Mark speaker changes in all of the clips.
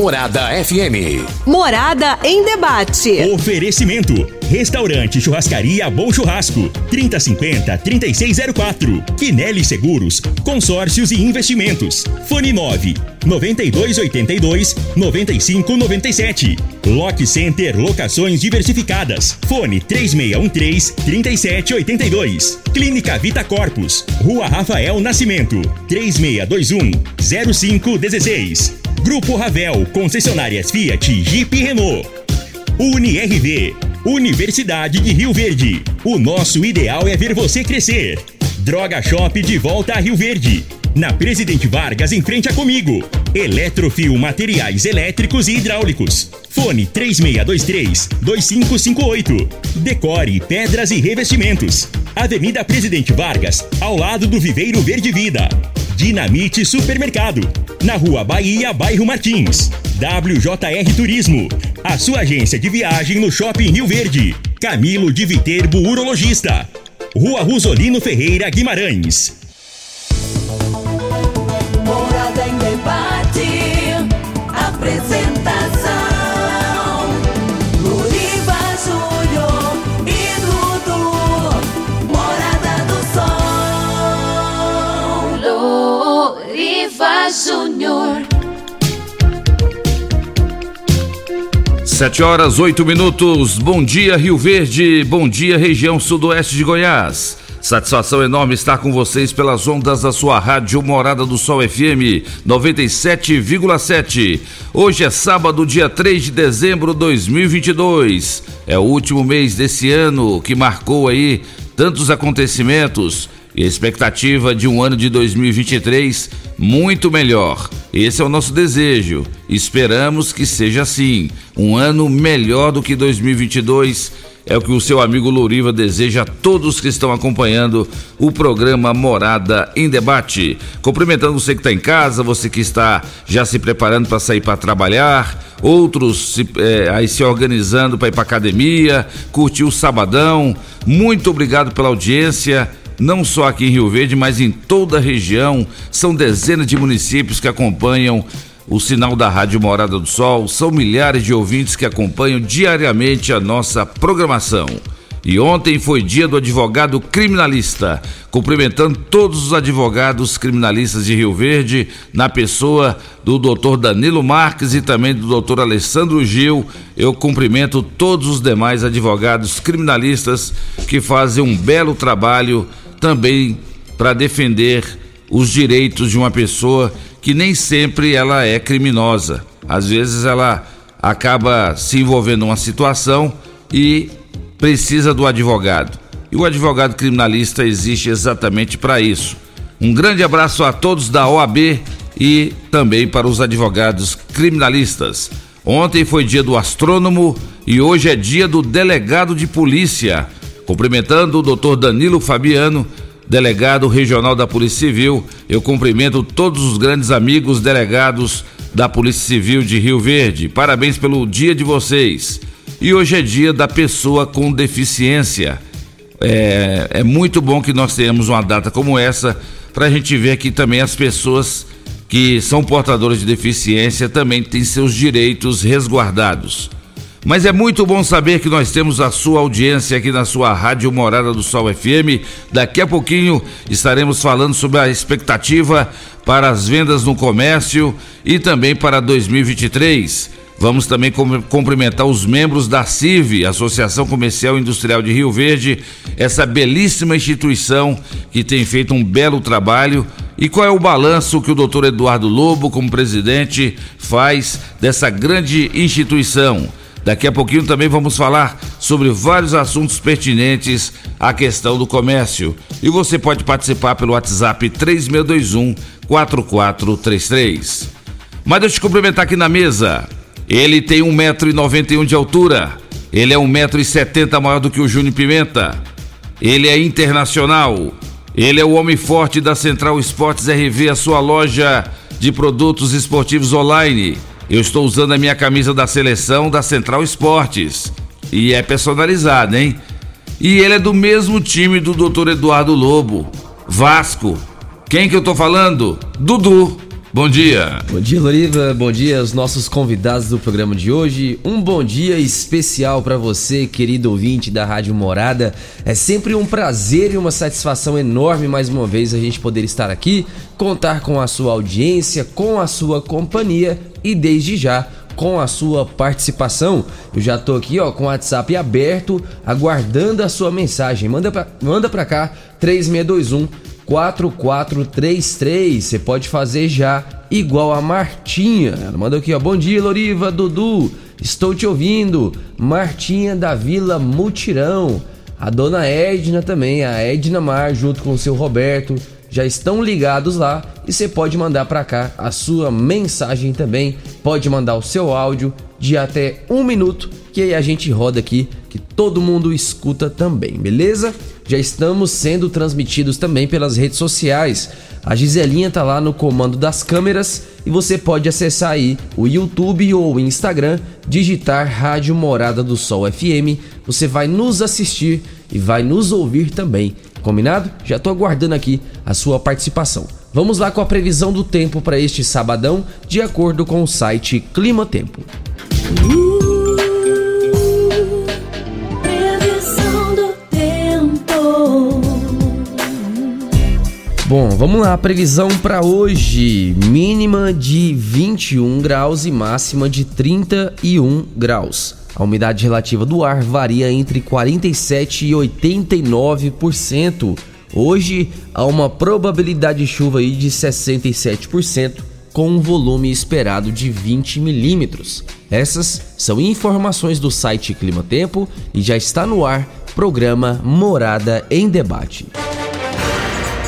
Speaker 1: Morada FM.
Speaker 2: Morada em debate.
Speaker 3: Oferecimento. Restaurante Churrascaria Bom Churrasco. 3050 3604. Quinelli Seguros. Consórcios e investimentos. Fone 9 9282 9597. Lock Center Locações Diversificadas. Fone 3613 3782. Clínica Vita Corpus. Rua Rafael Nascimento. 3621 0516. Grupo Ravel, concessionárias Fiat, Jeep e Renault. UniRV, Universidade de Rio Verde. O nosso ideal é ver você crescer. Droga Shop de volta a Rio Verde. Na Presidente Vargas, em frente a comigo. Eletrofil Materiais Elétricos e Hidráulicos. Fone 3623-2558. Decore Pedras e Revestimentos. Avenida Presidente Vargas, ao lado do Viveiro Verde Vida. Dinamite Supermercado. Na Rua Bahia, bairro Martins. WJR Turismo. A sua agência de viagem no Shopping Rio Verde. Camilo de Viterbo Urologista. Rua Rosolino Ferreira Guimarães.
Speaker 4: Júnior.
Speaker 5: Sete horas, oito minutos. Bom dia, Rio Verde. Bom dia, região sudoeste de Goiás. Satisfação enorme estar com vocês pelas ondas da sua rádio Morada do Sol FM 97,7. Hoje é sábado, dia 3 de dezembro de 2022. É o último mês desse ano que marcou aí tantos acontecimentos e a expectativa de um ano de 2023 muito melhor. Esse é o nosso desejo. Esperamos que seja assim. Um ano melhor do que 2022 é o que o seu amigo Louriva deseja a todos que estão acompanhando o programa Morada em Debate. Cumprimentando você que está em casa, você que está já se preparando para sair para trabalhar, outros se, é, aí se organizando para ir para academia, curtir o sabadão. Muito obrigado pela audiência não só aqui em Rio Verde, mas em toda a região. São dezenas de municípios que acompanham o sinal da Rádio Morada do Sol. São milhares de ouvintes que acompanham diariamente a nossa programação. E ontem foi dia do advogado criminalista, cumprimentando todos os advogados criminalistas de Rio Verde, na pessoa do doutor Danilo Marques e também do doutor Alessandro Gil. Eu cumprimento todos os demais advogados criminalistas que fazem um belo trabalho também para defender os direitos de uma pessoa que nem sempre ela é criminosa. Às vezes ela acaba se envolvendo numa situação e precisa do advogado. E o advogado criminalista existe exatamente para isso. Um grande abraço a todos da OAB e também para os advogados criminalistas. Ontem foi dia do astrônomo e hoje é dia do delegado de polícia. Cumprimentando o doutor Danilo Fabiano, delegado regional da Polícia Civil, eu cumprimento todos os grandes amigos delegados da Polícia Civil de Rio Verde. Parabéns pelo dia de vocês. E hoje é dia da pessoa com deficiência. É, é muito bom que nós tenhamos uma data como essa para a gente ver aqui também as pessoas que são portadores de deficiência também têm seus direitos resguardados. Mas é muito bom saber que nós temos a sua audiência aqui na sua Rádio Morada do Sol FM. Daqui a pouquinho estaremos falando sobre a expectativa para as vendas no comércio e também para 2023. Vamos também cumprimentar os membros da CIV, Associação Comercial e Industrial de Rio Verde, essa belíssima instituição que tem feito um belo trabalho. E qual é o balanço que o doutor Eduardo Lobo, como presidente, faz dessa grande instituição? Daqui a pouquinho também vamos falar sobre vários assuntos pertinentes à questão do comércio. E você pode participar pelo WhatsApp 3621 4433. Mas deixa eu te cumprimentar aqui na mesa. Ele tem 1,91m de altura. Ele é 1,70m maior do que o Júnior Pimenta. Ele é internacional. Ele é o homem forte da Central Esportes RV, a sua loja de produtos esportivos online. Eu estou usando a minha camisa da seleção da Central Esportes. E é personalizada, hein? E ele é do mesmo time do Dr. Eduardo Lobo. Vasco. Quem que eu tô falando? Dudu. Bom dia.
Speaker 1: Bom dia, Loriva. Bom dia aos nossos convidados do programa de hoje. Um bom dia especial para você, querido ouvinte da Rádio Morada. É sempre um prazer e uma satisfação enorme mais uma vez a gente poder estar aqui, contar com a sua audiência, com a sua companhia e desde já com a sua participação. Eu já tô aqui, ó, com o WhatsApp aberto, aguardando a sua mensagem. Manda pra, manda pra cá 3621 4433. Você pode fazer já igual a Martinha. Ela manda aqui, ó. Bom dia, Loriva, Dudu. Estou te ouvindo. Martinha da Vila Mutirão. A dona Edna também, a Edna Mar, junto com o seu Roberto, já estão ligados lá e você pode mandar para cá a sua mensagem também. Pode mandar o seu áudio de até um minuto que aí a gente roda aqui, que todo mundo escuta também, beleza? Já estamos sendo transmitidos também pelas redes sociais. A Giselinha tá lá no comando das câmeras e você pode acessar aí o YouTube ou o Instagram, digitar Rádio Morada do Sol FM. Você vai nos assistir e vai nos ouvir também. Combinado? Já tô aguardando aqui a sua participação. Vamos lá com a previsão do tempo para este sabadão, de acordo com o site Clima Tempo. Bom, vamos lá, previsão para hoje: mínima de 21 graus e máxima de 31 graus. A umidade relativa do ar varia entre 47 e 89%. Hoje há uma probabilidade de chuva aí de 67%, com um volume esperado de 20 milímetros. Essas são informações do site Clima Tempo e já está no ar programa Morada em Debate.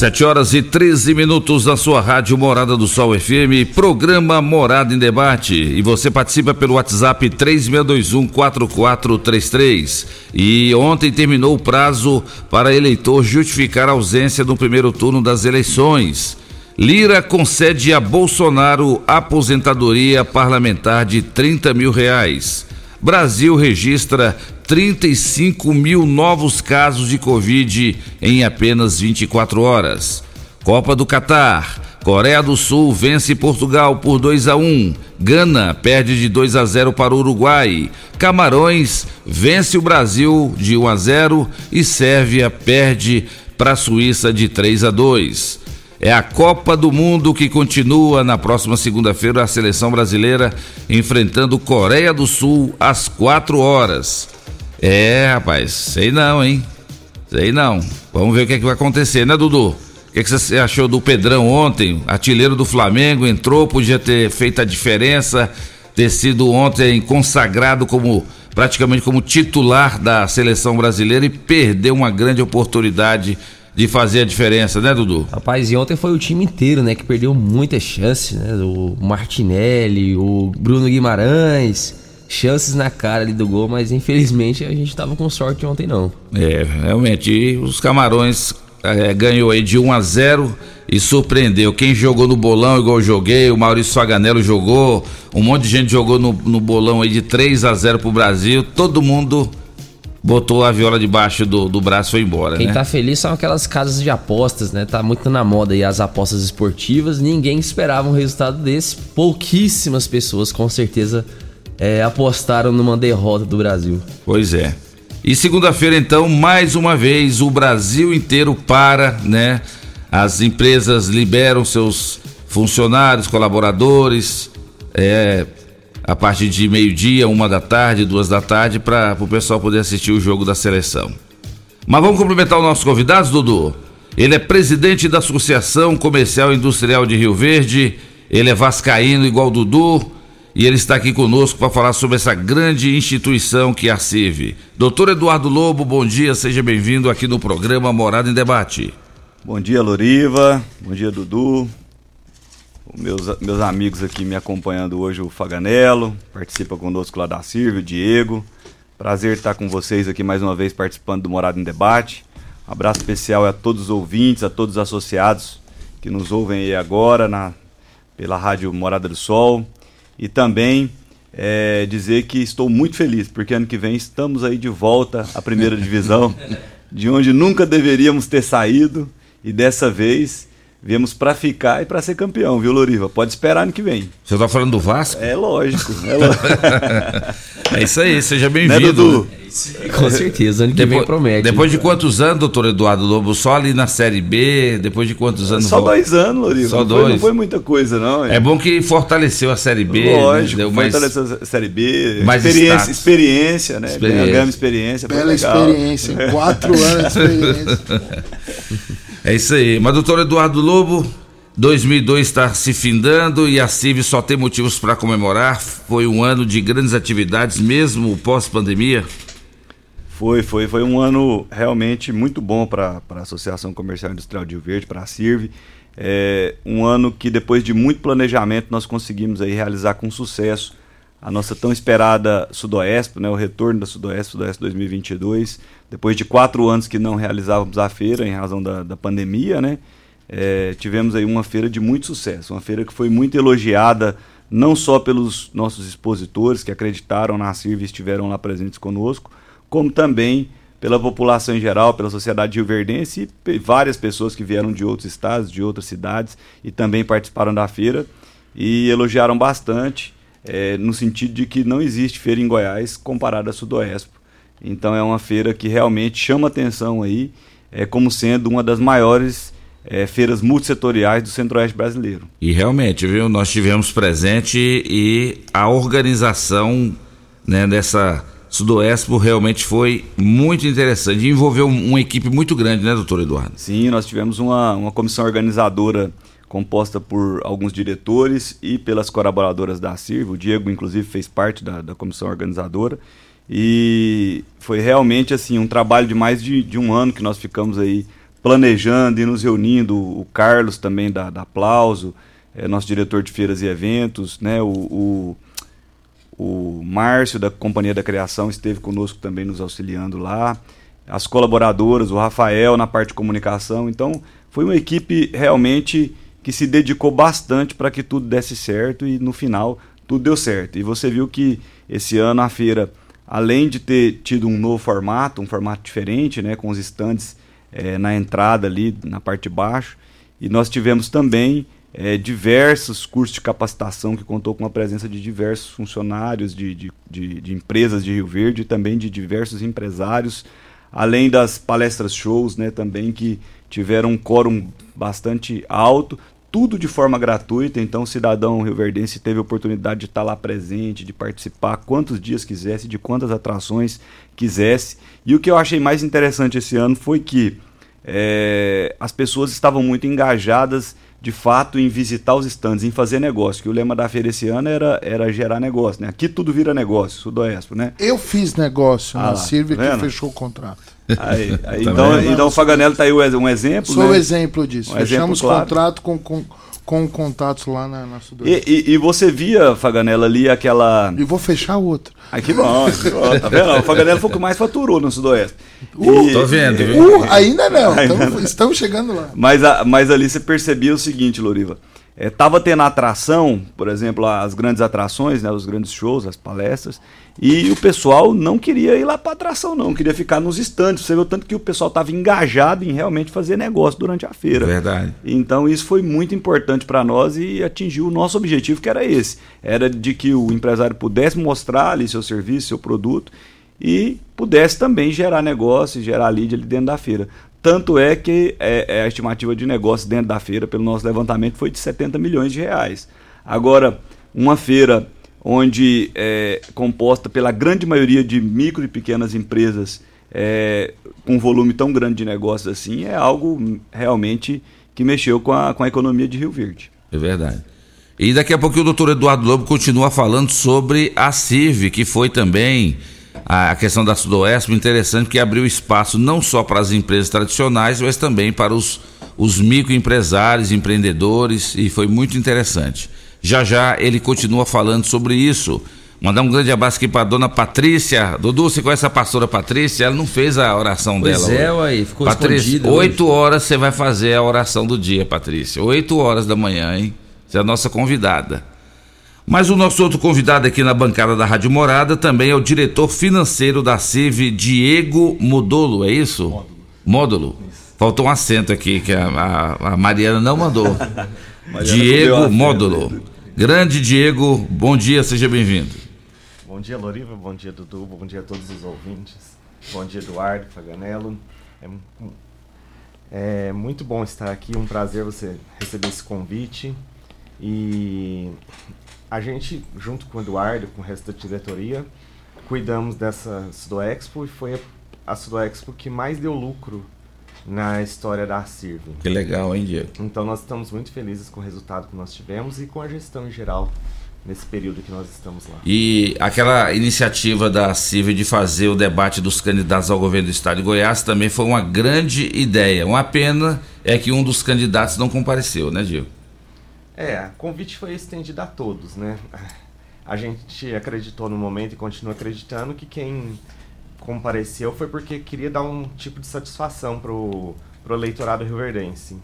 Speaker 5: 7 horas e 13 minutos na sua rádio Morada do Sol FM, programa Morada em Debate. E você participa pelo WhatsApp 36214433. E ontem terminou o prazo para eleitor justificar a ausência no primeiro turno das eleições. Lira concede a Bolsonaro aposentadoria parlamentar de 30 mil reais. Brasil registra 35 mil novos casos de Covid em apenas 24 horas. Copa do Catar. Coreia do Sul vence Portugal por 2 a 1. Gana perde de 2 a 0 para o Uruguai. Camarões vence o Brasil de 1 a 0 e Sérvia perde para a Suíça de 3 a 2. É a Copa do Mundo que continua na próxima segunda-feira a seleção brasileira enfrentando Coreia do Sul às 4 horas. É, rapaz, sei não, hein? Sei não. Vamos ver o que, é que vai acontecer, né, Dudu? O que, é que você achou do Pedrão ontem? Artilheiro do Flamengo, entrou, podia ter feito a diferença, ter sido ontem consagrado como praticamente como titular da seleção brasileira e perdeu uma grande oportunidade de fazer a diferença, né, Dudu?
Speaker 1: Rapaz, e ontem foi o time inteiro, né, que perdeu muitas chances, né? O Martinelli, o Bruno Guimarães, chances na cara ali do gol, mas infelizmente a gente tava com sorte ontem não.
Speaker 5: É, realmente, e os Camarões é, ganhou aí de 1 a 0 e surpreendeu. Quem jogou no bolão, igual eu joguei, o Maurício Faganello jogou, um monte de gente jogou no, no bolão aí de 3 a 0 pro Brasil, todo mundo botou a viola debaixo do, do braço e foi embora,
Speaker 1: Quem
Speaker 5: né?
Speaker 1: tá feliz são aquelas casas de apostas, né? Tá muito na moda aí as apostas esportivas. Ninguém esperava um resultado desse. Pouquíssimas pessoas, com certeza, é, apostaram numa derrota do Brasil.
Speaker 5: Pois é. E segunda-feira, então, mais uma vez, o Brasil inteiro para, né? As empresas liberam seus funcionários, colaboradores, é, a partir de meio-dia, uma da tarde, duas da tarde, para o pessoal poder assistir o jogo da seleção. Mas vamos cumprimentar os nossos convidados, Dudu. Ele é presidente da Associação Comercial e Industrial de Rio Verde, ele é vascaíno igual Dudu, e ele está aqui conosco para falar sobre essa grande instituição que é a CIV. Doutor Eduardo Lobo, bom dia, seja bem-vindo aqui no programa Morada em Debate.
Speaker 6: Bom dia, Loriva. Bom dia, Dudu. Meus, meus amigos aqui me acompanhando hoje, o Faganello, participa conosco lá da Silvia, o Diego.
Speaker 7: Prazer estar com vocês aqui mais uma vez participando do Morado em Debate. Abraço especial a todos os ouvintes, a todos os associados que nos ouvem aí agora na, pela Rádio Morada do Sol. E também é, dizer que estou muito feliz, porque ano que vem estamos aí de volta à primeira divisão, de onde nunca deveríamos ter saído, e dessa vez Viemos para ficar e para ser campeão, viu, Loriva? Pode esperar ano que vem.
Speaker 5: Você tá falando do Vasco?
Speaker 7: É lógico. É, lógico.
Speaker 5: é isso aí, seja bem-vindo.
Speaker 1: Né, Com certeza, ano que depois, vem promete.
Speaker 5: Depois de quantos anos, doutor Eduardo Lobo? Só ali na Série B? Depois de quantos anos?
Speaker 7: Só dois anos, Loriva.
Speaker 5: Só
Speaker 7: não
Speaker 5: dois.
Speaker 7: Foi, não foi muita coisa, não.
Speaker 5: É, é bom que fortaleceu a Série B.
Speaker 7: Né? Lógico, né? Deu mais, fortaleceu a Série B.
Speaker 5: Mais
Speaker 7: experiência, experiência, né? Experiência. Ganhamos experiência.
Speaker 8: Bela experiência. Quatro anos de experiência.
Speaker 5: É isso aí. Mas, doutor Eduardo Lobo, 2002 está se findando e a CIV só tem motivos para comemorar. Foi um ano de grandes atividades, mesmo pós-pandemia.
Speaker 7: Foi, foi, foi um ano realmente muito bom para a Associação Comercial Industrial de Rio Verde, para a CIRV. É um ano que depois de muito planejamento nós conseguimos aí realizar com sucesso a nossa tão esperada Sudoeste, né, o retorno da Sudoeste, Sudoeste 2022, depois de quatro anos que não realizávamos a feira em razão da, da pandemia, né? é, tivemos aí uma feira de muito sucesso, uma feira que foi muito elogiada não só pelos nossos expositores que acreditaram na CIRV e estiveram lá presentes conosco, como também pela população em geral, pela sociedade rioverdense e várias pessoas que vieram de outros estados, de outras cidades e também participaram da feira e elogiaram bastante, é, no sentido de que não existe feira em Goiás comparada a Sudoeste. Então é uma feira que realmente chama atenção aí, é, como sendo uma das maiores é, feiras multissetoriais do Centro-Oeste brasileiro.
Speaker 5: E realmente, viu, nós tivemos presente e a organização né, dessa Sudoeste realmente foi muito interessante. Envolveu uma equipe muito grande, né, doutor Eduardo?
Speaker 7: Sim, nós tivemos uma, uma comissão organizadora composta por alguns diretores e pelas colaboradoras da CIRV. O Diego, inclusive, fez parte da, da comissão organizadora. E foi realmente assim um trabalho de mais de, de um ano que nós ficamos aí planejando e nos reunindo, o Carlos também da, da Aplauso, é, nosso diretor de feiras e eventos, né, o, o, o Márcio da Companhia da Criação esteve conosco também nos auxiliando lá, as colaboradoras, o Rafael na parte de comunicação, então foi uma equipe realmente que se dedicou bastante para que tudo desse certo e no final tudo deu certo. E você viu que esse ano a feira, além de ter tido um novo formato, um formato diferente, né, com os estandes é, na entrada ali, na parte de baixo. E nós tivemos também é, diversos cursos de capacitação que contou com a presença de diversos funcionários de, de, de, de, empresas de Rio Verde e também de diversos empresários, além das palestras shows né, também que tiveram um quórum bastante alto, tudo de forma gratuita, então o cidadão rioverdense teve a oportunidade de estar lá presente, de participar quantos dias quisesse, de quantas atrações quisesse. E o que eu achei mais interessante esse ano foi que é, as pessoas estavam muito engajadas de fato em visitar os estandes, em fazer negócio, que o lema da feira esse ano era, era gerar negócio, né? Aqui tudo vira negócio, Sudoeste, né?
Speaker 8: Eu fiz negócio ah, na Silvia tá que fechou o contrato.
Speaker 7: Aí, aí, tá então, então o Faganello tá aí um exemplo,
Speaker 8: Sou
Speaker 7: né?
Speaker 8: o exemplo disso. Um Fechamos exemplo claro. contrato com, com com contatos lá na, na
Speaker 7: Sudoeste. E, e, e, você via, Faganella, ali aquela.
Speaker 8: E vou fechar outro.
Speaker 7: Ah, que bom, que bom tá vendo? O Faganella foi o que mais faturou no Sudoeste.
Speaker 5: Uh, e, tô vendo?
Speaker 8: Uh, ainda não, ainda tamo, não. estamos chegando lá.
Speaker 7: Mas, a, mas ali você percebia o seguinte, Loriva. Estava é, tendo atração, por exemplo, as grandes atrações, né, os grandes shows, as palestras, e o pessoal não queria ir lá para atração, não, queria ficar nos estantes. Você viu tanto que o pessoal estava engajado em realmente fazer negócio durante a feira.
Speaker 5: Verdade.
Speaker 7: Então isso foi muito importante para nós e atingiu o nosso objetivo, que era esse: era de que o empresário pudesse mostrar ali seu serviço, seu produto e pudesse também gerar negócio, gerar lead ali dentro da feira. Tanto é que é, é, a estimativa de negócio dentro da feira, pelo nosso levantamento, foi de 70 milhões de reais. Agora, uma feira onde é composta pela grande maioria de micro e pequenas empresas é, com um volume tão grande de negócios assim, é algo realmente que mexeu com a, com a economia de Rio Verde.
Speaker 5: É verdade. E daqui a pouco o doutor Eduardo Lobo continua falando sobre a CIV, que foi também a questão da Sudoeste, interessante, que abriu espaço não só para as empresas tradicionais, mas também para os, os microempresários, empreendedores, e foi muito interessante. Já já ele continua falando sobre isso. Mandar um grande abraço aqui para dona Patrícia. Dudu, você conhece a pastora Patrícia? Ela não fez a oração
Speaker 1: pois
Speaker 5: dela.
Speaker 1: É, ué, ficou
Speaker 5: Patrícia, oito horas você vai fazer a oração do dia, Patrícia. Oito horas da manhã, hein? Você é a nossa convidada. Mas o nosso outro convidado aqui na bancada da Rádio Morada também é o diretor financeiro da CIV, Diego Modolo, é isso? Módulo. Módulo. Faltou um acento aqui que a, a, a Mariana não mandou. Diego Módulo. Grande Diego, bom dia, seja bem-vindo.
Speaker 9: Bom dia, Loriva. Bom dia, Dudu. Bom dia a todos os ouvintes. Bom dia, Eduardo Faganello. É, é muito bom estar aqui. Um prazer você receber esse convite. E a gente, junto com o Eduardo, com o resto da diretoria, cuidamos dessa Sudoexpo e foi a Sudoexpo que mais deu lucro na história da Sirve.
Speaker 5: Que legal, hein, Diego?
Speaker 9: Então nós estamos muito felizes com o resultado que nós tivemos e com a gestão em geral nesse período que nós estamos lá.
Speaker 5: E aquela iniciativa da CIV de fazer o debate dos candidatos ao governo do estado de Goiás também foi uma grande ideia. Uma pena é que um dos candidatos não compareceu, né, Diego?
Speaker 9: É, o convite foi estendido a todos, né? A gente acreditou no momento e continua acreditando que quem compareceu foi porque queria dar um tipo de satisfação pro, pro eleitorado rioverdense.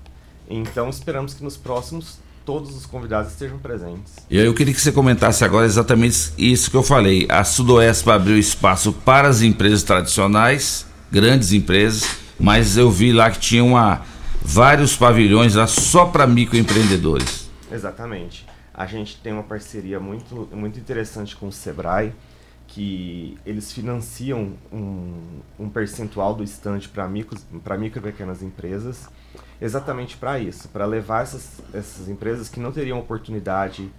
Speaker 9: Então esperamos que nos próximos todos os convidados estejam presentes.
Speaker 5: E eu queria que você comentasse agora exatamente isso que eu falei. A Sudoeste abriu espaço para as empresas tradicionais, grandes empresas, mas eu vi lá que tinha uma, vários pavilhões lá só para microempreendedores.
Speaker 9: Exatamente. A gente tem uma parceria muito, muito interessante com o Sebrae, que eles financiam um, um percentual do estande para micro, e pequenas empresas exatamente para isso, para levar essas, essas empresas que não teriam oportunidade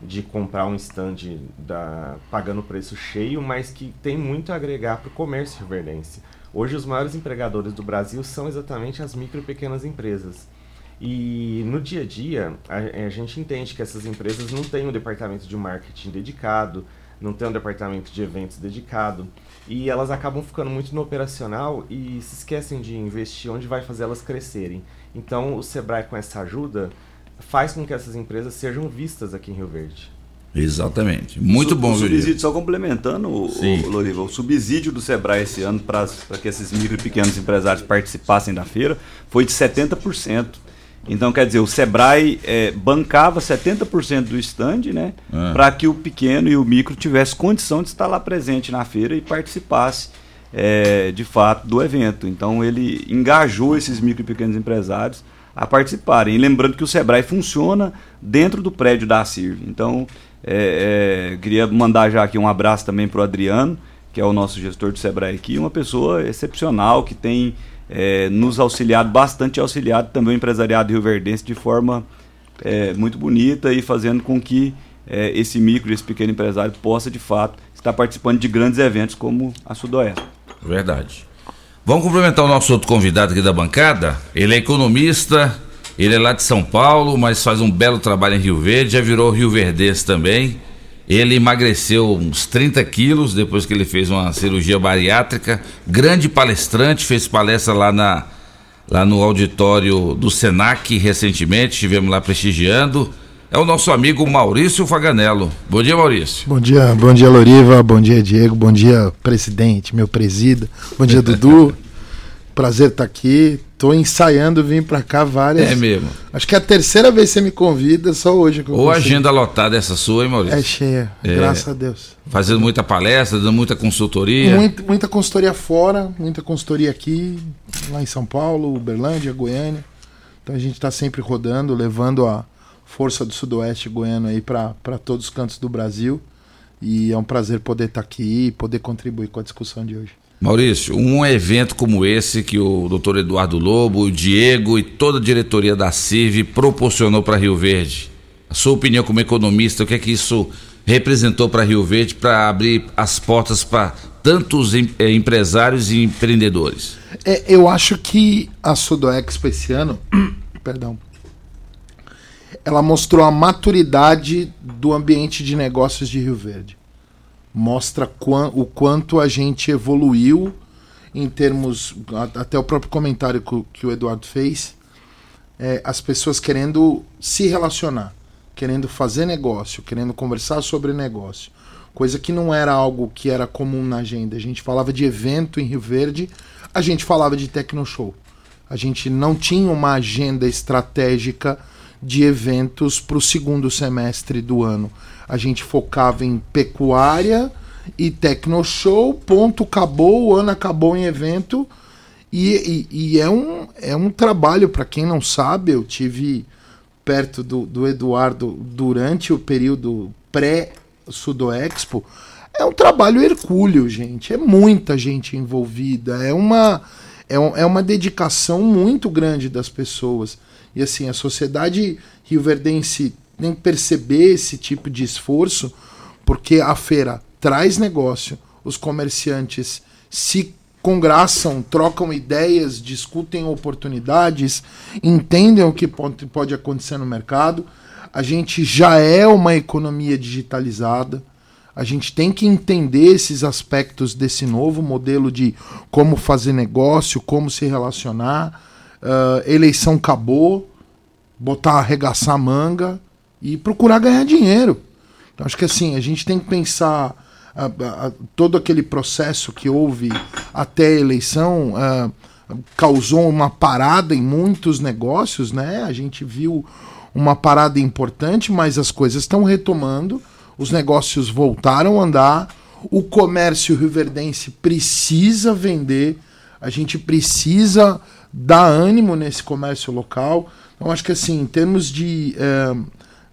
Speaker 9: de comprar um stand da, pagando preço cheio, mas que tem muito a agregar para o comércio verdense. Hoje, os maiores empregadores do Brasil são exatamente as micro e pequenas empresas. E no dia a dia, a, a gente entende que essas empresas não têm um departamento de marketing dedicado, não tem um departamento de eventos dedicado, e elas acabam ficando muito no operacional e se esquecem de investir onde vai fazer elas crescerem. Então, o Sebrae, com essa ajuda, faz com que essas empresas sejam vistas aqui em Rio Verde.
Speaker 5: Exatamente. Muito bom,
Speaker 7: o subsídio, Só complementando, o, o, Loriva, o subsídio do Sebrae esse ano para que esses micro e pequenos empresários participassem da feira foi de 70%. Então, quer dizer, o Sebrae é, bancava 70% do stand, né? Ah. Para que o pequeno e o micro tivesse condição de estar lá presente na feira e participasse é, de fato do evento. Então ele engajou esses micro e pequenos empresários a participarem. E lembrando que o Sebrae funciona dentro do prédio da CIRV. Então, é, é, queria mandar já aqui um abraço também para o Adriano, que é o nosso gestor do Sebrae aqui, uma pessoa excepcional que tem é, nos auxiliado bastante, auxiliado também o empresariado rio-verdense de forma é, muito bonita e fazendo com que é, esse micro, esse pequeno empresário possa de fato estar participando de grandes eventos como a Sudoeste.
Speaker 5: Verdade. Vamos cumprimentar o nosso outro convidado aqui da bancada. Ele é economista, ele é lá de São Paulo, mas faz um belo trabalho em Rio Verde, já virou Rio Verdense também. Ele emagreceu uns 30 quilos depois que ele fez uma cirurgia bariátrica. Grande palestrante, fez palestra lá, na, lá no auditório do Senac recentemente, estivemos lá prestigiando é o nosso amigo Maurício Faganello. Bom dia, Maurício.
Speaker 8: Bom dia, bom dia, Loriva. Bom dia, Diego. Bom dia, presidente, meu presida. Bom dia, Dudu. Prazer estar aqui. Tô ensaiando vir para cá várias.
Speaker 5: É mesmo.
Speaker 8: Acho que é a terceira vez que você me convida, só hoje que eu
Speaker 5: Ou agenda lotada essa sua, hein, Maurício?
Speaker 8: É cheia, é. graças a Deus.
Speaker 5: Fazendo muita palestra, dando muita consultoria.
Speaker 8: Muita, muita consultoria fora, muita consultoria aqui, lá em São Paulo, Uberlândia, Goiânia. Então a gente está sempre rodando, levando a, força do Sudoeste Goiano aí para todos os cantos do Brasil. E é um prazer poder estar tá aqui e poder contribuir com a discussão de hoje.
Speaker 5: Maurício, um evento como esse que o doutor Eduardo Lobo, o Diego e toda a diretoria da CIV proporcionou para Rio Verde. A sua opinião como economista, o que é que isso representou para Rio Verde para abrir as portas para tantos em, eh, empresários e empreendedores?
Speaker 8: É, eu acho que a Sudoexpo esse ano, perdão, ela mostrou a maturidade do ambiente de negócios de Rio Verde. Mostra o quanto a gente evoluiu em termos. Até o próprio comentário que o Eduardo fez. É, as pessoas querendo se relacionar, querendo fazer negócio, querendo conversar sobre negócio. coisa que não era algo que era comum na agenda. A gente falava de evento em Rio Verde, a gente falava de Tecnoshow. A gente não tinha uma agenda estratégica de eventos para o segundo semestre do ano. A gente focava em pecuária e Tecnoshow, ponto, acabou, o ano acabou em evento. E, e, e é, um, é um trabalho, para quem não sabe, eu tive perto do, do Eduardo durante o período pré-Sudoexpo. É um trabalho hercúleo, gente. É muita gente envolvida. É uma, é, um, é uma dedicação muito grande das pessoas. E assim, a sociedade rioverdense tem que perceber esse tipo de esforço, porque a feira traz negócio, os comerciantes se congraçam, trocam ideias, discutem oportunidades, entendem o que pode, pode acontecer no mercado. A gente já é uma economia digitalizada. A gente tem que entender esses aspectos desse novo modelo de como fazer negócio, como se relacionar. Uh, eleição acabou, botar, arregaçar a manga e procurar ganhar dinheiro. Então, acho que assim, a gente tem que pensar todo aquele processo que houve até a eleição causou uma parada em muitos negócios, né? A gente viu uma parada importante, mas as coisas estão retomando, os negócios voltaram a andar, o comércio riverdense precisa vender, a gente precisa dar ânimo nesse comércio local. Então, acho que assim, em termos de uh,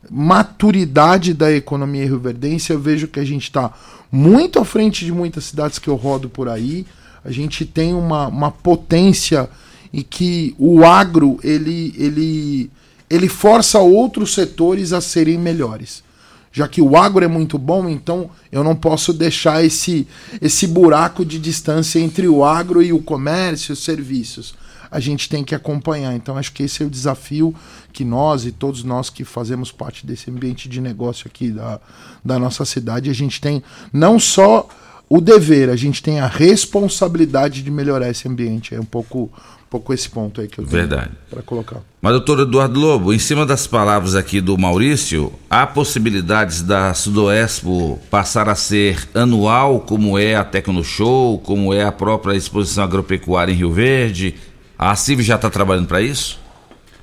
Speaker 8: maturidade da economia rioverdense, eu vejo que a gente está muito à frente de muitas cidades que eu rodo por aí. A gente tem uma, uma potência e que o agro ele, ele, ele força outros setores a serem melhores. Já que o agro é muito bom, então eu não posso deixar esse, esse buraco de distância entre o agro e o comércio os serviços a gente tem que acompanhar. Então, acho que esse é o desafio que nós e todos nós que fazemos parte desse ambiente de negócio aqui da, da nossa cidade, a gente tem não só o dever, a gente tem a responsabilidade de melhorar esse ambiente. É um pouco, um pouco esse ponto aí que eu tenho para colocar.
Speaker 5: Mas, doutor Eduardo Lobo, em cima das palavras aqui do Maurício, há possibilidades da Sudoespo passar a ser anual, como é a Tecnoshow, como é a própria exposição agropecuária em Rio Verde? A CIV já está trabalhando para isso?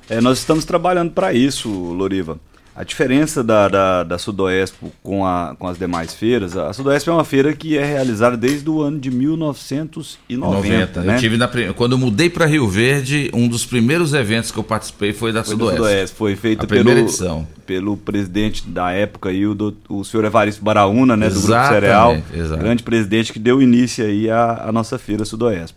Speaker 7: É, nós estamos trabalhando para isso, Loriva. A diferença da, da, da Sudoespo com, a, com as demais feiras, a Sudoespo é uma feira que é realizada desde o ano de 1990. 90. Né?
Speaker 5: Eu tive na, quando eu mudei para Rio Verde, um dos primeiros eventos que eu participei foi da foi Sudoeste. Sudoeste.
Speaker 7: Foi feito a pelo, edição. pelo presidente da época, aí, o, do, o senhor Evaristo Baraúna, né, do Grupo Cereal. Exatamente. Grande presidente que deu início aí à, à nossa feira Sudoeste.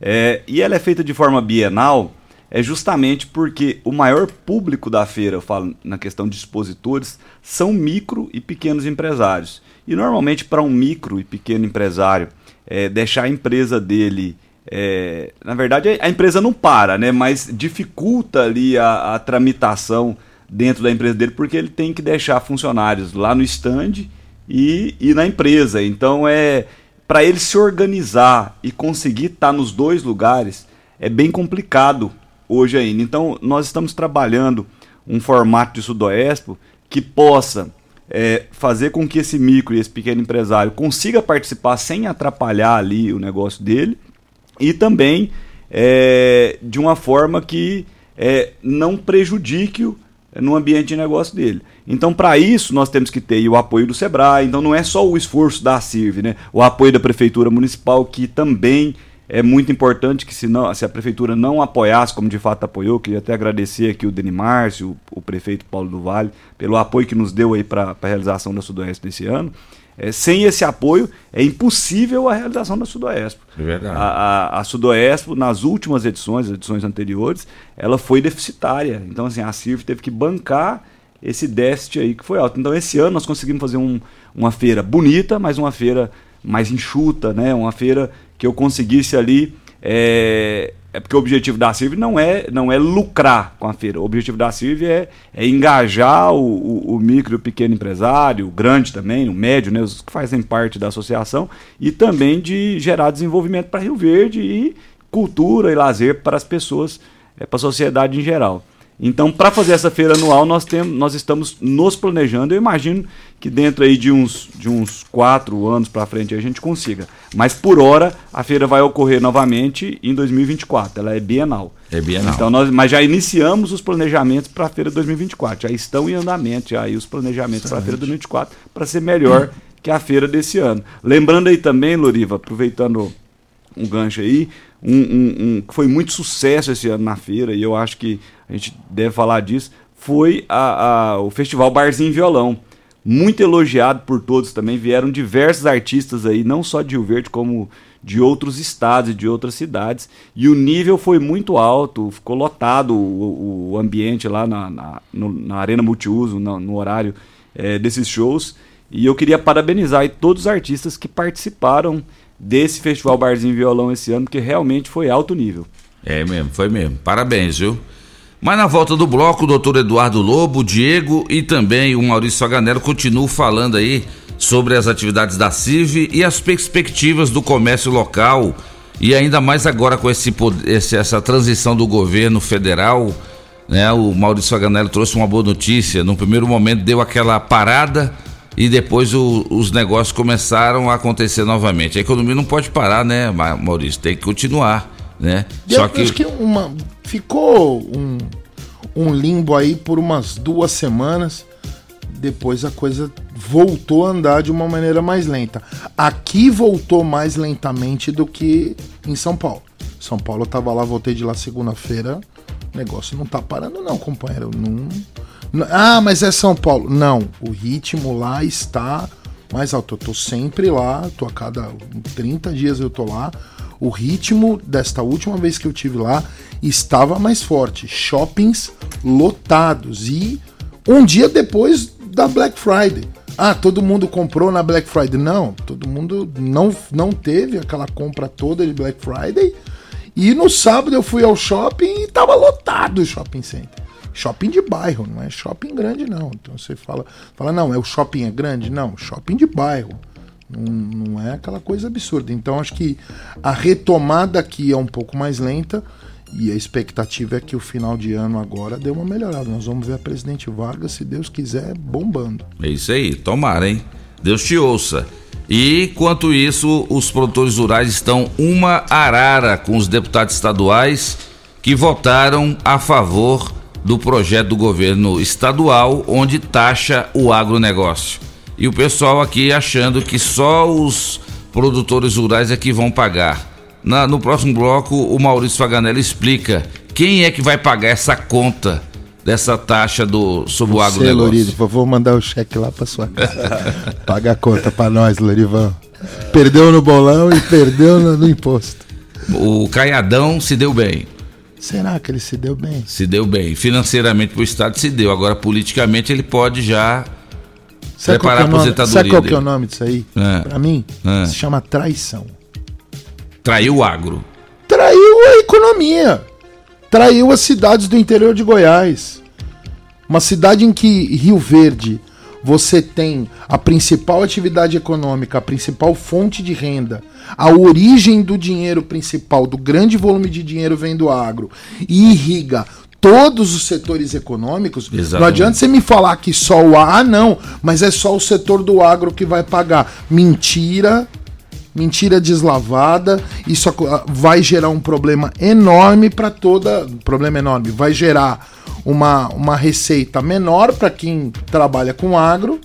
Speaker 7: É, e ela é feita de forma bienal, é justamente porque o maior público da feira, eu falo na questão de expositores, são micro e pequenos empresários. E normalmente para um micro e pequeno empresário é, deixar a empresa dele é, na verdade, a empresa não para, né? Mas dificulta ali a, a, tramitação dentro da empresa dele, porque ele tem que deixar funcionários lá no stand e, e na empresa. Então é, para ele se organizar e conseguir estar tá nos dois lugares é bem complicado hoje ainda. Então, nós estamos trabalhando um formato de Sudoeste que possa é, fazer com que esse micro e esse pequeno empresário consiga participar sem atrapalhar ali o negócio dele e também é, de uma forma que é, não prejudique o no ambiente de negócio dele. Então, para isso, nós temos que ter o apoio do SEBRAE. Então, não é só o esforço da CIRV, né? o apoio da Prefeitura Municipal, que também é muito importante que se, não, se a Prefeitura não apoiasse, como de fato apoiou, queria até agradecer aqui o Deni Márcio, o, o prefeito Paulo do Vale, pelo apoio que nos deu aí para a realização da Sudoeste desse ano. É, sem esse apoio, é impossível a realização da Sudoespo.
Speaker 5: É verdade.
Speaker 7: A, a, a Sudoespo, nas últimas edições, edições anteriores, ela foi deficitária. Então, assim, a CIRF teve que bancar esse déficit aí que foi alto. Então, esse ano nós conseguimos fazer um, uma feira bonita, mas uma feira mais enxuta, né? Uma feira que eu conseguisse ali é, é porque o objetivo da CIRV não é, não é lucrar com a feira. O objetivo da CIRV é, é engajar o, o, o, micro e o pequeno empresário, o grande também, o médio, né, os que fazem parte da associação, e também de gerar desenvolvimento para Rio Verde e cultura e lazer para as pessoas, é, para a sociedade em geral. Então, para fazer essa feira anual, nós, temos, nós estamos nos planejando. Eu imagino que dentro aí de uns, de uns quatro anos para frente a gente consiga. Mas por hora, a feira vai ocorrer novamente em 2024. Ela é bienal.
Speaker 5: É bienal.
Speaker 7: Então nós, mas já iniciamos os planejamentos para a feira 2024. Já estão em andamento aí os planejamentos para a feira 2024 para ser melhor que a feira desse ano. Lembrando aí também, Loriva, aproveitando um gancho aí, um, um, um, que foi muito sucesso esse ano na feira, e eu acho que a gente deve falar disso, foi a, a, o Festival Barzinho Violão. Muito elogiado por todos também. Vieram diversos artistas aí, não só de Rio Verde, como de outros estados e de outras cidades. E o nível foi muito alto, ficou lotado o, o ambiente lá na, na, no, na Arena Multiuso, no, no horário é, desses shows. E eu queria parabenizar todos os artistas que participaram desse Festival Barzinho Violão esse ano, que realmente foi alto nível.
Speaker 5: É mesmo, foi mesmo. Parabéns, viu? Mas na volta do bloco, o doutor Eduardo Lobo, Diego e também o Maurício Aganello continuam falando aí sobre as atividades da CIV e as perspectivas do comércio local e ainda mais agora com esse, esse essa transição do governo federal, né? O Maurício Aganello trouxe uma boa notícia. No primeiro momento deu aquela parada e depois o, os negócios começaram a acontecer novamente. A economia não pode parar, né, Maurício? Tem que continuar, né?
Speaker 8: Só que acho que uma ficou um, um limbo aí por umas duas semanas. Depois a coisa voltou a andar de uma maneira mais lenta. Aqui voltou mais lentamente do que em São Paulo. São Paulo eu tava lá, voltei de lá segunda-feira. O negócio não tá parando, não, companheiro. Não... Ah, mas é São Paulo. Não, o ritmo lá está mais alto. Eu tô sempre lá, tô a cada 30 dias eu tô lá. O ritmo desta última vez que eu tive lá estava mais forte. Shoppings lotados. E um dia depois da Black Friday. Ah, todo mundo comprou na Black Friday. Não, todo mundo não, não teve aquela compra toda de Black Friday. E no sábado eu fui ao shopping e estava lotado o shopping center. Shopping de bairro, não é shopping grande, não. Então você fala, fala não, é o shopping é grande? Não, shopping de bairro. Não, não é aquela coisa absurda. Então acho que a retomada aqui é um pouco mais lenta e a expectativa é que o final de ano agora dê uma melhorada. Nós vamos ver a presidente Vargas, se Deus quiser, bombando.
Speaker 5: É isso aí, tomara, hein? Deus te ouça. E, quanto isso, os produtores rurais estão uma arara com os deputados estaduais que votaram a favor do projeto do governo estadual onde taxa o agronegócio. E o pessoal aqui achando que só os produtores rurais é que vão pagar. Na, no próximo bloco, o Maurício Faganelli explica quem é que vai pagar essa conta dessa taxa do sobre o agronegócio.
Speaker 8: Loriva, vou mandar o cheque lá para sua casa. Paga a conta para nós, Lorivan. Perdeu no bolão e perdeu no, no imposto.
Speaker 5: O Caiadão se deu bem.
Speaker 8: Será que ele se deu bem?
Speaker 5: Se deu bem. Financeiramente para o Estado se deu. Agora, politicamente, ele pode já
Speaker 8: Sabe preparar é. Sabe qual que é o nome disso aí? É. Para mim, é. se chama traição.
Speaker 5: Traiu o agro.
Speaker 8: Traiu a economia. Traiu as cidades do interior de Goiás. Uma cidade em que Rio Verde você tem a principal atividade econômica, a principal fonte de renda, a origem do dinheiro principal, do grande volume de dinheiro vem do agro, e irriga todos os setores econômicos. Exatamente. Não adianta você me falar que só o A, ah, não, mas é só o setor do agro que vai pagar. Mentira, mentira deslavada. Isso vai gerar um problema enorme para toda. Problema enorme. Vai gerar uma, uma receita menor para quem trabalha com agro.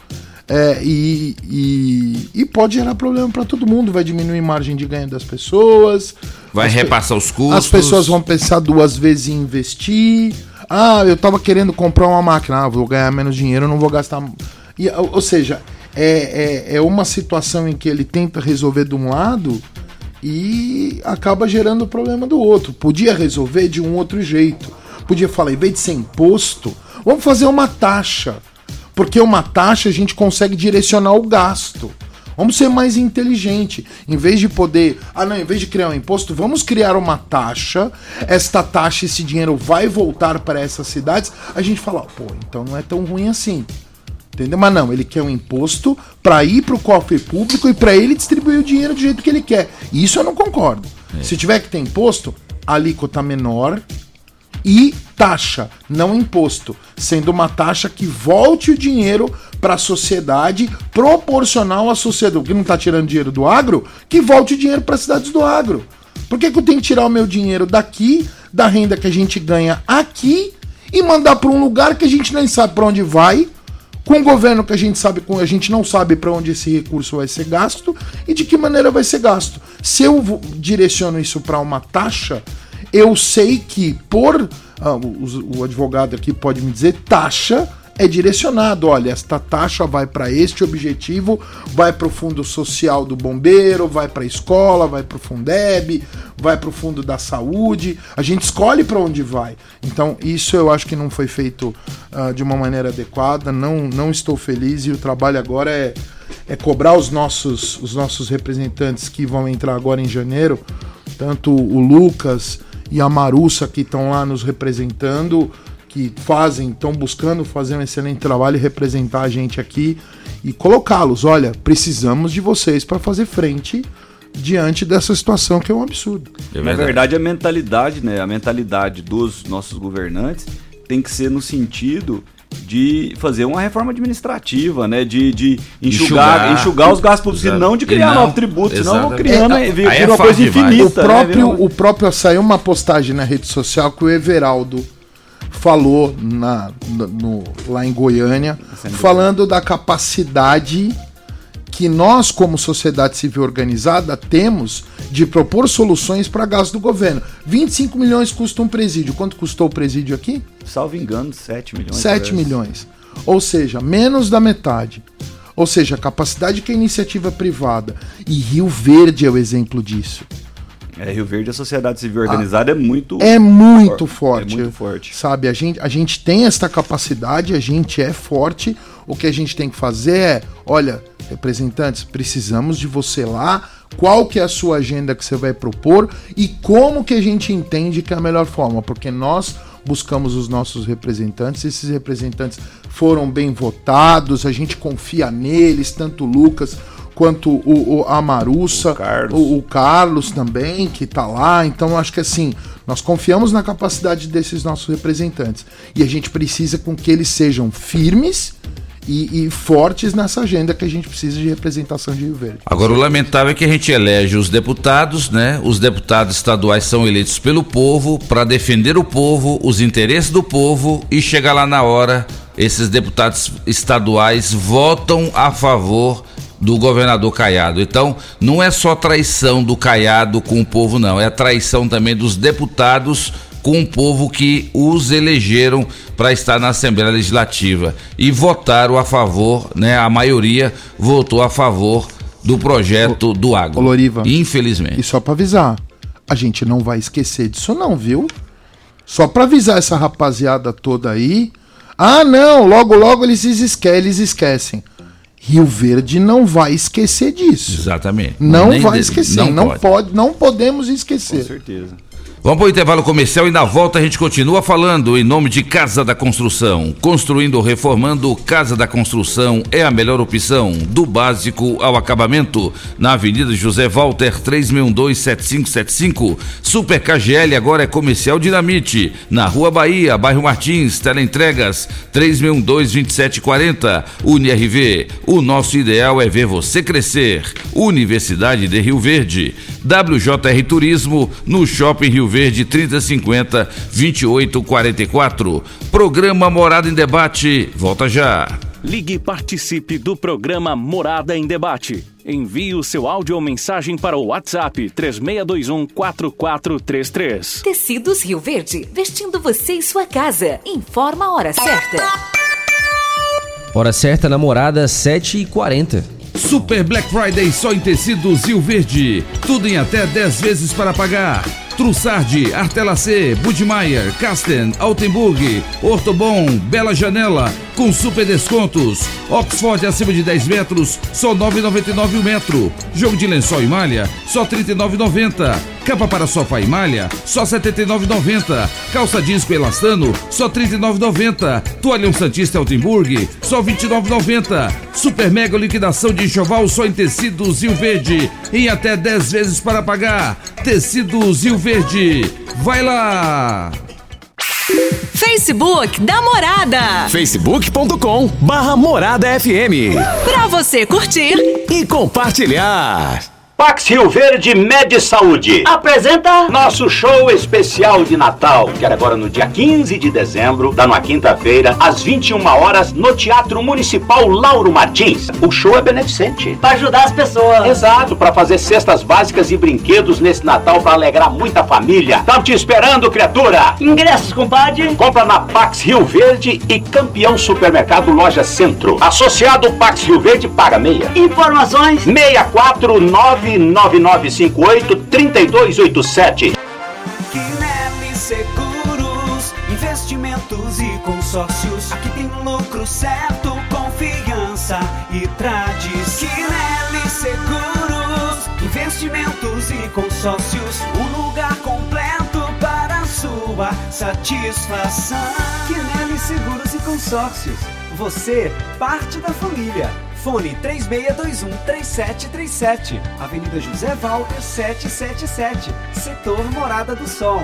Speaker 8: É, e, e, e, pode gerar problema para todo mundo, vai diminuir a margem de ganho das pessoas,
Speaker 5: vai repassar os custos.
Speaker 8: As pessoas vão pensar duas vezes em investir. Ah, eu estava querendo comprar uma máquina, ah, vou ganhar menos dinheiro, não vou gastar. E, ou seja, é, é, é uma situação em que ele tenta resolver de um lado e acaba gerando o problema do outro. Podia resolver de um outro jeito. Podia falar, em vez de ser imposto, vamos fazer uma taxa porque uma taxa a gente consegue direcionar o gasto. Vamos ser mais inteligente. Em vez de poder. Ah, não, em vez de criar um imposto, vamos criar uma taxa. Esta taxa, esse dinheiro vai voltar para essas cidades. A gente fala, pô, então não é tão ruim assim. Entendeu? Mas não, ele quer um imposto para ir para o cofre público e para ele distribuir o dinheiro do jeito que ele quer. Isso eu não concordo. É. Se tiver que ter imposto, a alíquota menor e taxa, não imposto, sendo uma taxa que volte o dinheiro para a sociedade proporcional à sociedade, que não está tirando dinheiro do agro, que volte o dinheiro para as cidades do agro. Por que, que eu tenho que tirar o meu dinheiro daqui, da renda que a gente ganha aqui e mandar para um lugar que a gente nem sabe para onde vai, com um governo que a gente sabe, a gente não sabe para onde esse recurso vai ser gasto e de que maneira vai ser gasto. Se eu direciono isso para uma taxa, eu sei que por ah, o, o advogado aqui pode me dizer taxa é direcionado. Olha, esta taxa vai para este objetivo, vai para o fundo social do bombeiro, vai para a escola, vai para o Fundeb, vai para o fundo da saúde. A gente escolhe para onde vai. Então, isso eu acho que não foi feito uh, de uma maneira adequada. Não, não estou feliz e o trabalho agora é, é cobrar os nossos, os nossos representantes que vão entrar agora em janeiro, tanto o Lucas e a Marussa que estão lá nos representando que fazem, estão buscando fazer um excelente trabalho e representar a gente aqui e colocá-los. Olha, precisamos de vocês para fazer frente diante dessa situação que é um absurdo.
Speaker 6: É Na verdade, a mentalidade, né, a mentalidade dos nossos governantes tem que ser no sentido de fazer uma reforma administrativa, né? De, de enxugar, enxugar, enxugar os gastos públicos, e não de criar não, novos tributos, senão vão criando é, vira é uma coisa infinita.
Speaker 8: O próprio, né? o próprio saiu uma postagem na rede social que o Everaldo falou na, no, lá em Goiânia, falando da capacidade que nós, como sociedade civil organizada, temos de propor soluções para gasto do governo. 25 milhões custa um presídio. Quanto custou o presídio aqui?
Speaker 6: Salvo engano, 7 milhões.
Speaker 8: 7 milhões. Ou seja, menos da metade. Ou seja, a capacidade que a iniciativa privada. E Rio Verde é o exemplo disso.
Speaker 6: É, Rio Verde, a sociedade civil organizada ah, é muito
Speaker 8: é muito forte.
Speaker 6: É muito forte.
Speaker 8: Sabe, a gente, a gente tem essa capacidade, a gente é forte. O que a gente tem que fazer é, olha, representantes, precisamos de você lá. Qual que é a sua agenda que você vai propor e como que a gente entende que é a melhor forma? Porque nós buscamos os nossos representantes, esses representantes foram bem votados, a gente confia neles, tanto o Lucas quanto o, o a Marussa, o Carlos. O, o Carlos. também, que está lá. Então, acho que assim, nós confiamos na capacidade desses nossos representantes. E a gente precisa com que eles sejam firmes e, e, fortes nessa agenda que a gente precisa de representação de Rio Verde.
Speaker 5: Agora, o lamentável é que a gente elege os deputados, né? Os deputados estaduais são eleitos pelo povo para defender o povo, os interesses do povo e chegar lá na hora, esses deputados estaduais votam a favor do governador Caiado. Então, não é só traição do Caiado com o povo, não, é traição também dos deputados com o povo que os elegeram para estar na Assembleia Legislativa e votaram a favor, né? A maioria votou a favor do projeto do agro.
Speaker 8: Loriva,
Speaker 5: infelizmente.
Speaker 8: E só para avisar, a gente não vai esquecer disso não, viu? Só para avisar essa rapaziada toda aí. Ah, não, logo logo eles esquecem, eles esquecem. Rio Verde não vai esquecer disso.
Speaker 5: Exatamente.
Speaker 8: Não Nem vai esquecer. Não, não pode. pode. não podemos esquecer. Com
Speaker 6: certeza.
Speaker 5: Vamos para o intervalo comercial e na volta a gente continua falando em nome de Casa da Construção. Construindo ou reformando, Casa da Construção é a melhor opção, do básico ao acabamento. Na Avenida José Walter, 3612-7575. Super KGL agora é Comercial Dinamite. Na Rua Bahia, bairro Martins, teleentregas 3612-2740. UniRV, o nosso ideal é ver você crescer. Universidade de Rio Verde. WJR Turismo, no Shopping Rio Verde. Verde 3050 2844. Programa Morada em Debate. Volta já.
Speaker 10: Ligue e participe do programa Morada em Debate. Envie o seu áudio ou mensagem para o WhatsApp 3621 4433.
Speaker 2: Tecidos Rio Verde, vestindo você e sua casa. Informa a hora certa.
Speaker 1: Hora certa, namorada, 7h40.
Speaker 11: Super Black Friday só em tecidos Rio Verde. Tudo em até 10 vezes para pagar. Trussardi, Artelacê, Budmeier, Casten, Altenburg, Ortobon, Bela Janela, com super descontos. Oxford acima de 10 metros, só 9,99 o metro. Jogo de lençol e malha, só 39,90. Capa para sofá e malha, só 79,90. Calça disco elastano, só 39,90. Toalhão Santista Altenburg, só 29,90. Super mega liquidação de enxoval só em tecidos Rio Verde, em até 10 vezes para pagar. Tecidos Rio Verde. Vai lá!
Speaker 12: Facebook da Morada.
Speaker 13: facebook.com barra Morada FM.
Speaker 12: Pra você curtir
Speaker 13: e compartilhar.
Speaker 14: Pax Rio Verde Med Saúde apresenta nosso show especial de Natal, que era agora no dia 15 de dezembro, da numa quinta-feira, às 21 horas, no Teatro Municipal Lauro Martins. O show é beneficente.
Speaker 15: Para ajudar as pessoas.
Speaker 14: Exato, para fazer cestas básicas e brinquedos nesse Natal para alegrar muita família. Estamos te esperando, criatura.
Speaker 15: Ingressos, compadre.
Speaker 14: Compra na Pax Rio Verde e Campeão Supermercado Loja Centro. Associado Pax Rio Verde paga meia.
Speaker 15: Informações
Speaker 14: 649 9958 3287.
Speaker 4: Quinelli Seguros, investimentos e consórcios. Aqui tem lucro certo, confiança e tradição. Quinelli Seguros, investimentos e consórcios. Um lugar completo para sua satisfação. Quinelli Seguros e Consórcios. Você, parte da família. Fone 3621-3737. Avenida José Walter 777. Setor Morada do Sol.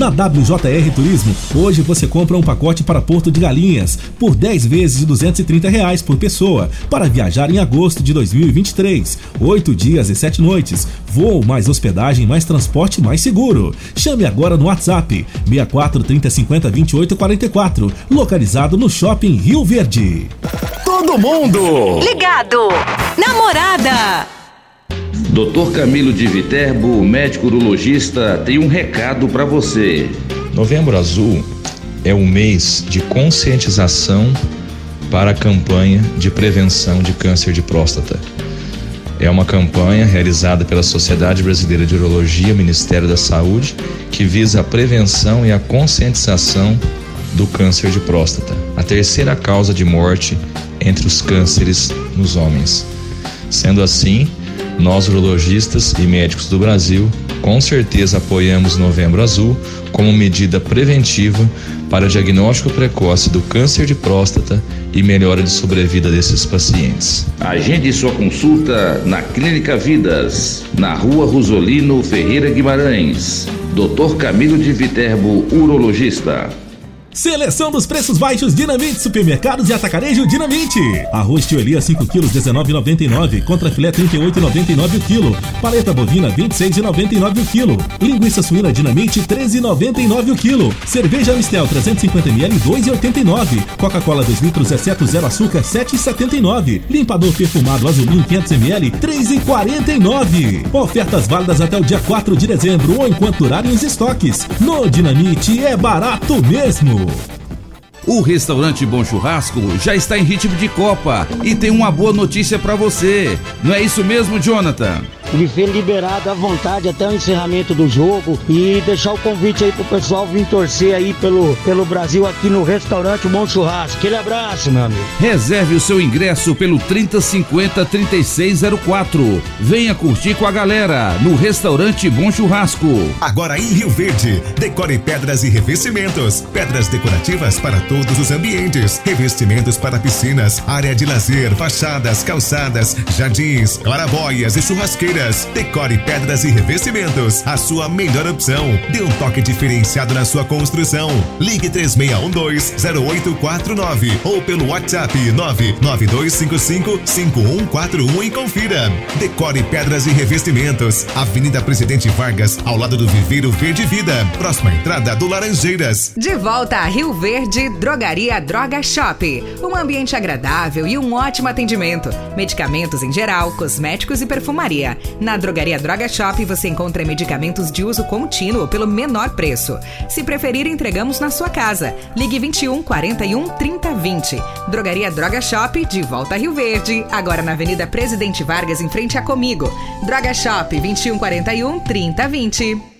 Speaker 16: Na WJR Turismo, hoje você compra um pacote para Porto de Galinhas por 10 vezes de 230 reais por pessoa para viajar em agosto de 2023. 8 dias e 7 noites. Voo mais hospedagem mais transporte mais seguro. Chame agora no WhatsApp 64 30 50 28 44, localizado no Shopping Rio Verde.
Speaker 13: Todo mundo
Speaker 12: ligado. Namorada.
Speaker 17: Dr. Camilo de Viterbo, médico urologista, tem um recado para você.
Speaker 18: Novembro Azul é o mês de conscientização para a campanha de prevenção de câncer de próstata. É uma campanha realizada pela Sociedade Brasileira de Urologia, Ministério da Saúde, que visa a prevenção e a conscientização do câncer de próstata, a terceira causa de morte entre os cânceres nos homens. Sendo assim, nós urologistas e médicos do Brasil com certeza apoiamos Novembro Azul como medida preventiva para diagnóstico precoce do câncer de próstata e melhora de sobrevida desses pacientes.
Speaker 17: Agende sua consulta na Clínica Vidas, na Rua Rosolino Ferreira Guimarães. Dr. Camilo de Viterbo, urologista.
Speaker 16: Seleção dos preços baixos Dinamite Supermercados e Atacarejo Dinamite. Arroz Tioelia 5 kg 19,99, contra filé 38,99 o quilo. Paleta bovina 26,99 o quilo. Linguiça suína Dinamite 13,99 o quilo. Cerveja Mistel 350 ml 2,89. Coca-Cola 2 litros exceto zero açúcar 7,79. Limpador perfumado Azulim 500 ml 3,49. Ofertas válidas até o dia 4 de dezembro ou enquanto durarem os estoques. No Dinamite é barato mesmo.
Speaker 5: O restaurante Bom Churrasco já está em ritmo de Copa e tem uma boa notícia para você. Não é isso mesmo, Jonathan?
Speaker 19: Viver liberado à vontade até o encerramento do jogo e deixar o convite aí pro pessoal vir torcer aí pelo, pelo Brasil aqui no restaurante Bom Churrasco. Aquele abraço, meu amigo.
Speaker 5: Reserve o seu ingresso pelo 3050 3604. Venha curtir com a galera no restaurante Bom Churrasco.
Speaker 20: Agora em Rio Verde, decore pedras e revestimentos. Pedras decorativas para todos os ambientes. Revestimentos para piscinas, área de lazer, fachadas, calçadas, jardins, claraboias e churrasqueiras Laranjeiras. Decore pedras e revestimentos. A sua melhor opção. Dê um toque diferenciado na sua construção. Ligue 3612-0849 ou pelo WhatsApp 99255-5141 e confira. Decore pedras e revestimentos. Avenida Presidente Vargas, ao lado do Viveiro Verde Vida. Próxima entrada do Laranjeiras.
Speaker 21: De volta a Rio Verde, Drogaria Droga Shop. Um ambiente agradável e um ótimo atendimento. Medicamentos em geral, cosméticos e perfumaria. Na Drogaria Droga Shop você encontra medicamentos de uso contínuo pelo menor preço. Se preferir, entregamos na sua casa. Ligue 21 41 30 20. Drogaria Droga Shop, de volta a Rio Verde. Agora na Avenida Presidente Vargas, em frente a Comigo. Droga Shop 21 41 30 20.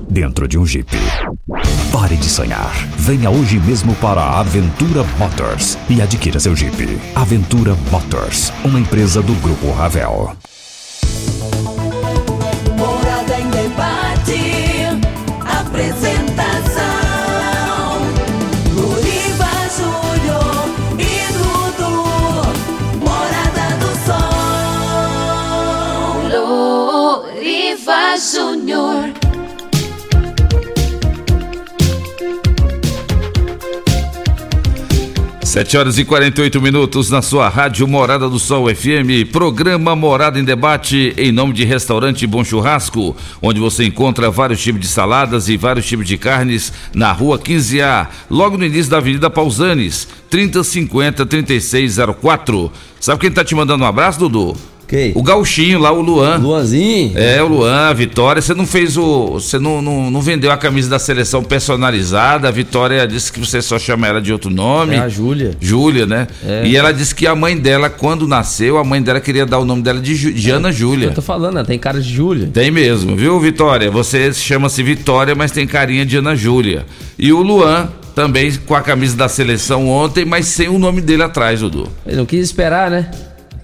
Speaker 22: dentro de um Jeep. Pare de sonhar. Venha hoje mesmo para a Aventura Motors e adquira seu Jeep. Aventura Motors, uma empresa do Grupo Ravel.
Speaker 23: Morada em debate. Apresentação. Luriva Júnior e Dudu. Morada do Sol. Luriva Júnior.
Speaker 5: Sete horas e 48 minutos na sua rádio Morada do Sol FM, programa Morada em Debate, em nome de Restaurante Bom Churrasco, onde você encontra vários tipos de saladas e vários tipos de carnes na rua 15A, logo no início da Avenida Pausanes, 3050 3604. Sabe quem tá te mandando um abraço, Dudu?
Speaker 1: Quem?
Speaker 5: O gauchinho lá, o Luan.
Speaker 1: Luanzinho?
Speaker 5: É, o Luan, a Vitória. Você não fez o. Você não, não, não vendeu a camisa da seleção personalizada. A Vitória disse que você só chama ela de outro nome.
Speaker 1: É a Júlia.
Speaker 5: Júlia, né?
Speaker 1: É.
Speaker 5: E ela disse que a mãe dela, quando nasceu, a mãe dela queria dar o nome dela de, Ju- de Ana Júlia.
Speaker 1: Eu tô falando, ela tem cara de Júlia.
Speaker 5: Tem mesmo, viu, Vitória? Você chama-se Vitória, mas tem carinha de Ana Júlia. E o Luan também com a camisa da seleção ontem, mas sem o nome dele atrás, Dudu.
Speaker 1: Ele não quis esperar, né?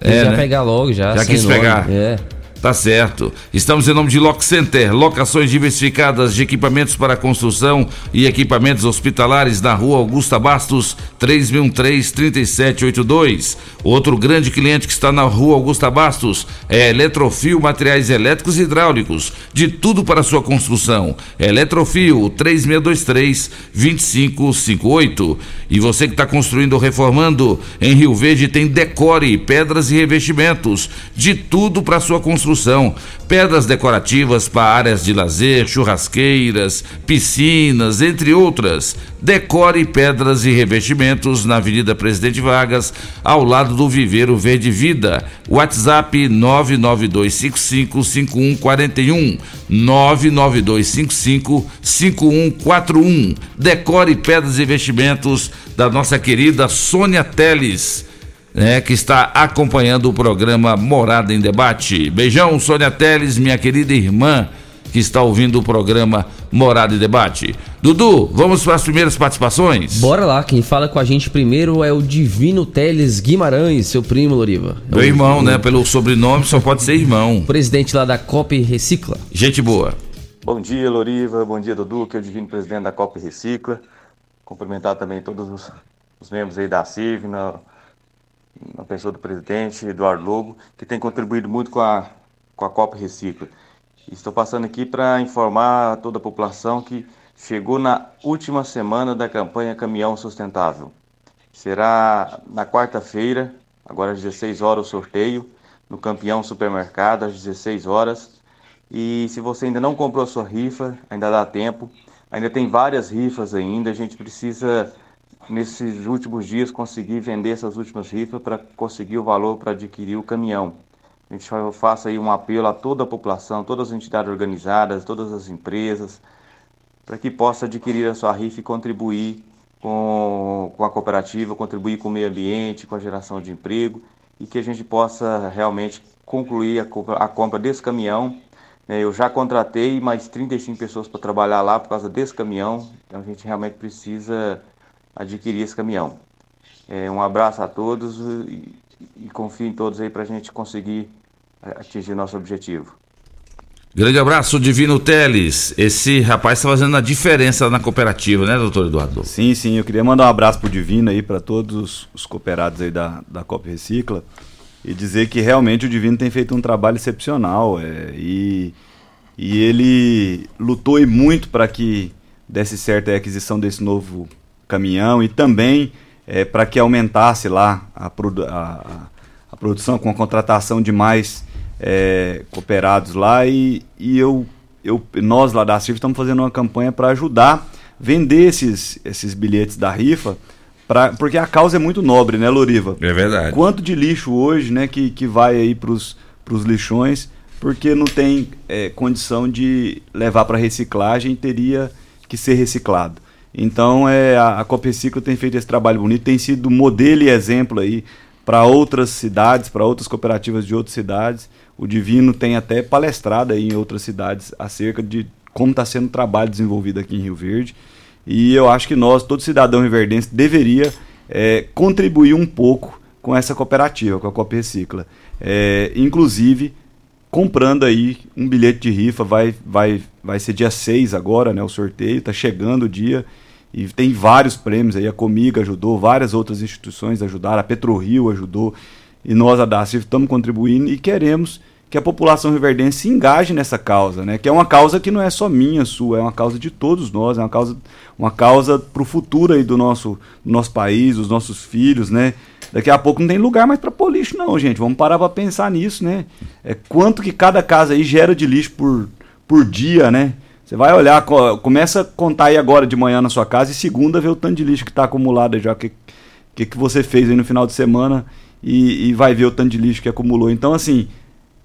Speaker 5: É,
Speaker 1: já
Speaker 5: né?
Speaker 1: pegar logo, já.
Speaker 5: Já quis
Speaker 1: nome.
Speaker 5: pegar.
Speaker 1: É.
Speaker 5: Tá certo. Estamos em nome de Lock Center, locações diversificadas de equipamentos para construção e equipamentos hospitalares na rua Augusta Bastos, 3013-3782. Outro grande cliente que está na rua Augusta Bastos é Eletrofil Materiais Elétricos e Hidráulicos, de tudo para sua construção. Eletrofil 3623-2558. E você que está construindo ou reformando, em Rio Verde tem Decore, pedras e revestimentos, de tudo para sua construção. Pedras decorativas para áreas de lazer, churrasqueiras, piscinas, entre outras. Decore pedras e revestimentos na Avenida Presidente Vargas, ao lado do Viveiro Verde Vida. WhatsApp 992555141. 992555141. Decore pedras e vestimentos da nossa querida Sônia Teles né, que está acompanhando o programa Morada em Debate. Beijão, Sônia Teles, minha querida irmã, que está ouvindo o programa Morada em Debate. Dudu, vamos para as primeiras participações?
Speaker 1: Bora lá, quem fala com a gente primeiro é o Divino Teles Guimarães, seu primo, Loriva.
Speaker 5: Meu irmão, né? Pelo sobrenome só pode ser irmão.
Speaker 1: Presidente lá da COP Recicla.
Speaker 5: Gente boa.
Speaker 24: Bom dia, Loriva. Bom dia, Dudu, que é o divino presidente da Copa Recicla. Cumprimentar também todos os, os membros aí da CIV, na, pessoa do presidente, Eduardo Lobo, que tem contribuído muito com a, com a Copa Recicla. Estou passando aqui para informar a toda a população que chegou na última semana da campanha Caminhão Sustentável. Será na quarta-feira, agora às 16 horas, o sorteio, no Campeão Supermercado, às 16 horas. E se você ainda não comprou sua rifa, ainda dá tempo. Ainda tem várias rifas ainda, a gente precisa nesses últimos dias, conseguir vender essas últimas rifas para conseguir o valor para adquirir o caminhão. A gente faça aí um apelo a toda a população, todas as entidades organizadas, todas as empresas, para que possa adquirir a sua rifa e contribuir com, com a cooperativa, contribuir com o meio ambiente, com a geração de emprego e que a gente possa realmente concluir a compra, a compra desse caminhão. É, eu já contratei mais 35 pessoas para trabalhar lá por causa desse caminhão, então a gente realmente precisa adquirir esse caminhão. É, um abraço a todos e, e confio em todos aí para a gente conseguir é, atingir nosso objetivo.
Speaker 5: Grande abraço, Divino Teles. Esse rapaz está fazendo a diferença na cooperativa, né, doutor Eduardo?
Speaker 7: Sim, sim. Eu queria mandar um abraço pro Divino aí, para todos os, os, cooperados aí da, da Copa Recicla e dizer que realmente o Divino tem feito um trabalho excepcional é, e, e ele lutou e muito para que desse certo a aquisição desse novo caminhão e também é, para que aumentasse lá a, a, a, produção com a contratação de mais é, cooperados lá e, e eu, eu, nós lá da CIF estamos fazendo uma campanha para ajudar a vender esses, esses bilhetes da rifa Pra, porque a causa é muito nobre, né, Loriva?
Speaker 5: É verdade.
Speaker 7: Quanto de lixo hoje, né, que, que vai aí para os lixões, porque não tem é, condição de levar para reciclagem, teria que ser reciclado. Então, é, a, a Copreciclo tem feito esse trabalho bonito, tem sido modelo e exemplo aí para outras cidades, para outras cooperativas de outras cidades. O Divino tem até palestrado em outras cidades acerca de como está sendo o trabalho desenvolvido aqui em Rio Verde. E eu acho que nós, todo cidadão riverdense, deveria é, contribuir um pouco com essa cooperativa, com a Copa Recicla. É, inclusive, comprando aí um bilhete de rifa, vai, vai, vai ser dia 6 agora, né? O sorteio, está chegando o dia. E tem vários prêmios aí, a Comiga ajudou, várias outras instituições ajudaram, a PetroRio ajudou, e nós, a DACIF, estamos contribuindo e queremos que a população riverdense se engaje nessa causa, né? Que é uma causa que não é só minha, sua, é uma causa de todos nós, é uma causa, uma causa para o futuro aí do nosso, do nosso país, dos nossos filhos, né? Daqui a pouco não tem lugar mais para pôr lixo, não, gente. Vamos parar para pensar nisso, né? É quanto que cada casa aí gera de lixo por, por dia, né? Você vai olhar, começa a contar aí agora de manhã na sua casa e segunda ver o tanto de lixo que está acumulado já que, que que você fez aí no final de semana e, e vai ver o tanto de lixo que acumulou. Então, assim,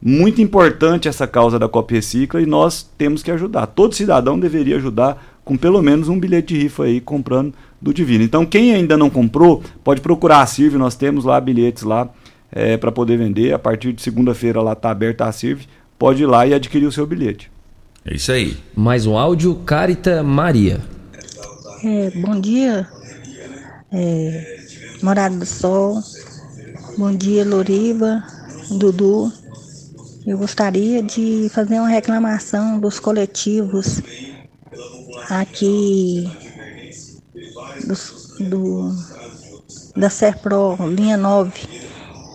Speaker 7: muito importante essa causa da Copa Recicla e nós temos que ajudar. Todo cidadão deveria ajudar com pelo menos um bilhete de rifa aí comprando do Divino. Então quem ainda não comprou, pode procurar a Sirve, nós temos lá bilhetes lá é, para poder vender. A partir de segunda-feira lá está aberta a Sirve, pode ir lá e adquirir o seu bilhete.
Speaker 5: É isso aí.
Speaker 1: Mais um áudio, Carita Maria.
Speaker 25: É, bom dia, é, Morada do Sol. Bom dia, Loriva, Dudu. Eu gostaria de fazer uma reclamação dos coletivos aqui dos, do, da Serpro, linha 9,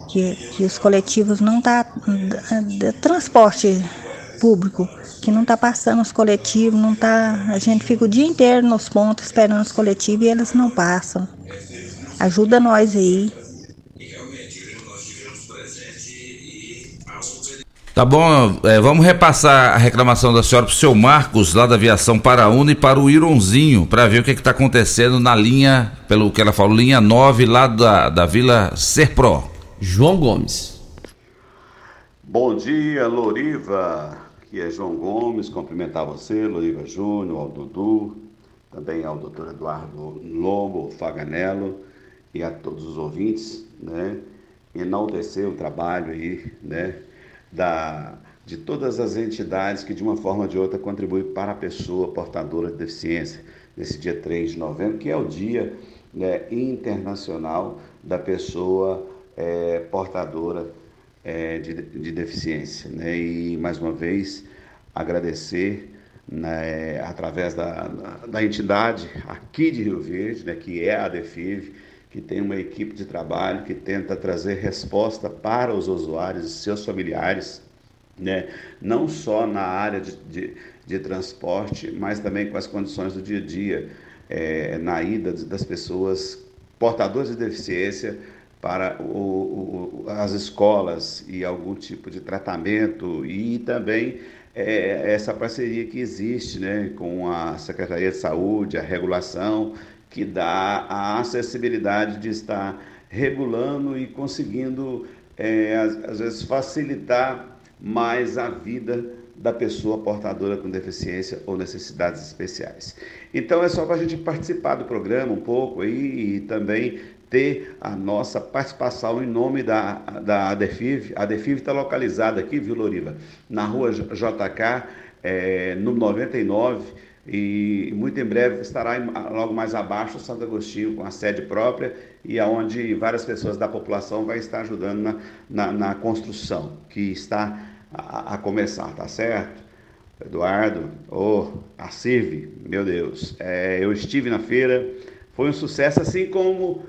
Speaker 25: que, que os coletivos não tá de transporte público, que não tá passando os coletivos, não tá, a gente fica o dia inteiro nos pontos esperando os coletivos e eles não passam. Ajuda nós aí.
Speaker 5: Tá bom, é, vamos repassar a reclamação da senhora para o seu Marcos, lá da aviação Paraúna, e para o Ironzinho, para ver o que está acontecendo na linha, pelo que ela falou, linha 9, lá da, da Vila Serpro.
Speaker 1: João Gomes.
Speaker 26: Bom dia, Loriva. Aqui é João Gomes, cumprimentar você, Loriva Júnior, ao Dudu, também ao doutor Eduardo Lobo, Faganello e a todos os ouvintes, né? Enaltecer o trabalho aí, né? Da, de todas as entidades que, de uma forma ou de outra, contribuem para a pessoa portadora de deficiência, nesse dia 3 de novembro, que é o Dia né, Internacional da Pessoa é, Portadora é, de, de, Deficiência. Né? E, mais uma vez, agradecer né, através da, da, entidade aqui de Rio Verde, né, que é a DEFIV, que tem uma equipe de trabalho que tenta trazer resposta para os usuários e seus familiares, né? não só na área de, de, de transporte, mas também com as condições do dia a dia, é, na ida das pessoas portadoras de deficiência para o, o, as escolas e algum tipo de tratamento e também é, essa parceria que existe né, com a Secretaria de Saúde, a regulação que dá a acessibilidade de estar regulando e conseguindo, é, às, às vezes, facilitar mais a vida da pessoa portadora com deficiência ou necessidades especiais. Então é só para a gente participar do programa um pouco aí e também ter a nossa participação em nome da, da ADEFIV. A ADEFIV está localizada aqui, viu, Loriva? Na rua JK, é, no 99, e muito em breve estará logo mais abaixo Santo Agostinho com a sede própria e aonde várias pessoas da população vai estar ajudando na, na, na construção que está a, a, começar, tá certo? Eduardo, oh, a CIV, meu Deus, é, eu estive na feira, foi um sucesso, assim como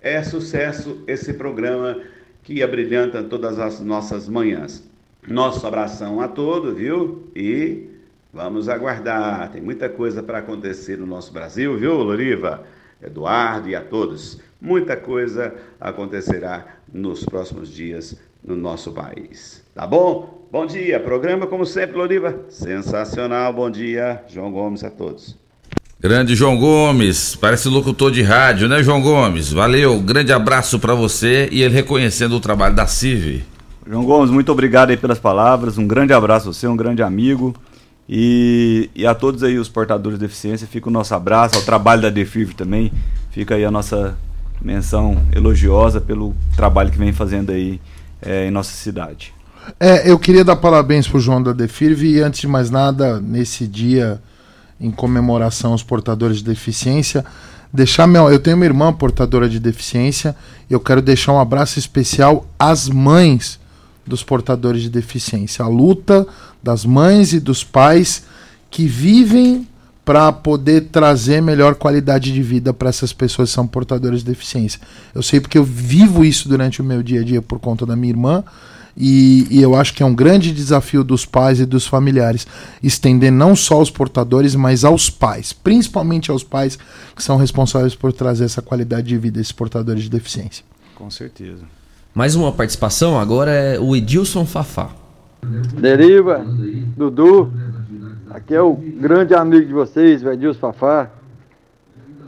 Speaker 26: é sucesso esse programa que abrilhanta todas as nossas manhãs. Nosso abração a todos, viu? E vamos aguardar. Tem muita coisa para acontecer no nosso Brasil, viu, Loriva? Eduardo e a todos. Muita coisa acontecerá nos próximos dias no nosso país. Tá bom? Bom dia. Programa, como sempre, Loriva. Sensacional. Bom dia. João Gomes a todos.
Speaker 5: Grande João Gomes, parece locutor de rádio, né, João Gomes? Valeu, grande abraço para você e ele reconhecendo o trabalho da CIV.
Speaker 7: João Gomes, muito obrigado aí pelas palavras, um grande abraço a você, um grande amigo. E, e a todos aí os portadores de deficiência, fica o nosso abraço, ao trabalho da DEFIV também, fica aí a nossa menção elogiosa pelo trabalho que vem fazendo aí é, em nossa cidade.
Speaker 8: É, eu queria dar parabéns pro João da DEFIRV e antes de mais nada, nesse dia em comemoração aos portadores de deficiência. Deixar meu, eu tenho uma irmã portadora de deficiência e eu quero deixar um abraço especial às mães dos portadores de deficiência. A luta das mães e dos pais que vivem para poder trazer melhor qualidade de vida para essas pessoas que são portadoras de deficiência. Eu sei porque eu vivo isso durante o meu dia a dia por conta da minha irmã e, e, eu acho que é um grande desafio dos pais e dos familiares estender não só aos portadores, mas aos pais, principalmente aos pais que são responsáveis por trazer essa qualidade de vida a esses portadores de deficiência.
Speaker 7: Com certeza.
Speaker 1: Mais uma participação agora é o Edilson Fafá.
Speaker 27: Deriva, Dudu, aqui é o grande amigo de vocês, o Edilson Fafá.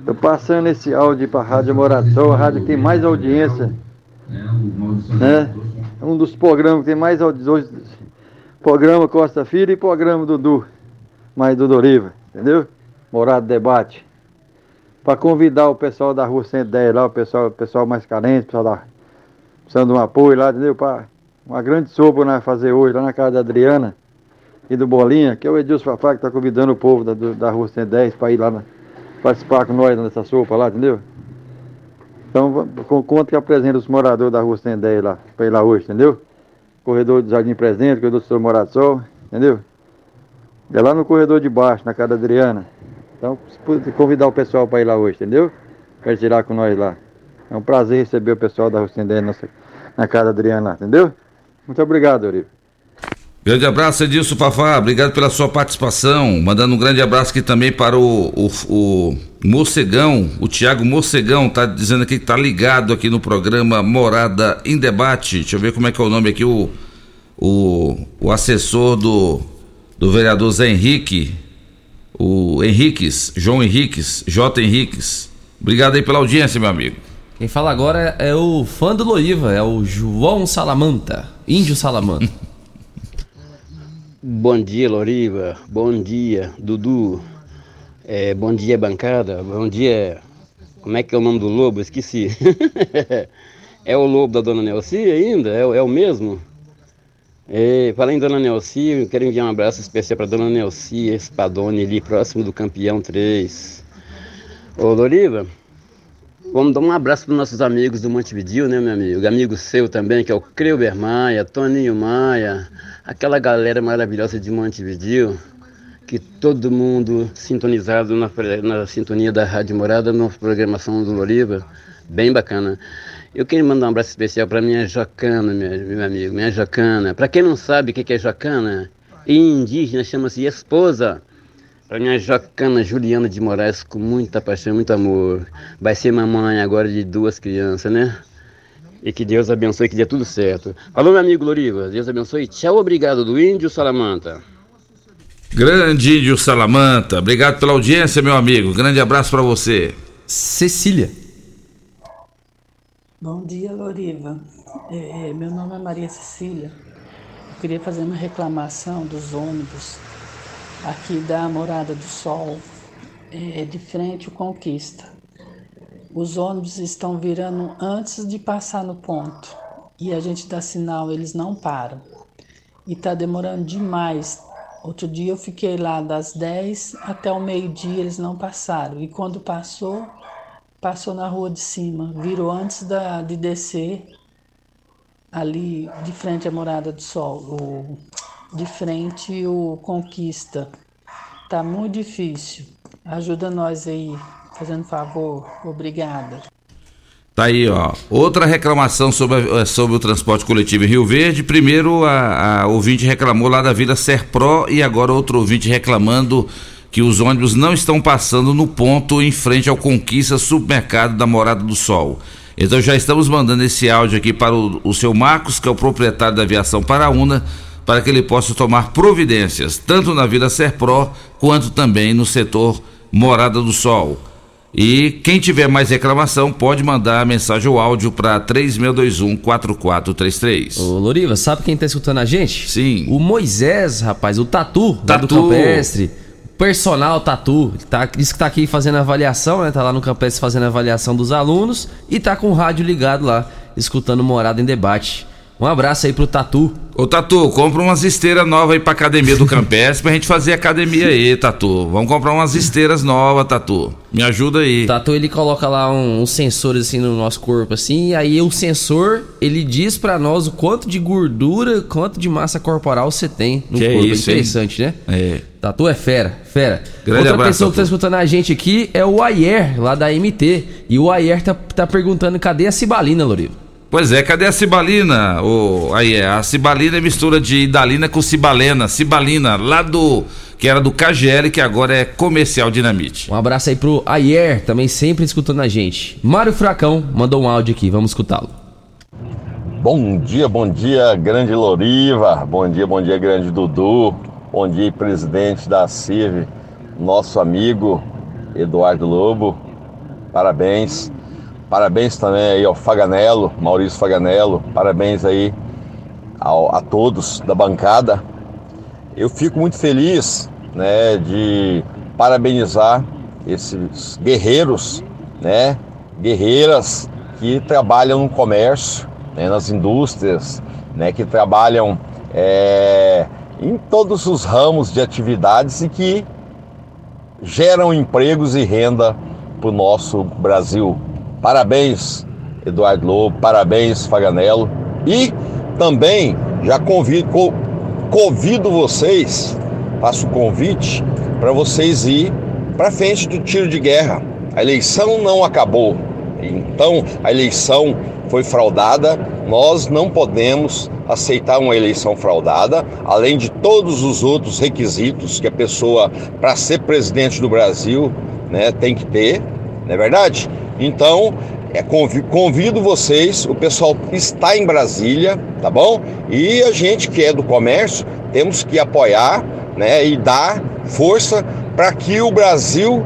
Speaker 27: Estou passando esse áudio para a Rádio Moração, a rádio que tem mais audiência. Né? um dos programas que tem mais audições. Programa Costa Filho e programa Dudu, mais do Doriva, entendeu? Morado Debate. Para convidar o pessoal da Rua 110 lá, o pessoal, o pessoal mais carente, o pessoal da, precisando de um apoio lá, entendeu? Para uma grande sopa nós fazer hoje lá na casa da Adriana e do Bolinha, que é o Edilson Fafá que está convidando o povo da, da Rua 110 para ir lá na, participar com nós nessa sopa lá, entendeu? Então, conta que apresenta os moradores da rua 110 lá, para ir lá hoje, entendeu? Corredor do Jardim Presente, corredor do Senhor Moração, entendeu? É lá no corredor de baixo, na casa da Adriana. Então, convidar o pessoal para ir lá hoje, entendeu? Para tirar com nós lá. É um prazer receber o pessoal da 110 na, na casa da Adriana entendeu? Muito obrigado, Eurico.
Speaker 5: Grande abraço, Edilson Fafá. Obrigado pela sua participação. Mandando um grande abraço aqui também para o, o, o Mocegão, o Tiago Mocegão, tá dizendo aqui que tá ligado aqui no programa Morada em Debate. Deixa eu ver como é que é o nome aqui, o, o, o assessor do, do vereador Zé Henrique, o Henriques, João Henriques, J. Henriques. Obrigado aí pela audiência, meu amigo.
Speaker 1: Quem fala agora é o fã do Loiva, é o João Salamanta, Índio Salamanta.
Speaker 28: Bom dia, Loriva. Bom dia, Dudu. É, bom dia, bancada. Bom dia. Como é que é o nome do lobo? Esqueci. é o lobo da dona Nelci ainda? É, é o mesmo? É, falando em dona Nelci, eu quero enviar um abraço especial para dona Nelci Espadone, ali próximo do Campeão 3. Ô, Loriva, vamos dar um abraço para nossos amigos do Montevideo, né, meu amigo? Amigo seu também, que é o Creuber Maia, Toninho Maia aquela galera maravilhosa de Montevideo, que todo mundo sintonizado na, na sintonia da Rádio Morada, na programação do Loriva, bem bacana. Eu queria mandar um abraço especial para minha Jocana, meu, amigo, minha Jocana. Para quem não sabe o que é Jocana, em indígena chama-se esposa. Para minha Jocana Juliana de Moraes, com muita paixão, muito amor. Vai ser mamãe agora de duas crianças, né? E que Deus abençoe, que dê tudo certo. Falou, meu amigo Loriva. Deus abençoe. Tchau, obrigado do Índio Salamanta.
Speaker 5: Grande Índio Salamanta. Obrigado pela audiência, meu amigo. Grande abraço para você.
Speaker 1: Cecília.
Speaker 29: Bom dia, Loriva. É, meu nome é Maria Cecília. Eu queria fazer uma reclamação dos ônibus aqui da Morada do Sol, é, de frente ao Conquista. Os ônibus estão virando antes de passar no ponto e a gente dá sinal, eles não param. E está demorando demais. Outro dia eu fiquei lá das 10 até o meio-dia, eles não passaram. E quando passou, passou na rua de cima, virou antes da, de descer ali de frente à Morada do Sol, o, de frente o Conquista. Tá muito difícil. Ajuda nós aí, fazendo favor. Obrigada.
Speaker 5: Tá aí, ó. Outra reclamação sobre, eh, sobre o transporte coletivo em Rio Verde. Primeiro, a, a ouvinte reclamou lá da Vila Serpro e agora outro ouvinte reclamando que os ônibus não estão passando no ponto em frente ao Conquista Supermercado da Morada do Sol. Então já estamos mandando esse áudio aqui para o, o seu Marcos, que é o proprietário da aviação Paraúna, para que ele possa tomar providências, tanto na Vila Serpro quanto também no setor Morada do Sol. E quem tiver mais reclamação pode mandar a mensagem ou áudio para 3621-4433.
Speaker 1: Ô Loriva, sabe quem tá escutando a gente?
Speaker 5: Sim.
Speaker 1: O Moisés, rapaz, o Tatu, lá do
Speaker 5: Tatu.
Speaker 1: Campestre. Personal Tatu. Tá, disse que tá aqui fazendo avaliação, né? Tá lá no Campestre fazendo avaliação dos alunos e tá com o rádio ligado lá, escutando Morada em Debate. Um abraço aí pro Tatu.
Speaker 5: Ô Tatu, compra umas esteiras novas aí pra academia do Campestre pra gente fazer academia aí, Tatu. Vamos comprar umas esteiras novas, Tatu. Me ajuda aí.
Speaker 1: Tatu ele coloca lá um- uns sensores assim no nosso corpo assim, e aí o sensor ele diz pra nós o quanto de gordura, quanto de massa corporal você tem no
Speaker 5: Que é
Speaker 1: corpo.
Speaker 5: isso, hein?
Speaker 1: interessante, né?
Speaker 5: É.
Speaker 1: Tatu é fera, fera.
Speaker 5: Grande
Speaker 1: Outra
Speaker 5: abraço,
Speaker 1: pessoa que tá escutando a gente aqui é o Ayer, lá da MT. E o Ayer tá, tá perguntando cadê a Cibalina, Lorivo?
Speaker 5: Pois é, cadê a cibalina? Ô, aí é, a cibalina é mistura de idalina com cibalena, cibalina, lá do que era do KGL, que agora é Comercial Dinamite.
Speaker 1: Um abraço aí pro Ayer, também sempre escutando a gente. Mário Fracão mandou um áudio aqui, vamos escutá-lo.
Speaker 30: Bom dia, bom dia, grande Loriva. Bom dia, bom dia, grande Dudu. Bom dia, presidente da CIV, nosso amigo Eduardo Lobo. Parabéns. Parabéns também aí ao Faganello, Maurício Faganello. Parabéns aí ao- a todos da bancada. Eu fico muito feliz, né, de parabenizar esses guerreiros, né, guerreiras que trabalham no comércio, né, nas indústrias, né, que trabalham é, em todos os ramos de atividades e que geram empregos e renda para o nosso Brasil. Parabéns, Eduardo Lobo, parabéns, Faganello. E também já convido, co- convido vocês, faço o convite para vocês ir para frente do tiro de guerra. A eleição não acabou. Então, a eleição foi fraudada. Nós não podemos aceitar uma eleição fraudada, além de todos os outros requisitos que a pessoa, para ser presidente do Brasil, né, tem que ter, não é verdade? Então, é, convi- convido vocês, o pessoal está em Brasília, tá bom? E a gente que é do comércio, temos que apoiar né, e dar força para que o Brasil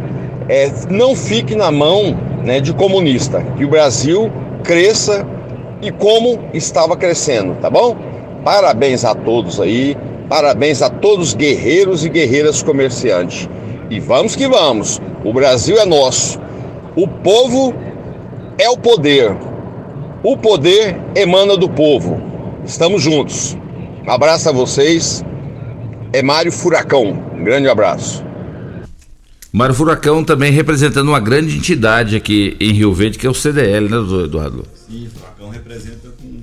Speaker 30: é, não fique na mão né, de comunista, que o Brasil cresça e como estava crescendo, tá bom? Parabéns a todos aí, parabéns a todos os guerreiros e guerreiras comerciantes. E vamos que vamos, o Brasil é nosso. O povo é o poder. O poder emana do povo. Estamos juntos. Abraço a vocês. É Mário Furacão. Um grande abraço.
Speaker 5: Mário Furacão também representando uma grande entidade aqui em Rio Verde, que é o CDL, né, doutor Eduardo?
Speaker 31: Sim, o Furacão representa com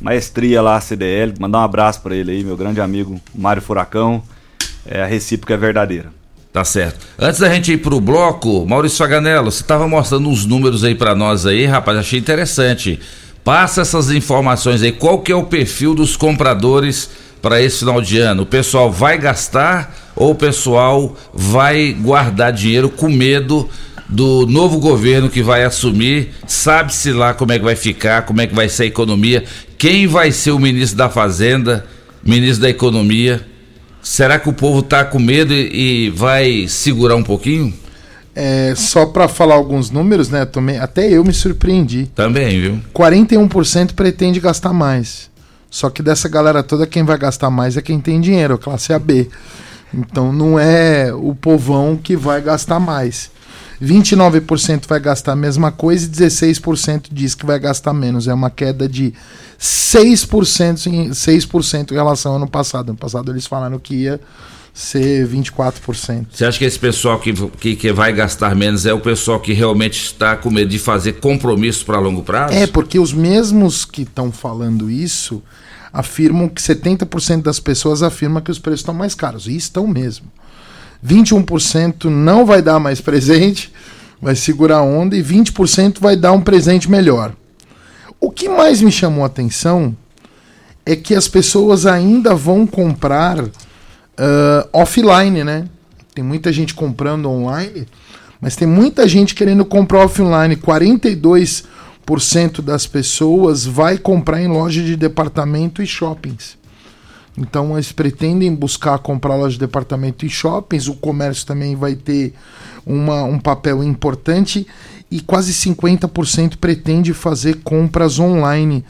Speaker 31: maestria lá a CDL. Mandar um abraço para ele aí, meu grande amigo Mário Furacão. É, a recíproca é verdadeira.
Speaker 5: Tá certo. Antes da gente ir pro bloco, Maurício Faganello, você estava mostrando uns números aí para nós aí, rapaz, achei interessante. Passa essas informações aí, qual que é o perfil dos compradores para esse final de ano? O pessoal vai gastar ou o pessoal vai guardar dinheiro com medo do novo governo que vai assumir? Sabe-se lá como é que vai ficar, como é que vai ser a economia, quem vai ser o ministro da Fazenda, ministro da Economia? Será que o povo tá com medo e, e vai segurar um pouquinho?
Speaker 8: É, só para falar alguns números, né? Também, até eu me surpreendi.
Speaker 5: Também, viu?
Speaker 8: 41% pretende gastar mais. Só que dessa galera toda, quem vai gastar mais é quem tem dinheiro, a classe AB. Então não é o povão que vai gastar mais. 29% vai gastar a mesma coisa e 16% diz que vai gastar menos. É uma queda de 6% em, 6% em relação ao ano passado. Ano passado eles falaram que ia ser 24%.
Speaker 5: Você acha que esse pessoal que, que, que vai gastar menos é o pessoal que realmente está com medo de fazer compromissos para longo prazo?
Speaker 8: É, porque os mesmos que estão falando isso afirmam que 70% das pessoas afirmam que os preços estão mais caros. E estão mesmo. 21% não vai dar mais presente, vai segurar a onda, e 20% vai dar um presente melhor. O que mais me chamou a atenção é que as pessoas ainda vão comprar uh, offline, né? Tem muita gente comprando online, mas tem muita gente querendo comprar offline. 42% das pessoas vai comprar em loja de departamento e shoppings. Então eles pretendem buscar comprar loja de departamento e shoppings. O comércio também vai ter uma, um papel importante e quase 50% pretende fazer compras online.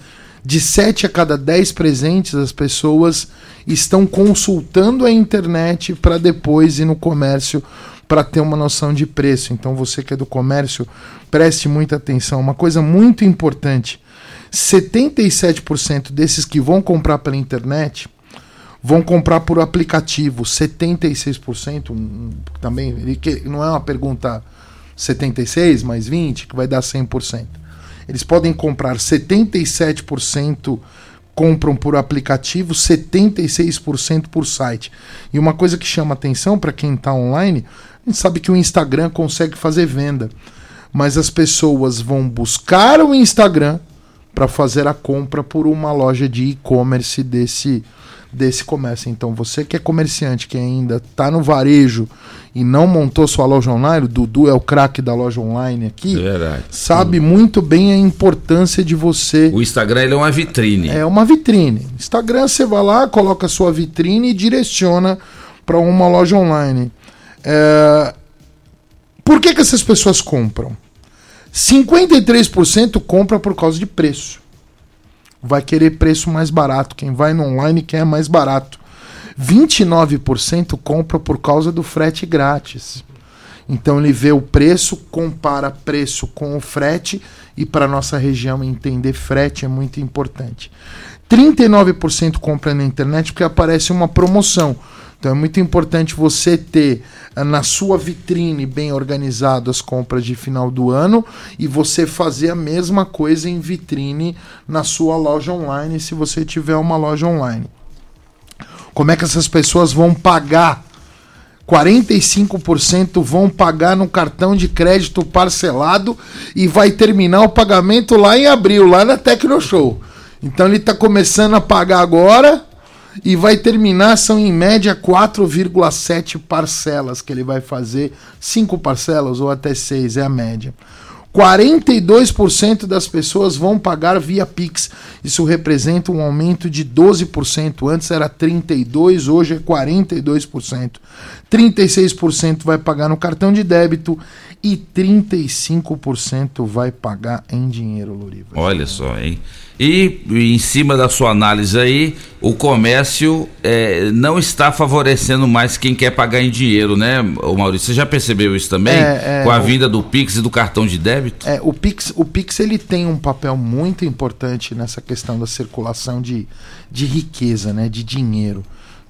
Speaker 8: De 7 a cada 10 presentes, as pessoas estão consultando a internet para depois ir no comércio para ter uma noção de preço. Então, você que é do comércio, preste muita atenção. Uma coisa muito importante: 77% desses que vão comprar pela internet vão comprar por aplicativo. 76% um, também. Não é uma pergunta 76 mais 20, que vai dar 100%. Eles podem comprar 77% compram por aplicativo, 76% por site. E uma coisa que chama atenção para quem está online, a gente sabe que o Instagram consegue fazer venda, mas as pessoas vão buscar o Instagram para fazer a compra por uma loja de e-commerce desse desse comércio. Então, você que é comerciante, que ainda está no varejo e não montou sua loja online, o Dudu é o craque da loja online aqui,
Speaker 5: Verdade.
Speaker 8: sabe muito bem a importância de você.
Speaker 5: O Instagram é uma vitrine.
Speaker 8: É uma vitrine. Instagram você vai lá, coloca sua vitrine e direciona para uma loja online. É... Por que, que essas pessoas compram? 53% compra por causa de preço vai querer preço mais barato. Quem vai no online quer mais barato. 29% compra por causa do frete grátis. Então ele vê o preço, compara preço com o frete e para nossa região entender frete é muito importante. 39% compra na internet porque aparece uma promoção. Então é muito importante você ter eh, na sua vitrine bem organizado as compras de final do ano e você fazer a mesma coisa em vitrine na sua loja online, se você tiver uma loja online. Como é que essas pessoas vão pagar? 45% vão pagar no cartão de crédito parcelado e vai terminar o pagamento lá em abril, lá na Tecnoshow. Então ele está começando a pagar agora e vai terminar, são em média 4,7 parcelas que ele vai fazer, 5 parcelas ou até 6 é a média. 42% das pessoas vão pagar via Pix. Isso representa um aumento de 12%. Antes era 32, hoje é 42%. 36% vai pagar no cartão de débito e 35% vai pagar em dinheiro, Loriva.
Speaker 5: Olha só, hein? E em cima da sua análise aí, o comércio é, não está favorecendo mais quem quer pagar em dinheiro, né, o Maurício? Você já percebeu isso também? É, é, com a vinda do Pix e do cartão de débito?
Speaker 8: É, o Pix, o Pix ele tem um papel muito importante nessa questão da circulação de, de riqueza, né, de dinheiro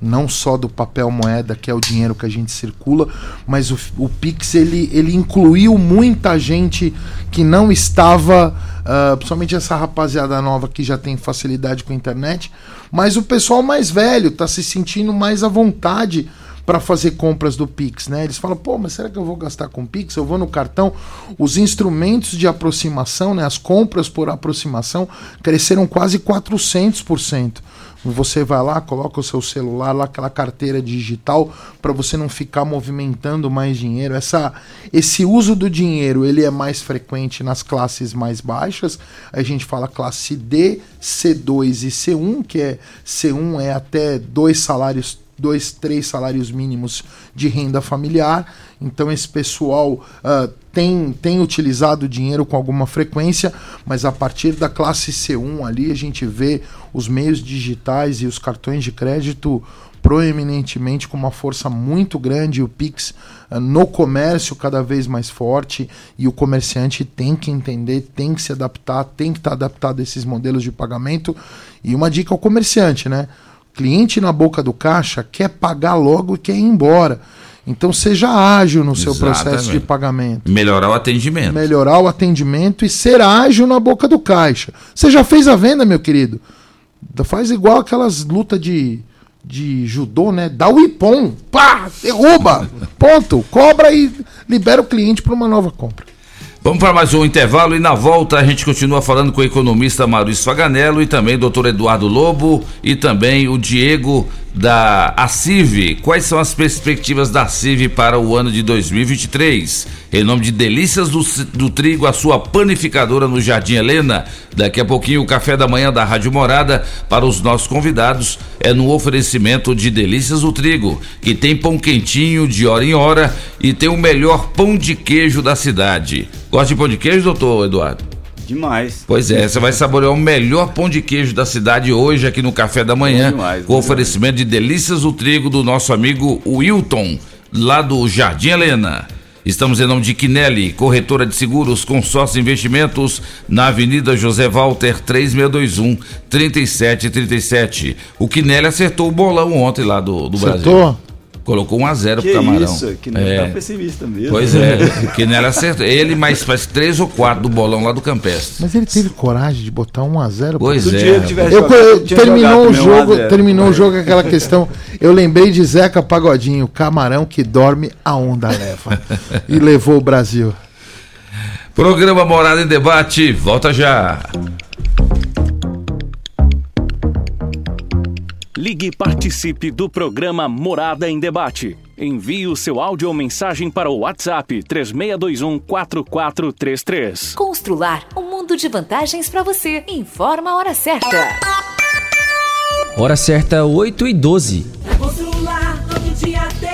Speaker 8: não só do papel moeda, que é o dinheiro que a gente circula, mas o, o Pix ele, ele incluiu muita gente que não estava, uh, principalmente essa rapaziada nova que já tem facilidade com a internet, mas o pessoal mais velho está se sentindo mais à vontade para fazer compras do Pix, né? Eles falam, pô, mas será que eu vou gastar com Pix? Eu vou no cartão. Os instrumentos de aproximação, né? As compras por aproximação cresceram quase 400%. Você vai lá, coloca o seu celular lá, aquela carteira digital, para você não ficar movimentando mais dinheiro. Essa, esse uso do dinheiro ele é mais frequente nas classes mais baixas. A gente fala classe D, C2 e C1, que é C1 é até dois salários dois, três salários mínimos de renda familiar. então esse pessoal ah, tem, tem utilizado o dinheiro com alguma frequência, mas a partir da classe C1 ali a gente vê os meios digitais e os cartões de crédito proeminentemente com uma força muito grande, o Pix ah, no comércio cada vez mais forte e o comerciante tem que entender, tem que se adaptar, tem que estar adaptado a esses modelos de pagamento. E uma dica ao comerciante, né? Cliente na boca do caixa quer pagar logo e quer ir embora. Então seja ágil no seu processo de pagamento.
Speaker 5: Melhorar o atendimento.
Speaker 8: Melhorar o atendimento e ser ágil na boca do caixa. Você já fez a venda, meu querido? Faz igual aquelas lutas de, de judô, né? Dá o ipom, pá, derruba, ponto, cobra e libera o cliente para uma nova compra.
Speaker 5: Vamos para mais um intervalo e na volta a gente continua falando com o economista Maurício Faganello e também o doutor Eduardo Lobo e também o Diego da ACIV. Quais são as perspectivas da ACIV para o ano de 2023? Em nome de Delícias do, do Trigo, a sua panificadora no Jardim Helena. Daqui a pouquinho o café da manhã da Rádio Morada para os nossos convidados é no oferecimento de Delícias do Trigo, que tem pão quentinho de hora em hora e tem o melhor pão de queijo da cidade. Gosta de pão de queijo, doutor Eduardo?
Speaker 7: Demais.
Speaker 5: Pois é, você vai saborear o melhor pão de queijo da cidade hoje aqui no café da manhã,
Speaker 7: demais,
Speaker 5: com
Speaker 7: bom
Speaker 5: oferecimento de delícias do trigo do nosso amigo Wilton, lá do Jardim Helena. Estamos em nome de Quinelli, corretora de seguros, consórcio investimentos, na Avenida José Walter 3621 3737. O Quinelli acertou o bolão ontem lá do, do Brasil.
Speaker 8: Acertou?
Speaker 5: Colocou 1 a 0
Speaker 7: Que
Speaker 5: pro Camarão.
Speaker 7: isso, que não tá pessimista mesmo.
Speaker 5: Pois é, Quinelli acertou. Ele mais faz três ou quatro do bolão lá do Campestre.
Speaker 8: Mas ele teve coragem de botar 1 a 0
Speaker 5: Pois é. Se o Diego tivesse
Speaker 8: Eu,
Speaker 5: jogado,
Speaker 8: eu- terminou o
Speaker 5: também 1 a
Speaker 8: jogo,
Speaker 5: 0.
Speaker 8: terminou o jogo aquela questão. Eu lembrei de Zeca Pagodinho, camarão que dorme a onda leva. e levou o Brasil.
Speaker 5: Programa Morada em Debate, volta já.
Speaker 32: Ligue e participe do programa Morada em Debate. Envie o seu áudio ou mensagem para o WhatsApp 3621 4433.
Speaker 12: Constrular um mundo de vantagens para você. Informa a hora certa.
Speaker 1: Hora certa, 8 e 12.
Speaker 23: Constrular todo dia tem, tem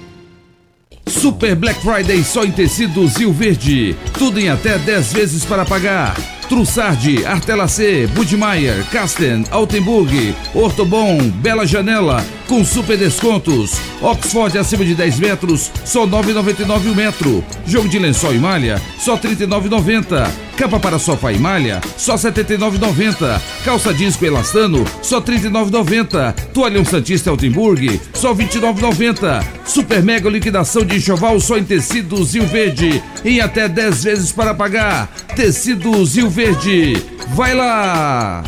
Speaker 13: Super Black Friday só em tecidos Rio Verde. Tudo em até 10 vezes para pagar. Trussardi, Artelacê, Budmeier, Casten, Altenburg, Ortobon, Bela Janela, com super descontos. Oxford acima de 10 metros, só 9,99 o metro. Jogo de lençol e malha, só 39,90. Capa para sofá e malha, só 79,90. Calça com elastano, só 39,90. Toalhão Santista Altenburg, só 29,90. Super mega liquidação de enxoval só em tecidos Rio Verde, em até 10 vezes para pagar. Tecidos Rio Verde. Vai lá!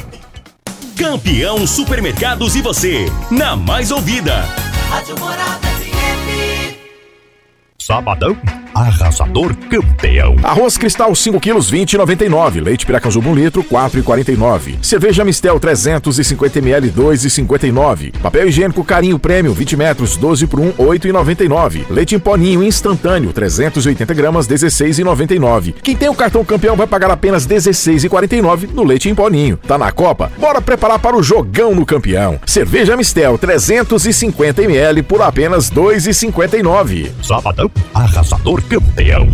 Speaker 20: Campeão Supermercados e você, na mais ouvida.
Speaker 23: Rádio Morada FM.
Speaker 33: Sabadão, arrasador campeão. Arroz Cristal 5 quilos 20,99. Leite Piracanjuba 1 litro 4,49. Cerveja Mistel 350 ml 2,59. Papel higiênico Carinho Prêmio 20 metros 12 por 1 8,99. Leite em poninho instantâneo 380 gramas 16,99. Quem tem o cartão campeão vai pagar apenas 16,49 no leite em poninho. Tá na Copa? Bora preparar para o jogão no campeão. Cerveja Mistel 350 ml por apenas 2,59. Sabadão, arrasador campeão.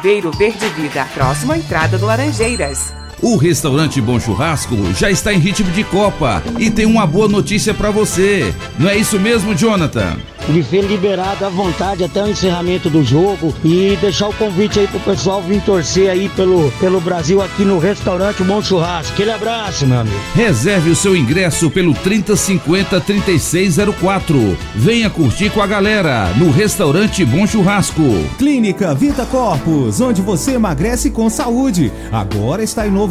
Speaker 34: Viveiro Verde Vida, próximo à entrada do Laranjeiras.
Speaker 13: O restaurante Bom Churrasco já está em ritmo de Copa e tem uma boa notícia para você. Não é isso mesmo, Jonathan?
Speaker 19: de ver liberado à vontade até o encerramento do jogo e deixar o convite aí pro pessoal vir torcer aí pelo, pelo Brasil aqui no restaurante Bom Churrasco. Aquele abraço, meu amigo.
Speaker 35: Reserve o seu ingresso pelo 3050 3604. Venha curtir com a galera no restaurante Bom Churrasco.
Speaker 36: Clínica Vita Corpus, onde você emagrece com saúde. Agora está em novo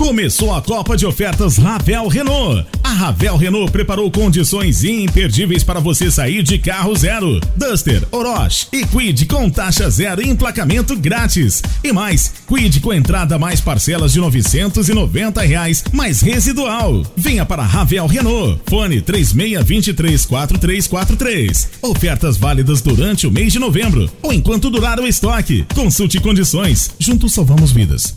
Speaker 20: Começou a Copa de Ofertas Ravel Renault. A Ravel Renault preparou condições imperdíveis para você sair de carro zero. Duster, Orochi e Quid com taxa zero e emplacamento grátis. E mais, Quid com entrada mais parcelas de 990 reais, mais residual. Venha para Ravel Renault. Fone 36234343. Ofertas válidas durante o mês de novembro ou enquanto durar o estoque. Consulte condições. Juntos salvamos vidas.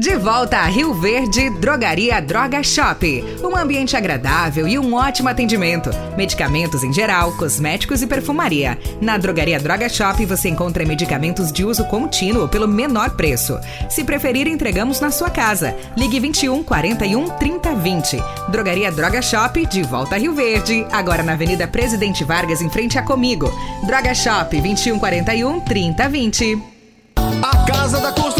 Speaker 21: De volta a Rio Verde, Drogaria Droga Shop. Um ambiente agradável e um ótimo atendimento. Medicamentos em geral, cosméticos e perfumaria. Na Drogaria Droga Shop você encontra medicamentos de uso contínuo pelo menor preço. Se preferir, entregamos na sua casa. Ligue 21 41 30 20. Drogaria Droga Shop, de volta a Rio Verde. Agora na Avenida Presidente Vargas, em frente a Comigo. Droga Shop 21 41 30 20.
Speaker 37: A Casa da Construção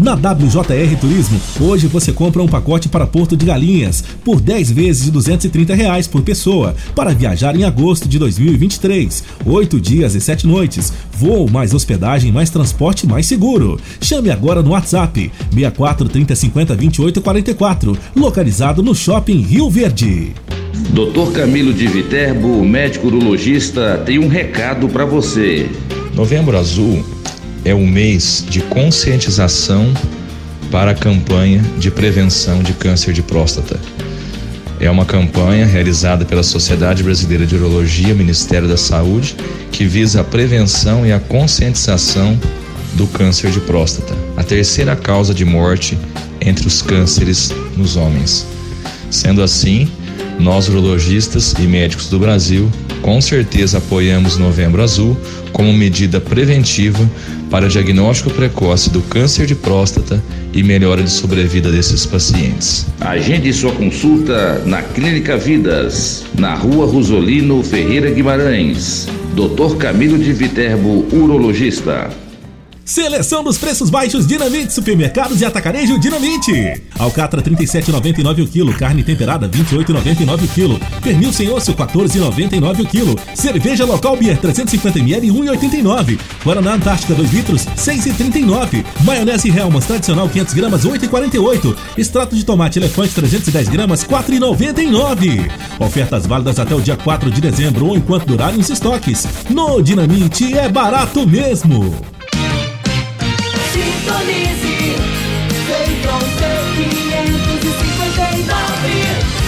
Speaker 16: Na WJR Turismo, hoje você compra um pacote para Porto de Galinhas por 10 vezes de 230 reais por pessoa para viajar em agosto de 2023. 8 dias e 7 noites. Voo mais hospedagem mais transporte mais seguro. Chame agora no WhatsApp 64 30 50 28 44, localizado no Shopping Rio Verde.
Speaker 5: Dr. Camilo de Viterbo, médico urologista, tem um recado para você.
Speaker 18: Novembro Azul é o mês de conscientização para a campanha de prevenção de câncer de próstata. É uma campanha realizada pela Sociedade Brasileira de Urologia, Ministério da Saúde, que visa a prevenção e a conscientização do câncer de próstata, a terceira causa de morte entre os cânceres nos homens. Sendo assim, nós urologistas e médicos do Brasil com certeza apoiamos Novembro Azul como medida preventiva para diagnóstico precoce do câncer de próstata e melhora de sobrevida desses pacientes.
Speaker 5: Agende sua consulta na Clínica Vidas, na Rua Rosolino Ferreira Guimarães. Dr. Camilo de Viterbo, urologista.
Speaker 16: Seleção dos preços baixos Dinamite Supermercados e Atacarejo Dinamite. Alcatra 37,99 o quilo, carne temperada 28,99 o quilo, pernil sem osso 14,99 o quilo, cerveja local Beer 350 ml 1,89, Guaraná Antártica 2 litros 6,39, maionese Helmas tradicional 500 gramas 8,48, extrato de tomate elefante 310 gramas 4,99. Ofertas válidas até o dia 4 de dezembro ou enquanto durarem os estoques. No Dinamite é barato mesmo.
Speaker 23: Sintonize, Feitron C559,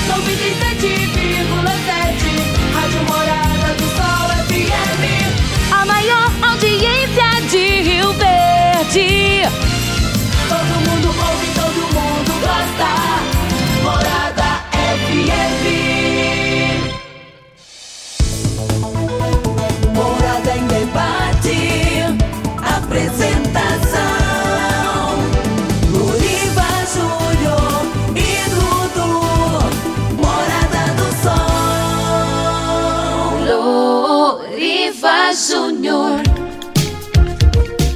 Speaker 23: 97,7, Rádio Morada do Sol FM.
Speaker 12: A maior audiência de Rio Verde.
Speaker 23: Todo mundo ouve, todo mundo gosta. Júnior.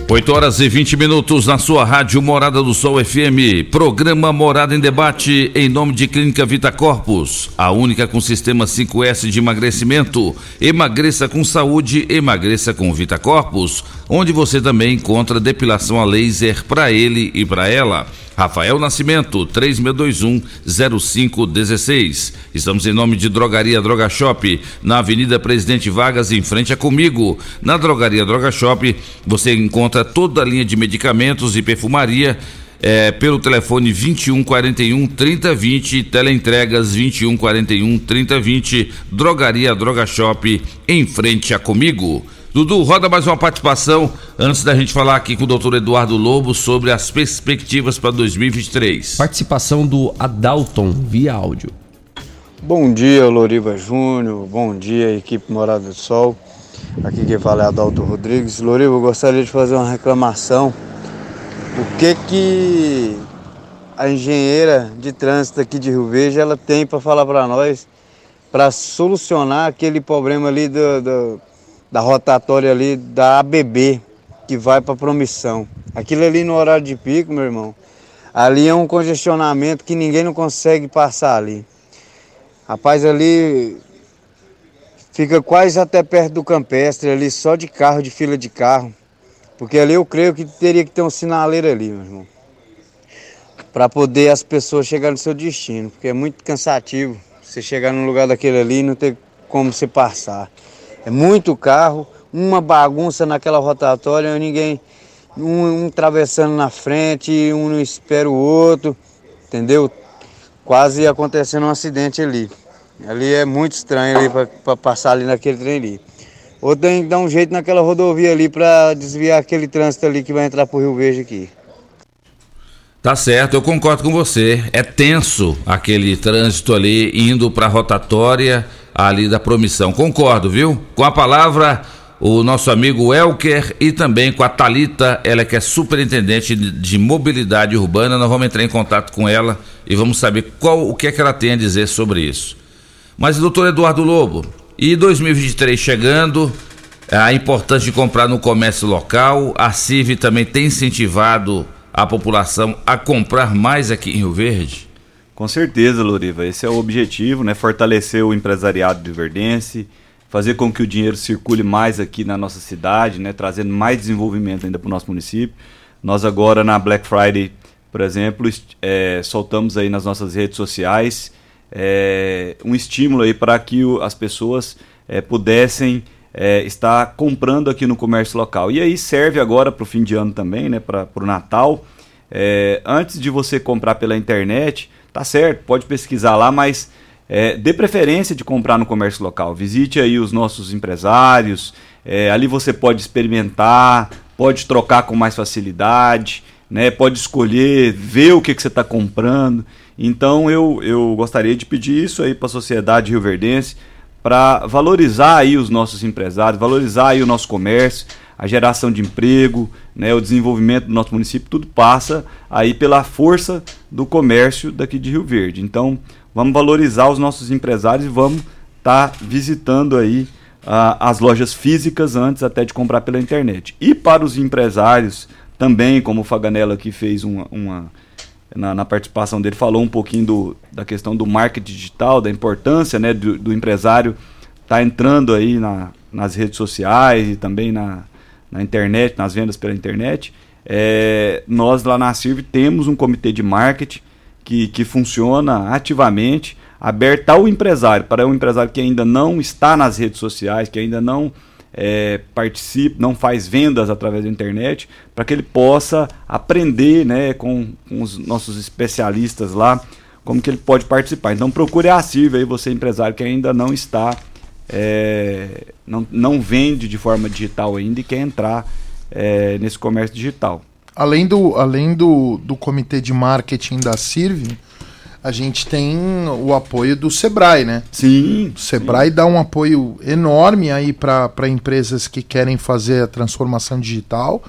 Speaker 5: 8 horas e 20 minutos na sua rádio Morada do Sol FM. Programa Morada em Debate em nome de Clínica Vita Corpus, a única com sistema 5S de emagrecimento. Emagreça com saúde, emagreça com Vita Corpus, onde você também encontra depilação a laser para ele e para ela. Rafael Nascimento, 3621-0516. Estamos em nome de Drogaria Droga Shop, na Avenida Presidente Vargas, em frente a Comigo. Na Drogaria Droga Shop, você encontra toda a linha de medicamentos e perfumaria. é, pelo telefone 2141 3020, teleentregas 2141 3020, Drogaria Droga Shop, em frente a Comigo. Dudu, roda mais uma participação antes da gente falar aqui com o doutor Eduardo Lobo sobre as perspectivas para 2023.
Speaker 1: Participação do Adalton via áudio.
Speaker 38: Bom dia, Loriva Júnior. Bom dia, equipe Morada do Sol. Aqui quem fala é Adalto Rodrigues. Loriva, eu gostaria de fazer uma reclamação. O que que a engenheira de trânsito aqui de Rio Verde ela tem para falar para nós para solucionar aquele problema ali do, do- da rotatória ali da ABB que vai para Promissão. Aquilo ali no horário de pico, meu irmão, ali é um congestionamento que ninguém não consegue passar ali. Rapaz, ali fica quase até perto do campestre ali, só de carro, de fila de carro. Porque ali eu creio que teria que ter um sinaleiro ali, meu irmão. Para poder as pessoas chegarem no seu destino. Porque é muito cansativo você chegar num lugar daquele ali e não ter como você passar. É muito carro, uma bagunça naquela rotatória, ninguém. Um, um atravessando na frente, um não espera o outro, entendeu? Quase acontecendo um acidente ali. Ali é muito estranho ali para passar ali naquele trem ali. Ou tem que dar um jeito naquela rodovia ali para desviar aquele trânsito ali que vai entrar pro Rio Verde aqui.
Speaker 5: Tá certo, eu concordo com você. É tenso aquele trânsito ali indo para a rotatória ali da promissão. Concordo, viu? Com a palavra o nosso amigo Elker e também com a Talita, ela que é superintendente de- de mobilidade urbana. Nós vamos entrar em contato com ela e vamos saber qual o que é que ela tem a dizer sobre isso. Mas doutor Eduardo Lobo, e 2023 chegando, a importância de comprar no comércio local, a CIV também tem incentivado a população a comprar mais aqui em Rio Verde?
Speaker 7: Com certeza, Loriva. Esse é o objetivo, né? Fortalecer o empresariado de Verdense, fazer com que o dinheiro circule mais aqui na nossa cidade, né? Trazendo mais desenvolvimento ainda para o nosso município. Nós agora na Black Friday, por exemplo, eh, soltamos aí nas nossas redes sociais eh, um estímulo aí para que o- as pessoas eh, pudessem eh, estar comprando aqui no comércio local. E aí serve agora para o fim de ano também, né? Para o Natal. É, antes de você comprar pela internet, tá certo, pode pesquisar lá, mas é, dê preferência de comprar no comércio local. Visite aí os nossos empresários, é, ali você pode experimentar, pode trocar com mais facilidade, né, pode escolher, ver o que, que você está comprando. Então eu, eu gostaria de pedir isso aí para a sociedade rioverdense, para valorizar aí os nossos empresários, valorizar aí o nosso comércio, a geração de emprego, né, o desenvolvimento do nosso município, tudo passa aí pela força do comércio daqui de Rio Verde. Então, vamos valorizar os nossos empresários e vamos estar visitando aí as lojas físicas antes até de comprar pela internet. E para os empresários também, como o Faganello aqui fez uma, uma na, na, participação dele, falou um pouquinho do, da questão do marketing digital, da importância né, do, do empresário estar tá entrando aí na, nas redes sociais e também na, na internet, nas vendas pela internet. É, nós lá na CIRV temos um comitê de marketing que, que funciona ativamente, aberto ao empresário, para o empresário que ainda não está nas redes sociais, que ainda não é, não faz vendas através da internet, para que ele possa aprender né, com, com, os nossos especialistas lá como que ele pode participar. Então procure a CIRV aí, você empresário que ainda não está, é, não, não vende de forma digital ainda e quer entrar é, nesse comércio digital.
Speaker 8: Além do, além do, do comitê de marketing da CIRV, a gente tem o apoio do Sebrae, né?
Speaker 7: Sim.
Speaker 8: O Sebrae sim. dá um apoio enorme aí para empresas que querem fazer a transformação digital.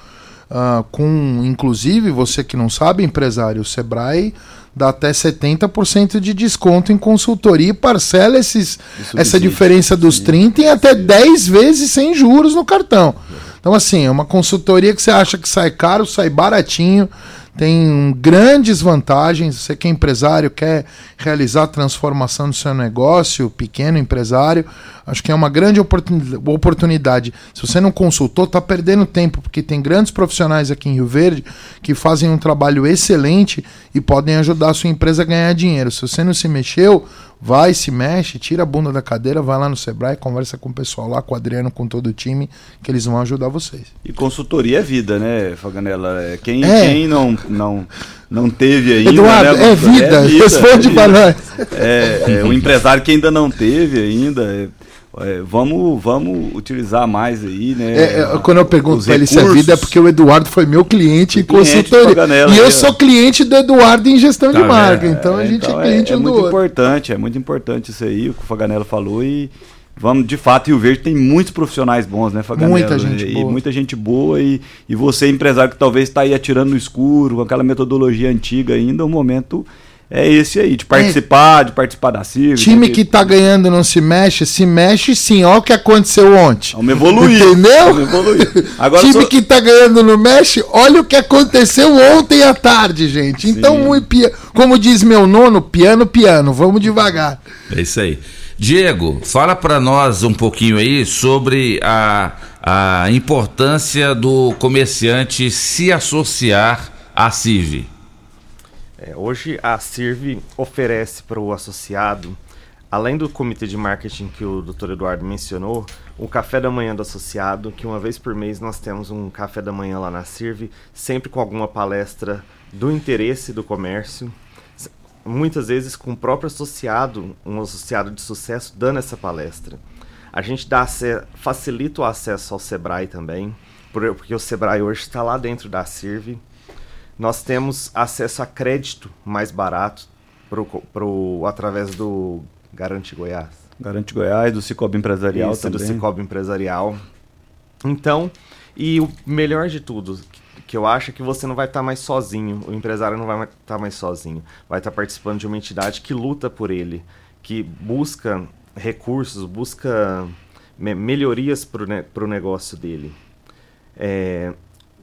Speaker 8: Uh, com, inclusive, você que não sabe, empresário, o Sebrae dá até 70% de desconto em consultoria e parcela esses, essa diferença dos sim. 30 em até 10 vezes sem juros no cartão. Então, assim, é uma consultoria que você acha que sai caro, sai baratinho tem grandes vantagens. Você que é empresário, quer realizar transformação do seu negócio, pequeno empresário, acho que é uma grande oportunidade. Se você não consultou, está perdendo tempo, porque tem grandes profissionais aqui em Rio Verde que fazem um trabalho excelente e podem ajudar a sua empresa a ganhar dinheiro. Se você não se mexeu, vai, se mexe, tira a bunda da cadeira, vai lá no Sebrae, conversa com o pessoal lá, com o Adriano, com todo o time, que eles vão ajudar vocês.
Speaker 7: E consultoria é vida, né, Faganella? É, quem, é. quem não, não, não teve ainda.
Speaker 8: Eduardo,
Speaker 7: né,
Speaker 8: é, vida. é vida, responde é para nós.
Speaker 7: É, é, o empresário que ainda não teve ainda. É, é, vamos, vamos utilizar mais aí, né?
Speaker 8: É, é, quando eu pergunto para ele se é vida, é porque o Eduardo foi meu cliente em consultoria. E eu sou cliente do Eduardo em gestão tá de marca, então a gente então é cliente
Speaker 7: é,
Speaker 8: um
Speaker 7: muito outro. importante, é muito importante isso aí, o que o Faganello falou e vamos, de fato, Rio Verde tem muitos profissionais bons, né, Faganello?
Speaker 8: Muita gente
Speaker 7: e,
Speaker 8: boa.
Speaker 7: muita gente boa e, e você, empresário que talvez está aí atirando no escuro, com aquela metodologia antiga ainda, um momento é esse aí, de participar, é. de participar da CIV.
Speaker 8: Time que tá ganhando não se mexe, se mexe sim. Olha o que aconteceu ontem.
Speaker 7: Vamos evoluir.
Speaker 8: Entendeu?
Speaker 7: Vamos evoluir.
Speaker 8: Agora Time só... que tá ganhando não mexe, olha o que aconteceu ontem à tarde, gente. Então, muito pia... como diz meu nono, piano, piano. Vamos devagar.
Speaker 5: É isso aí. Diego, fala para nós um pouquinho aí sobre a, a importância do comerciante se associar à CIV.
Speaker 9: É, hoje a CIRV oferece para o associado, além do comitê de marketing que o Dr. Eduardo mencionou, o café da manhã do associado, que uma vez por mês nós temos um café da manhã lá na CIRV, sempre com alguma palestra do interesse do comércio, muitas vezes com o próprio associado, um associado de sucesso, dando essa palestra. A gente dá facilita o acesso ao Sebrae também, porque o Sebrae hoje está lá dentro da CIRV nós temos acesso a crédito mais barato pro, pro, através do Garante Goiás.
Speaker 7: Garante Goiás, do Cicobi Empresarial
Speaker 9: Isso,
Speaker 7: também.
Speaker 9: do Cicobi Empresarial. Então, e o melhor de tudo, que eu acho é que você não vai estar tá mais sozinho, o empresário não vai estar tá mais sozinho, vai estar tá participando de uma entidade que luta por ele, que busca recursos, busca me melhorias para o ne negócio dele. É,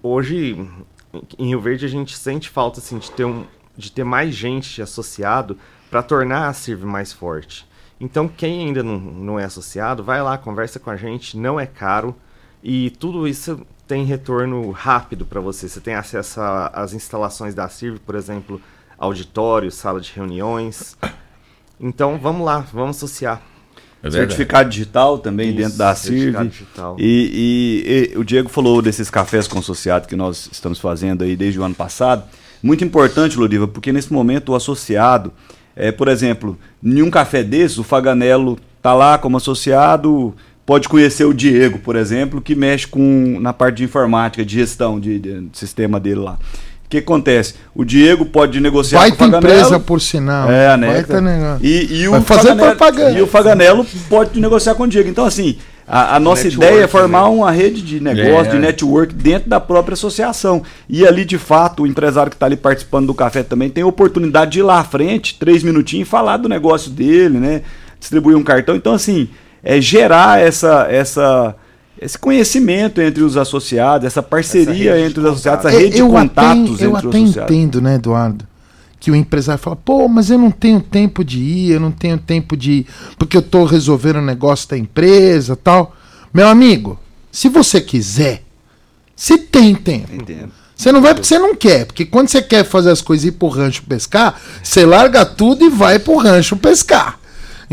Speaker 9: hoje em Rio Verde a gente sente falta assim, de, ter um, de ter mais gente associado para tornar a CIRV mais forte. Então, quem ainda não, não é associado, vai lá, conversa com a gente, não é caro e tudo isso tem retorno rápido para você. Você tem acesso às instalações da CIRV, por exemplo, auditório, sala de reuniões. Então, vamos lá, vamos associar.
Speaker 7: É certificado digital também Isso, dentro da CIRV. E, e, e, o Diego falou desses cafés com associado que nós estamos fazendo aí desde o ano passado. Muito importante, Loriva, porque nesse momento o associado, é, por exemplo, nenhum café desses, o Faganello tá lá como associado, pode conhecer o Diego, por exemplo, que mexe com na parte de informática, de gestão de, de, de sistema dele lá que acontece? O Diego pode negociar
Speaker 8: Vai
Speaker 7: com o Faganello.
Speaker 8: empresa, por sinal.
Speaker 7: É, né?
Speaker 8: Vai ter negócio.
Speaker 7: E, e,
Speaker 8: Vai
Speaker 7: o
Speaker 8: fazer
Speaker 7: Faganello,
Speaker 8: propaganda.
Speaker 7: e o Faganello pode negociar com o Diego. Então, assim, a, a nossa network, ideia é formar né? uma rede de negócio, é. de network dentro da própria associação. E ali, de fato, o empresário que está ali participando do café também tem a oportunidade de ir lá à frente, três minutinhos, falar do negócio dele, né? Distribuir um cartão. Então, assim, é gerar essa, essa, esse conhecimento entre os associados, essa parceria entre os associados, essa rede de
Speaker 8: eu
Speaker 7: contatos
Speaker 8: até, eu
Speaker 7: entre os
Speaker 8: até
Speaker 7: associados.
Speaker 8: entendo, né, Eduardo? Que o empresário fala, pô, mas eu não tenho tempo de ir, eu não tenho tempo de ir, porque eu tô resolvendo o negócio da empresa tal. Meu amigo, se você quiser, se tem tempo. Você não vai porque você não quer, porque quando você quer fazer as coisas e ir pro rancho pescar, você larga tudo e vai pro rancho pescar.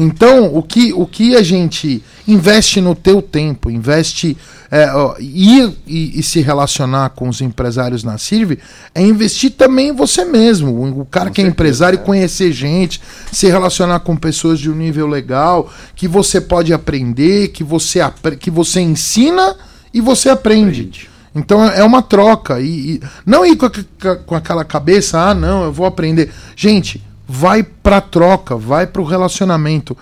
Speaker 8: Então, o que, o que a gente investe no teu tempo, investe é, ó, ir e, e se relacionar com os empresários na Sirve, é investir também em você mesmo. O, cara que é empresário conhecer gente, se relacionar com pessoas de um nível legal, que você pode aprender, que você, que você ensina e você aprende. Então é uma troca. E, e não ir com, a- com aquela cabeça, ah, não, eu vou aprender. Gente, vai pra troca, vai pro relacionamento.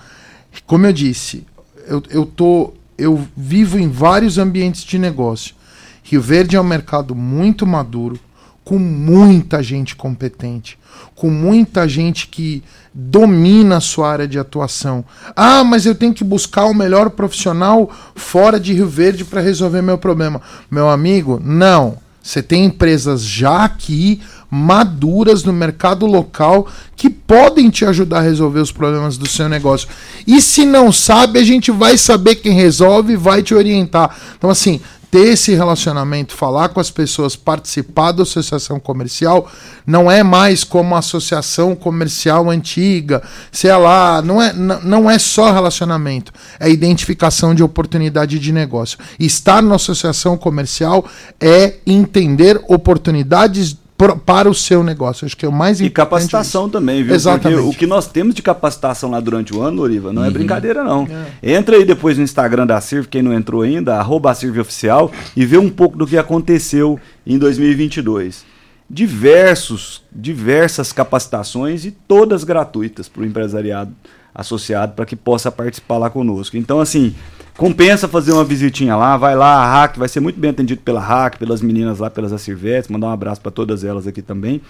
Speaker 8: Como eu disse, eu, eu tô. Eu vivo em vários ambientes de negócio. Rio Verde é um mercado muito maduro, com muita gente competente, com muita gente que domina a sua área de atuação. Ah, mas eu tenho que buscar o melhor profissional fora de Rio Verde para resolver meu problema. Meu amigo, não. Você tem empresas já aqui maduras no mercado local que podem te ajudar a resolver os problemas do seu negócio. E se não sabe, a gente vai saber quem resolve e vai te orientar. Então, assim, ter esse relacionamento, falar com as pessoas, participar da associação comercial, não é mais como a associação comercial antiga, sei lá, não é, não é só relacionamento, é identificação de oportunidade de negócio. Estar na associação comercial é entender oportunidades para o seu negócio. Acho que é o mais
Speaker 7: E
Speaker 8: importante.
Speaker 7: capacitação também, viu?
Speaker 8: Exatamente.
Speaker 7: Porque o que nós temos de capacitação lá durante o ano, Loriva, não é brincadeira, não. Entra aí depois no Instagram da Sirv, quem não entrou ainda, arroba Oficial, e vê um pouco do que aconteceu em 2022. Diversos, diversas capacitações e todas gratuitas para o empresariado associado para que possa participar lá conosco. Então, assim, compensa fazer uma visitinha lá, vai lá, a Hack vai ser muito bem atendido pela Hack, pelas meninas lá, pelas Acirvetes, mandar um abraço para todas elas aqui também.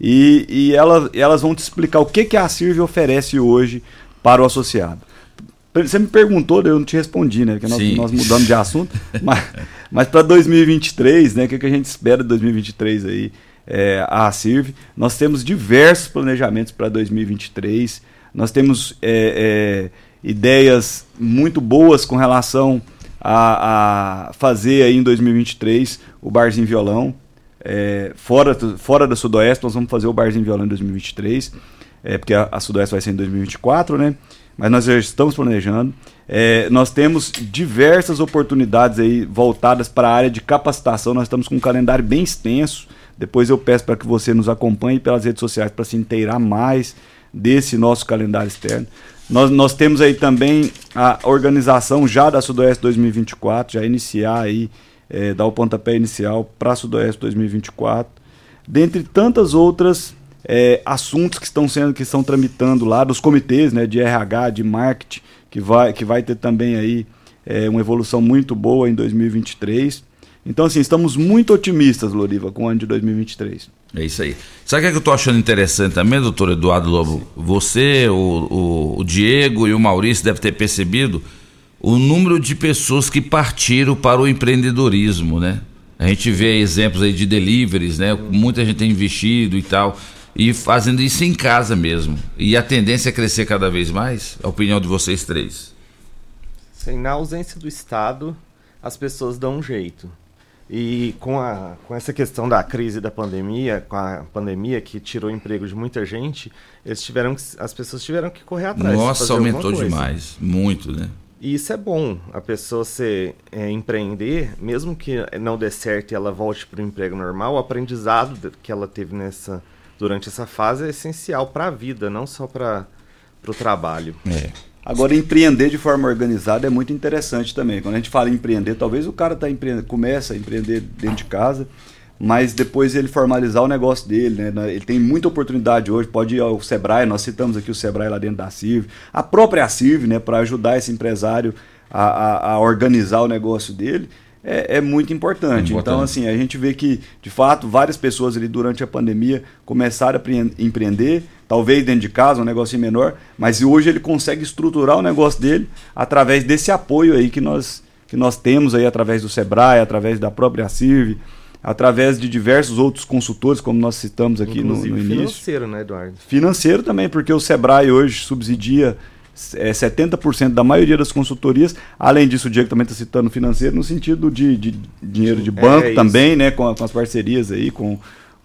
Speaker 7: E, e elas, elas vão te explicar o que, que a Sirve oferece hoje para o associado. Você me perguntou, eu não te respondi, né? Porque nós, nós mudamos de assunto. mas mas para 2023, né? O que, que a gente espera de 2023 aí? É, a Sirve. Nós temos diversos planejamentos para 2023. Nós temos é, é, ideias muito boas com relação a, a fazer aí em 2023 o Barzinho Violão. É, fora, fora da Sudoeste, nós vamos fazer o Barzinho Violão em 2023. É, porque a, a Sudoeste vai ser em 2024, né? Mas nós já estamos planejando. É, nós temos diversas oportunidades aí voltadas para a área de capacitação. Nós estamos com um calendário bem extenso. Depois eu peço para que você nos acompanhe pelas redes sociais para se inteirar mais desse nosso calendário externo. Nós, nós temos aí também a organização já da Sudoeste 2024, já iniciar aí, é, dar o pontapé inicial para a Sudoeste 2024. Dentre tantas outras é, assuntos que estão sendo, que estão tramitando lá, dos comitês né, de RH, de marketing, que vai, que vai ter também aí é, uma evolução muito boa em 2023. Então, assim, estamos muito otimistas, Loriva, com o ano de 2023.
Speaker 5: É isso aí. Sabe o que, é que eu tô achando interessante também, doutor Eduardo Lobo? Você, o, o, o Diego e o Maurício devem ter percebido o número de pessoas que partiram para o empreendedorismo, né? A gente vê exemplos aí de deliveries, né? Muita gente tem investido e tal. E fazendo isso em casa mesmo. E a tendência é crescer cada vez mais? A opinião de vocês três.
Speaker 9: Sim, na ausência do Estado, as pessoas dão um jeito. E com, a, com essa questão da crise da pandemia, com a pandemia que tirou o emprego de muita gente, eles tiveram que, as pessoas tiveram que correr atrás.
Speaker 5: Nossa, aumentou demais. Muito, né?
Speaker 9: E isso é bom, a pessoa se é, empreender, mesmo que não dê certo e ela volte para o emprego normal, o aprendizado que ela teve nessa durante essa fase é essencial para a vida, não só para o trabalho.
Speaker 5: É.
Speaker 7: Agora, empreender de forma organizada é muito interessante também. Quando a gente fala em empreender, talvez o cara tá começa a empreender dentro de casa, mas depois ele formalizar o negócio dele, né? Ele tem muita oportunidade hoje, pode ir ao Sebrae, nós citamos aqui o Sebrae lá dentro da CIV, a própria CIV, né, para ajudar esse empresário a, a- a organizar o negócio dele. É, é muito importante.
Speaker 5: Importante.
Speaker 7: Então, assim, a gente vê que, de fato, várias pessoas ali durante a pandemia começaram a preen- empreender, talvez dentro de casa, um negocinho menor, mas hoje ele consegue estruturar o negócio dele através desse apoio aí que nós, que nós temos aí através do Sebrae, através da própria CIRV, através de diversos outros consultores, como nós citamos aqui no, no início.
Speaker 9: financeiro, né, Eduardo?
Speaker 7: Financeiro também, porque o Sebrae hoje subsidia é, 70% da maioria das consultorias. Além disso, o Diego também está citando financeiro, no sentido de, de dinheiro de
Speaker 9: É,
Speaker 7: banco
Speaker 9: isso.
Speaker 7: também, né? Com, com as parcerias aí, com,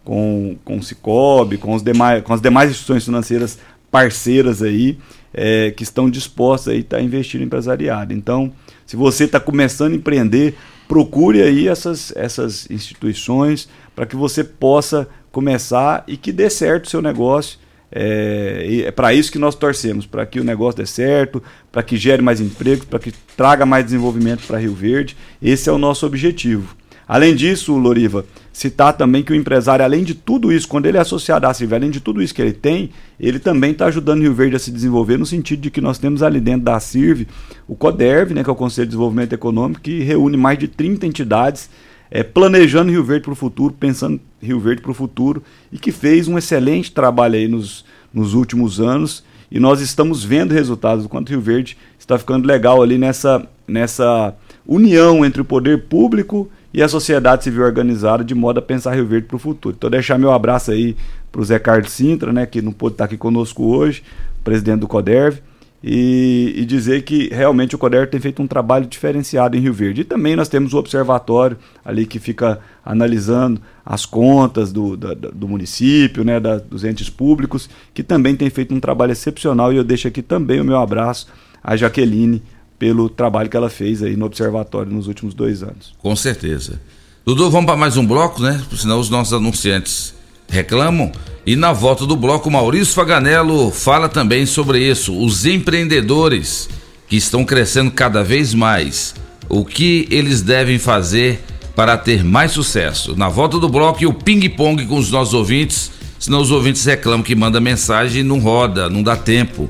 Speaker 7: com, com o Cicobi, com, os demais, com as demais instituições financeiras parceiras aí, é, que estão dispostas aí a estar investindo em empresariado. Então, se você está começando a empreender, procure aí essas, essas instituições para que você possa começar e que dê certo o seu negócio. É, é para isso que nós torcemos, para que o negócio dê certo, para que gere mais empregos, para que traga mais desenvolvimento para Rio Verde. Esse é o nosso objetivo. Além disso, Loriva, citar também que o empresário, além de tudo isso, quando ele é associado à CIV, além de tudo isso que ele tem, ele também está ajudando Rio Verde a se desenvolver no sentido de que nós temos ali dentro da CIRV o CODERV, né, que é o Conselho de Desenvolvimento Econômico, que reúne mais de 30 entidades é, planejando Rio Verde para o futuro, pensando Rio Verde para o futuro, e que fez um excelente trabalho aí nos, nos últimos anos. E nós estamos vendo resultados do quanto Rio Verde está ficando legal ali nessa, nessa união entre o poder público e a sociedade civil organizada, de modo a pensar Rio Verde para o futuro. Então, deixar meu abraço aí para o Zé Carlos Sintra, né, que não pôde estar aqui conosco hoje, presidente do CODERV, e, e dizer que realmente o CODER tem feito um trabalho diferenciado em Rio Verde. E também nós temos o observatório ali que fica analisando as contas do, da- do município, né, da- dos entes públicos, que também tem feito um trabalho excepcional. E eu deixo aqui também o meu abraço à Jaqueline pelo trabalho que ela fez aí no observatório nos últimos dois anos.
Speaker 5: Com certeza. Dudu, vamos para mais um bloco, né? Senão os nossos anunciantes reclamam. E na volta do bloco, Maurício Faganello fala também sobre isso. Os empreendedores que estão crescendo cada vez mais. O que eles devem fazer para ter mais sucesso? Na volta do bloco e o ping-pong com os nossos ouvintes. Senão os ouvintes reclamam que manda mensagem e não roda, não dá tempo.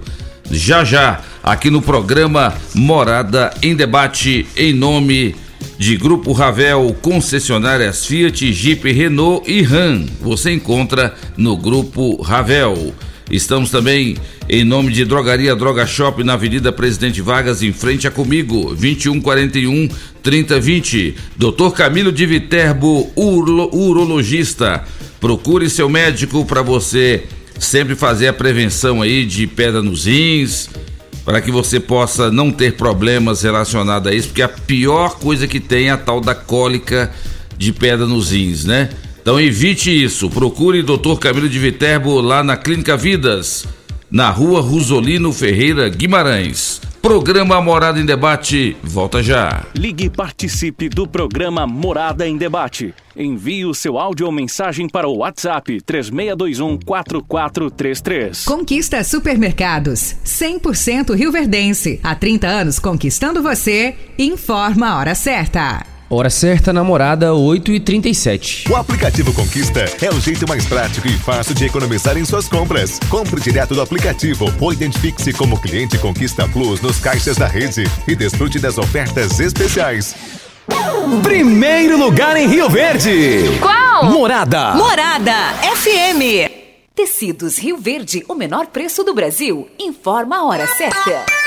Speaker 5: Já já, aqui no programa Morada em Debate, em nome de Grupo Ravel, concessionárias Fiat, Jeep, Renault e Ram. Você encontra no Grupo Ravel. Estamos também em nome de Drogaria Droga Shop na Avenida Presidente Vargas, em frente a Comigo, 2141 3020. Dr. Camilo de Viterbo, uro- urologista. Procure seu médico para você sempre fazer a prevenção aí de pedra nos rins, para que você possa não ter problemas relacionados a isso, porque a pior coisa que tem é a tal da cólica de pedra nos rins, né? Então evite isso. Procure Dr. Camilo de Viterbo lá na Clínica Vidas, na rua Rosolino Ferreira Guimarães. Programa Morada em Debate, volta já.
Speaker 39: Ligue e participe do programa Morada em Debate. Envie o seu áudio ou mensagem para o WhatsApp 3621 4433.
Speaker 21: Conquista Supermercados, 100% rioverdense. Há 30 anos conquistando você. Informa a hora certa.
Speaker 1: Hora certa, namorada, 8h37.
Speaker 40: O aplicativo Conquista é o jeito mais prático e fácil de economizar em suas compras. Compre direto do aplicativo ou identifique-se como cliente Conquista Plus nos caixas da rede e desfrute das ofertas especiais.
Speaker 41: Primeiro lugar em Rio Verde.
Speaker 12: Qual?
Speaker 41: Morada.
Speaker 12: Morada FM. Tecidos Rio Verde, o menor preço do Brasil. Informa a hora certa.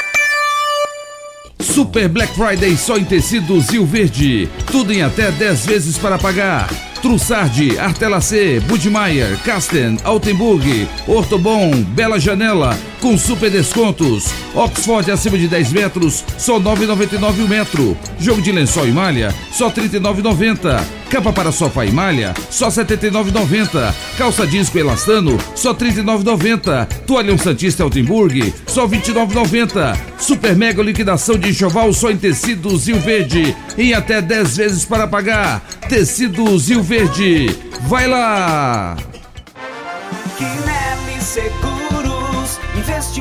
Speaker 11: Super Black Friday só em tecidos Rio Verde. Tudo em até 10 vezes para pagar. Trussardi, Artelacê, Budmeier, Casten, Altenburg, Ortobon, Bela Janela, com super descontos. Oxford acima de 10 metros, só 9,99 o metro. Jogo de lençol e malha, só 39,90. Capa para sofá e malha, só 79,90. Calça jeans com elastano, só 39,90. Toalhão Santista Altenburg, só 29,90. Super mega liquidação de enxoval só em tecidos Rio Verde, em até 10 vezes para pagar. Tecidos Rio Verde, vai lá!
Speaker 4: Quinelli Seguros,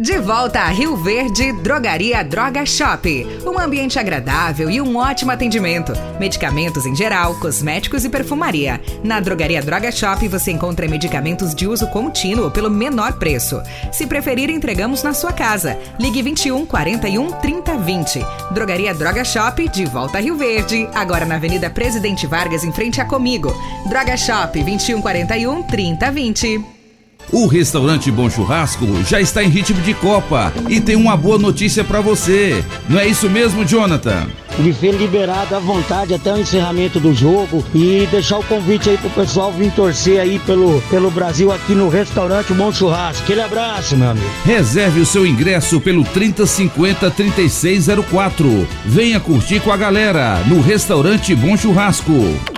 Speaker 21: De volta a Rio Verde, Drogaria Droga Shop. Um ambiente agradável e um ótimo atendimento. Medicamentos em geral, cosméticos e perfumaria. Na Drogaria Droga Shop você encontra medicamentos de uso contínuo pelo menor preço. Se preferir, entregamos na sua casa. Ligue 21 41 30 20. Drogaria Droga Shop, de volta a Rio Verde. Agora na Avenida Presidente Vargas, em frente a Comigo. Droga Shop, 21 41 30 20.
Speaker 11: O restaurante Bom Churrasco já está em ritmo de Copa e tem uma boa notícia para você. Não é isso mesmo, Jonathan?
Speaker 42: Buffet liberado à vontade até o encerramento do jogo e deixar o convite aí pro pessoal vir torcer aí pelo, pelo Brasil aqui no restaurante Bom Churrasco. Aquele abraço, meu amigo.
Speaker 11: Reserve o seu ingresso pelo 3050 3604. Venha curtir com a galera no restaurante Bom Churrasco.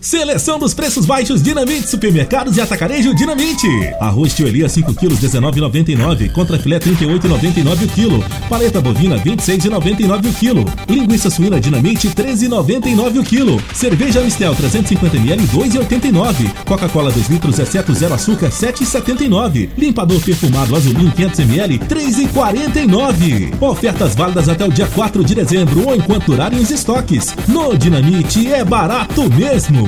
Speaker 16: Seleção dos preços baixos Dinamite Supermercados e Atacarejo Dinamite. Arroz Tioelia 5 kg 19,99. Contra filé 38,99 o quilo. Paleta bovina 26,99 o quilo. Linguiça suína Dinamite 13,99 o quilo. Cerveja Mistel 350 ml 2,89. Coca-Cola 2 litros exceto zero açúcar 7,79. Limpador perfumado Azulim 500 ml 3,49. Ofertas válidas até o dia 4 de dezembro ou enquanto durarem os estoques. No Dinamite é barato mesmo.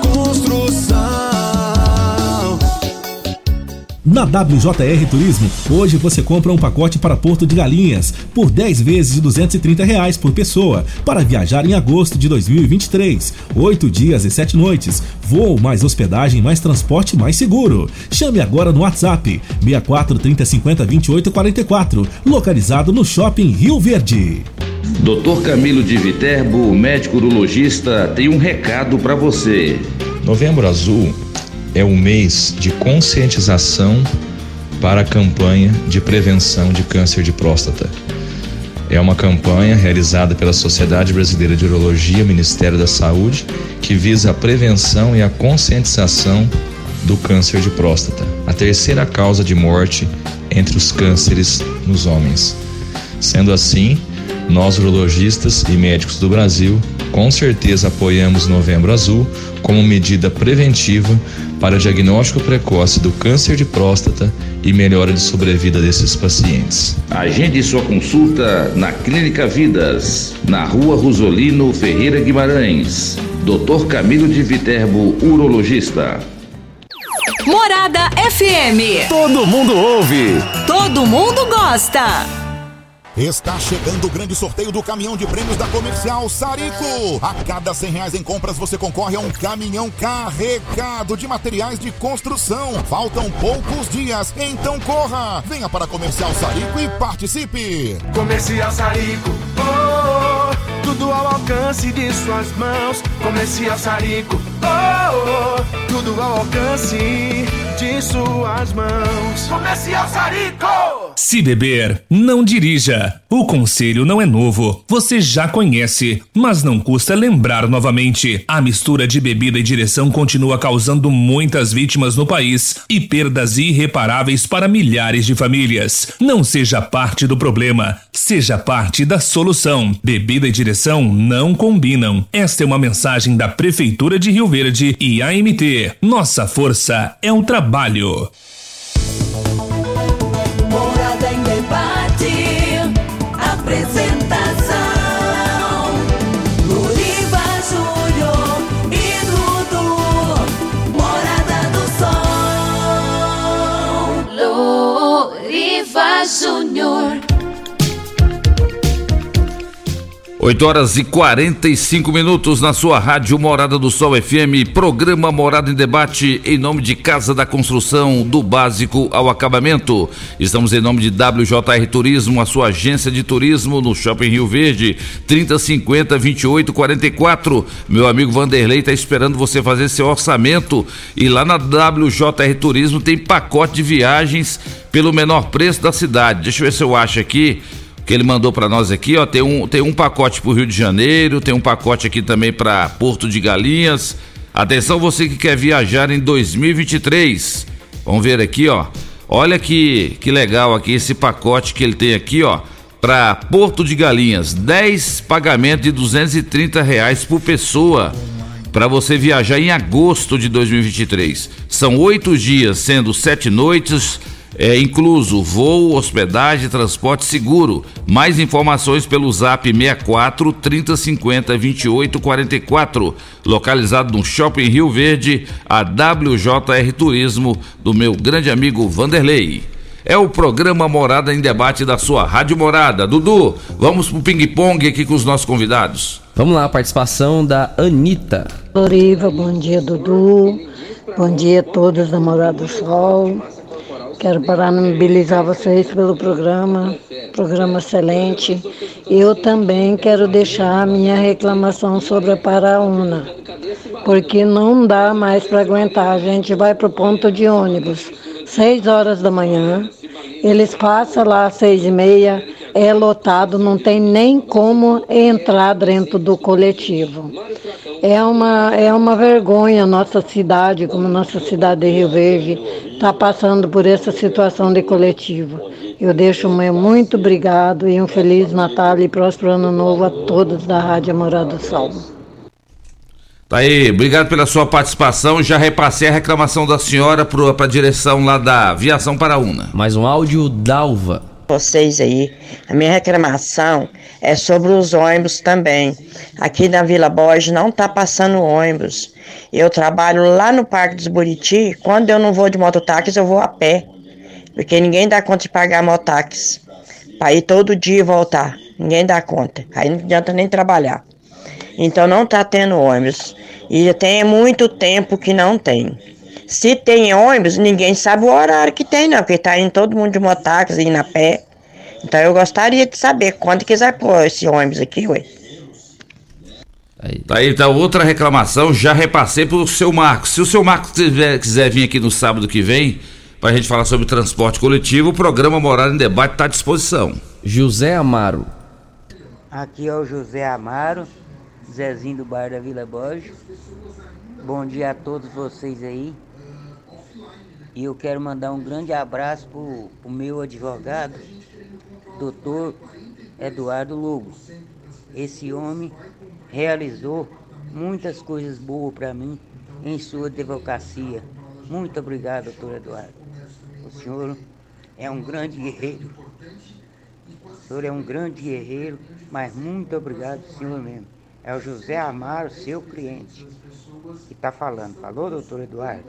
Speaker 16: Na WJR Turismo, hoje você compra um pacote para Porto de Galinhas por 10 vezes de 230 reais por pessoa para viajar em agosto de 2023. 8 dias e 7 noites. Voo mais hospedagem mais transporte mais seguro. Chame agora no WhatsApp 64 30 50 28 44, localizado no Shopping Rio Verde.
Speaker 5: Dr. Camilo de Viterbo, médico urologista, tem um recado para você.
Speaker 18: Novembro Azul é o mês de conscientização para a campanha de prevenção de câncer de próstata. É uma campanha realizada pela Sociedade Brasileira de Urologia, Ministério da Saúde, que visa a prevenção e a conscientização do câncer de próstata, a terceira causa de morte entre os cânceres nos homens. Sendo assim, nós urologistas e médicos do Brasil com certeza apoiamos Novembro Azul como medida preventiva para diagnóstico precoce do câncer de próstata e melhora de sobrevida desses pacientes.
Speaker 5: Agende sua consulta na Clínica Vidas, na Rua Rosolino Ferreira Guimarães. Dr. Camilo de Viterbo, urologista.
Speaker 12: Morada FM.
Speaker 41: Todo mundo ouve.
Speaker 12: Todo mundo gosta.
Speaker 43: Está chegando o grande sorteio do caminhão de prêmios da Comercial Sarico. A cada 100 reais em compras você concorre a um caminhão carregado de materiais de construção. Faltam poucos dias, então corra! Venha para a Comercial Sarico e participe.
Speaker 36: Comercial Sarico, oh, oh, tudo ao alcance de suas mãos. Comercial Sarico, oh, oh, tudo ao alcance de suas mãos. Comercial Sarico!
Speaker 44: Se beber, não dirija. O conselho não é novo, você já conhece, mas não custa lembrar novamente. A mistura de bebida e direção continua causando muitas vítimas no país e perdas irreparáveis para milhares de famílias. Não seja parte do problema, seja parte da solução. Bebida e direção não combinam. Esta é uma mensagem da Prefeitura de Rio Verde e AMT. Nossa força é o trabalho.
Speaker 45: Luriva
Speaker 5: 8 horas e 45 minutos na sua rádio Morada do Sol FM, programa Morada em Debate, em nome de Casa da Construção, do básico ao acabamento. Estamos em nome de WJR Turismo, a sua agência de turismo no Shopping Rio Verde, 3050 2844. Meu amigo Vanderlei está esperando você fazer seu orçamento e lá na WJR Turismo tem pacote de viagens pelo menor preço da cidade. Deixa eu ver se eu acho aqui que ele mandou para nós aqui, ó, tem um, tem um pacote para o Rio de Janeiro, tem um pacote aqui também para Porto de Galinhas. Atenção você que quer viajar em 2023. Vamos ver aqui, ó. Olha que que legal aqui esse pacote que ele tem aqui, ó, para Porto de Galinhas, 10 pagamentos de 230 reais por pessoa para você viajar em agosto de 2023. São oito dias, sendo sete noites, é incluso voo, hospedagem, transporte seguro. Mais informações pelo Zap 64 3050 2844, localizado no Shopping Rio Verde, a WJR Turismo do meu grande amigo Vanderlei. É o programa Morada em Debate da sua Rádio Morada. Dudu, vamos pro ping-pong aqui com os nossos convidados.
Speaker 1: Vamos lá, a participação da Anitta.
Speaker 46: Loriva, bom dia Dudu, bom dia a todos da Morada do Sol. Quero parabenizar vocês pelo programa, programa excelente. Eu também quero deixar a minha reclamação sobre a Paraúna, porque não dá mais para aguentar. A gente vai para o ponto de ônibus, seis horas da manhã, eles passam lá às seis e meia, é lotado, não tem nem como entrar dentro do coletivo. É uma, é uma vergonha nossa cidade, como nossa cidade de Rio Verde, está passando por essa situação de coletivo. Eu deixo o meu muito obrigado e um Feliz Natal e próspero Ano Novo a todos da Rádio Morada do Sol.
Speaker 5: Tá aí, obrigado pela sua participação. Já repassei a reclamação da senhora para a direção lá da Aviação Paraúna.
Speaker 1: Mais um áudio Dalva.
Speaker 47: Vocês aí. A minha reclamação é sobre os ônibus também. Aqui na Vila Borges não tá passando ônibus. Eu trabalho lá no Parque dos Buriti. Quando eu não vou de mototáxi, eu vou a pé. Porque ninguém dá conta de pagar mototáxi. Para ir todo dia e voltar. Ninguém dá conta. Aí não adianta nem trabalhar. Então não tá tendo ônibus. E tem muito tempo que não tem. Se tem ônibus, ninguém sabe o horário que tem, não, porque tá indo todo mundo de mototáxi, indo a pé. Então eu gostaria de saber quando quiser pôr esse ônibus aqui, ué.
Speaker 5: Tá aí, tá outra reclamação, já repassei pro seu Marcos. Se o seu Marcos quiser, quiser vir aqui no sábado que vem, pra gente falar sobre transporte coletivo, o programa Morada em Debate tá à disposição.
Speaker 1: José Amaro.
Speaker 48: Aqui é o José Amaro, Zezinho do bairro da Vila Borges. Bom dia a todos vocês aí. E eu quero mandar um grande abraço pro, pro meu advogado, doutor Eduardo Lobo. Esse homem realizou muitas coisas boas para mim em sua advocacia. Muito obrigado, doutor Eduardo. O senhor é um grande guerreiro. O senhor é um grande guerreiro, mas muito obrigado, senhor mesmo. É o José Amaro, seu cliente, que está falando. Falou, doutor Eduardo?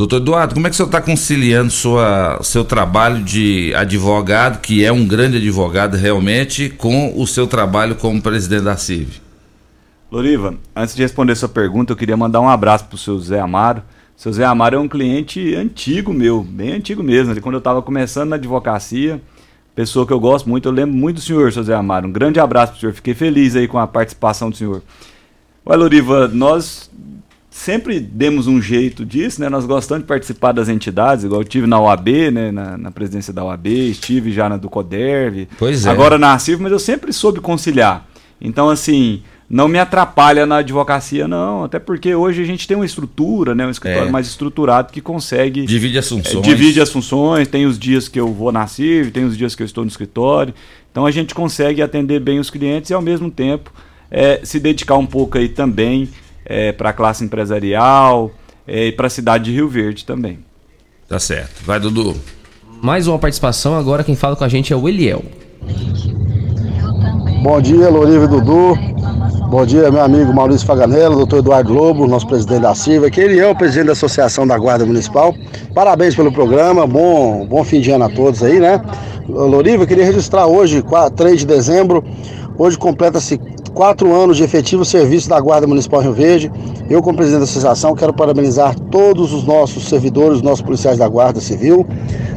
Speaker 5: Doutor Eduardo, como é que o senhor está conciliando sua, seu trabalho de advogado, que é um grande advogado realmente, com o seu trabalho como presidente da CIV?
Speaker 7: Loriva, antes de responder sua pergunta, eu queria mandar um abraço para o seu Zé Amaro. O seu Zé Amaro é um cliente antigo meu, bem antigo mesmo. Quando eu estava começando na advocacia, pessoa que eu gosto muito, eu lembro muito do senhor, seu Zé Amaro. Um grande abraço para o senhor, fiquei feliz aí com a participação do senhor. Olha, Loriva, nós sempre demos um jeito disso, né? Nós gostamos de participar das entidades, igual eu tive na OAB, né? Na, na presidência da OAB, estive já na do CODERV,
Speaker 1: Pois é.
Speaker 7: agora na CIV, mas eu sempre soube conciliar. Então, assim, não me atrapalha na advocacia, não. Até porque hoje a gente tem uma estrutura, né? Um escritório
Speaker 5: É.
Speaker 7: mais estruturado que consegue...
Speaker 5: Divide as funções.
Speaker 7: É, divide as funções, tem os dias que eu vou na CIV, tem os dias que eu estou no escritório. Então a gente consegue atender bem os clientes e ao mesmo tempo eh, se dedicar um pouco aí também para a classe empresarial eh, e para a cidade de Rio Verde também.
Speaker 5: Tá certo. Vai, Dudu.
Speaker 1: Mais uma participação, agora quem fala com a gente é o Eliel.
Speaker 49: Bom dia, Loriva e Dudu. Bom dia, meu amigo Maurício Faganello, doutor Eduardo Lobo, nosso presidente da Silva, que ele é o presidente da Associação da Guarda Municipal. Parabéns pelo programa, bom, bom fim de ano a todos aí, né? Loriva, queria registrar hoje, 4, 3 de dezembro, hoje completa-se quatro anos de efetivo serviço da Guarda Municipal Rio Verde. Eu, como presidente da associação, quero parabenizar todos os nossos servidores, os nossos policiais da Guarda Civil,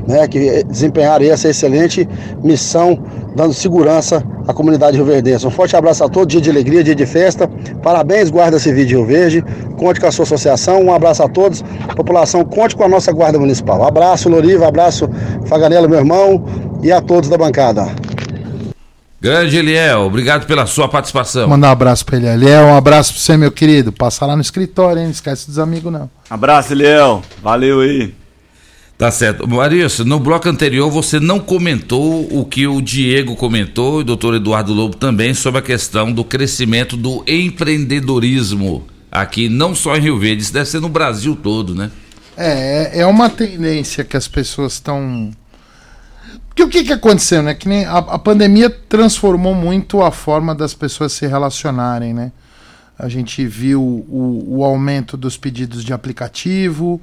Speaker 49: né, que desempenharam essa excelente missão, dando segurança à comunidade rioverdense. Um forte abraço a todos, dia de alegria, dia de festa. Parabéns, Guarda Civil de Rio Verde. Conte com a sua associação. Um abraço a todos. População, conte com a nossa Guarda Municipal. Abraço, Loriva, abraço, Faganello, meu irmão, e a todos da bancada.
Speaker 5: Grande Eliel, obrigado pela sua participação.
Speaker 8: Mandar um abraço pra ele. É um abraço pra você, meu querido. Passa lá no escritório, hein? Não esquece dos amigos, não.
Speaker 7: Abraço, Eliel. Valeu aí.
Speaker 5: Tá certo. Marício, no bloco anterior você não comentou o que o Diego comentou e o doutor Eduardo Lobo também sobre a questão do crescimento do empreendedorismo aqui, não só em Rio Verde, isso deve ser no Brasil todo, né?
Speaker 8: É- é uma tendência que as pessoas estão. Porque o que, que aconteceu, né? Que nem a, a pandemia transformou muito a forma das pessoas se relacionarem, né? A gente viu o, o aumento dos pedidos de aplicativo,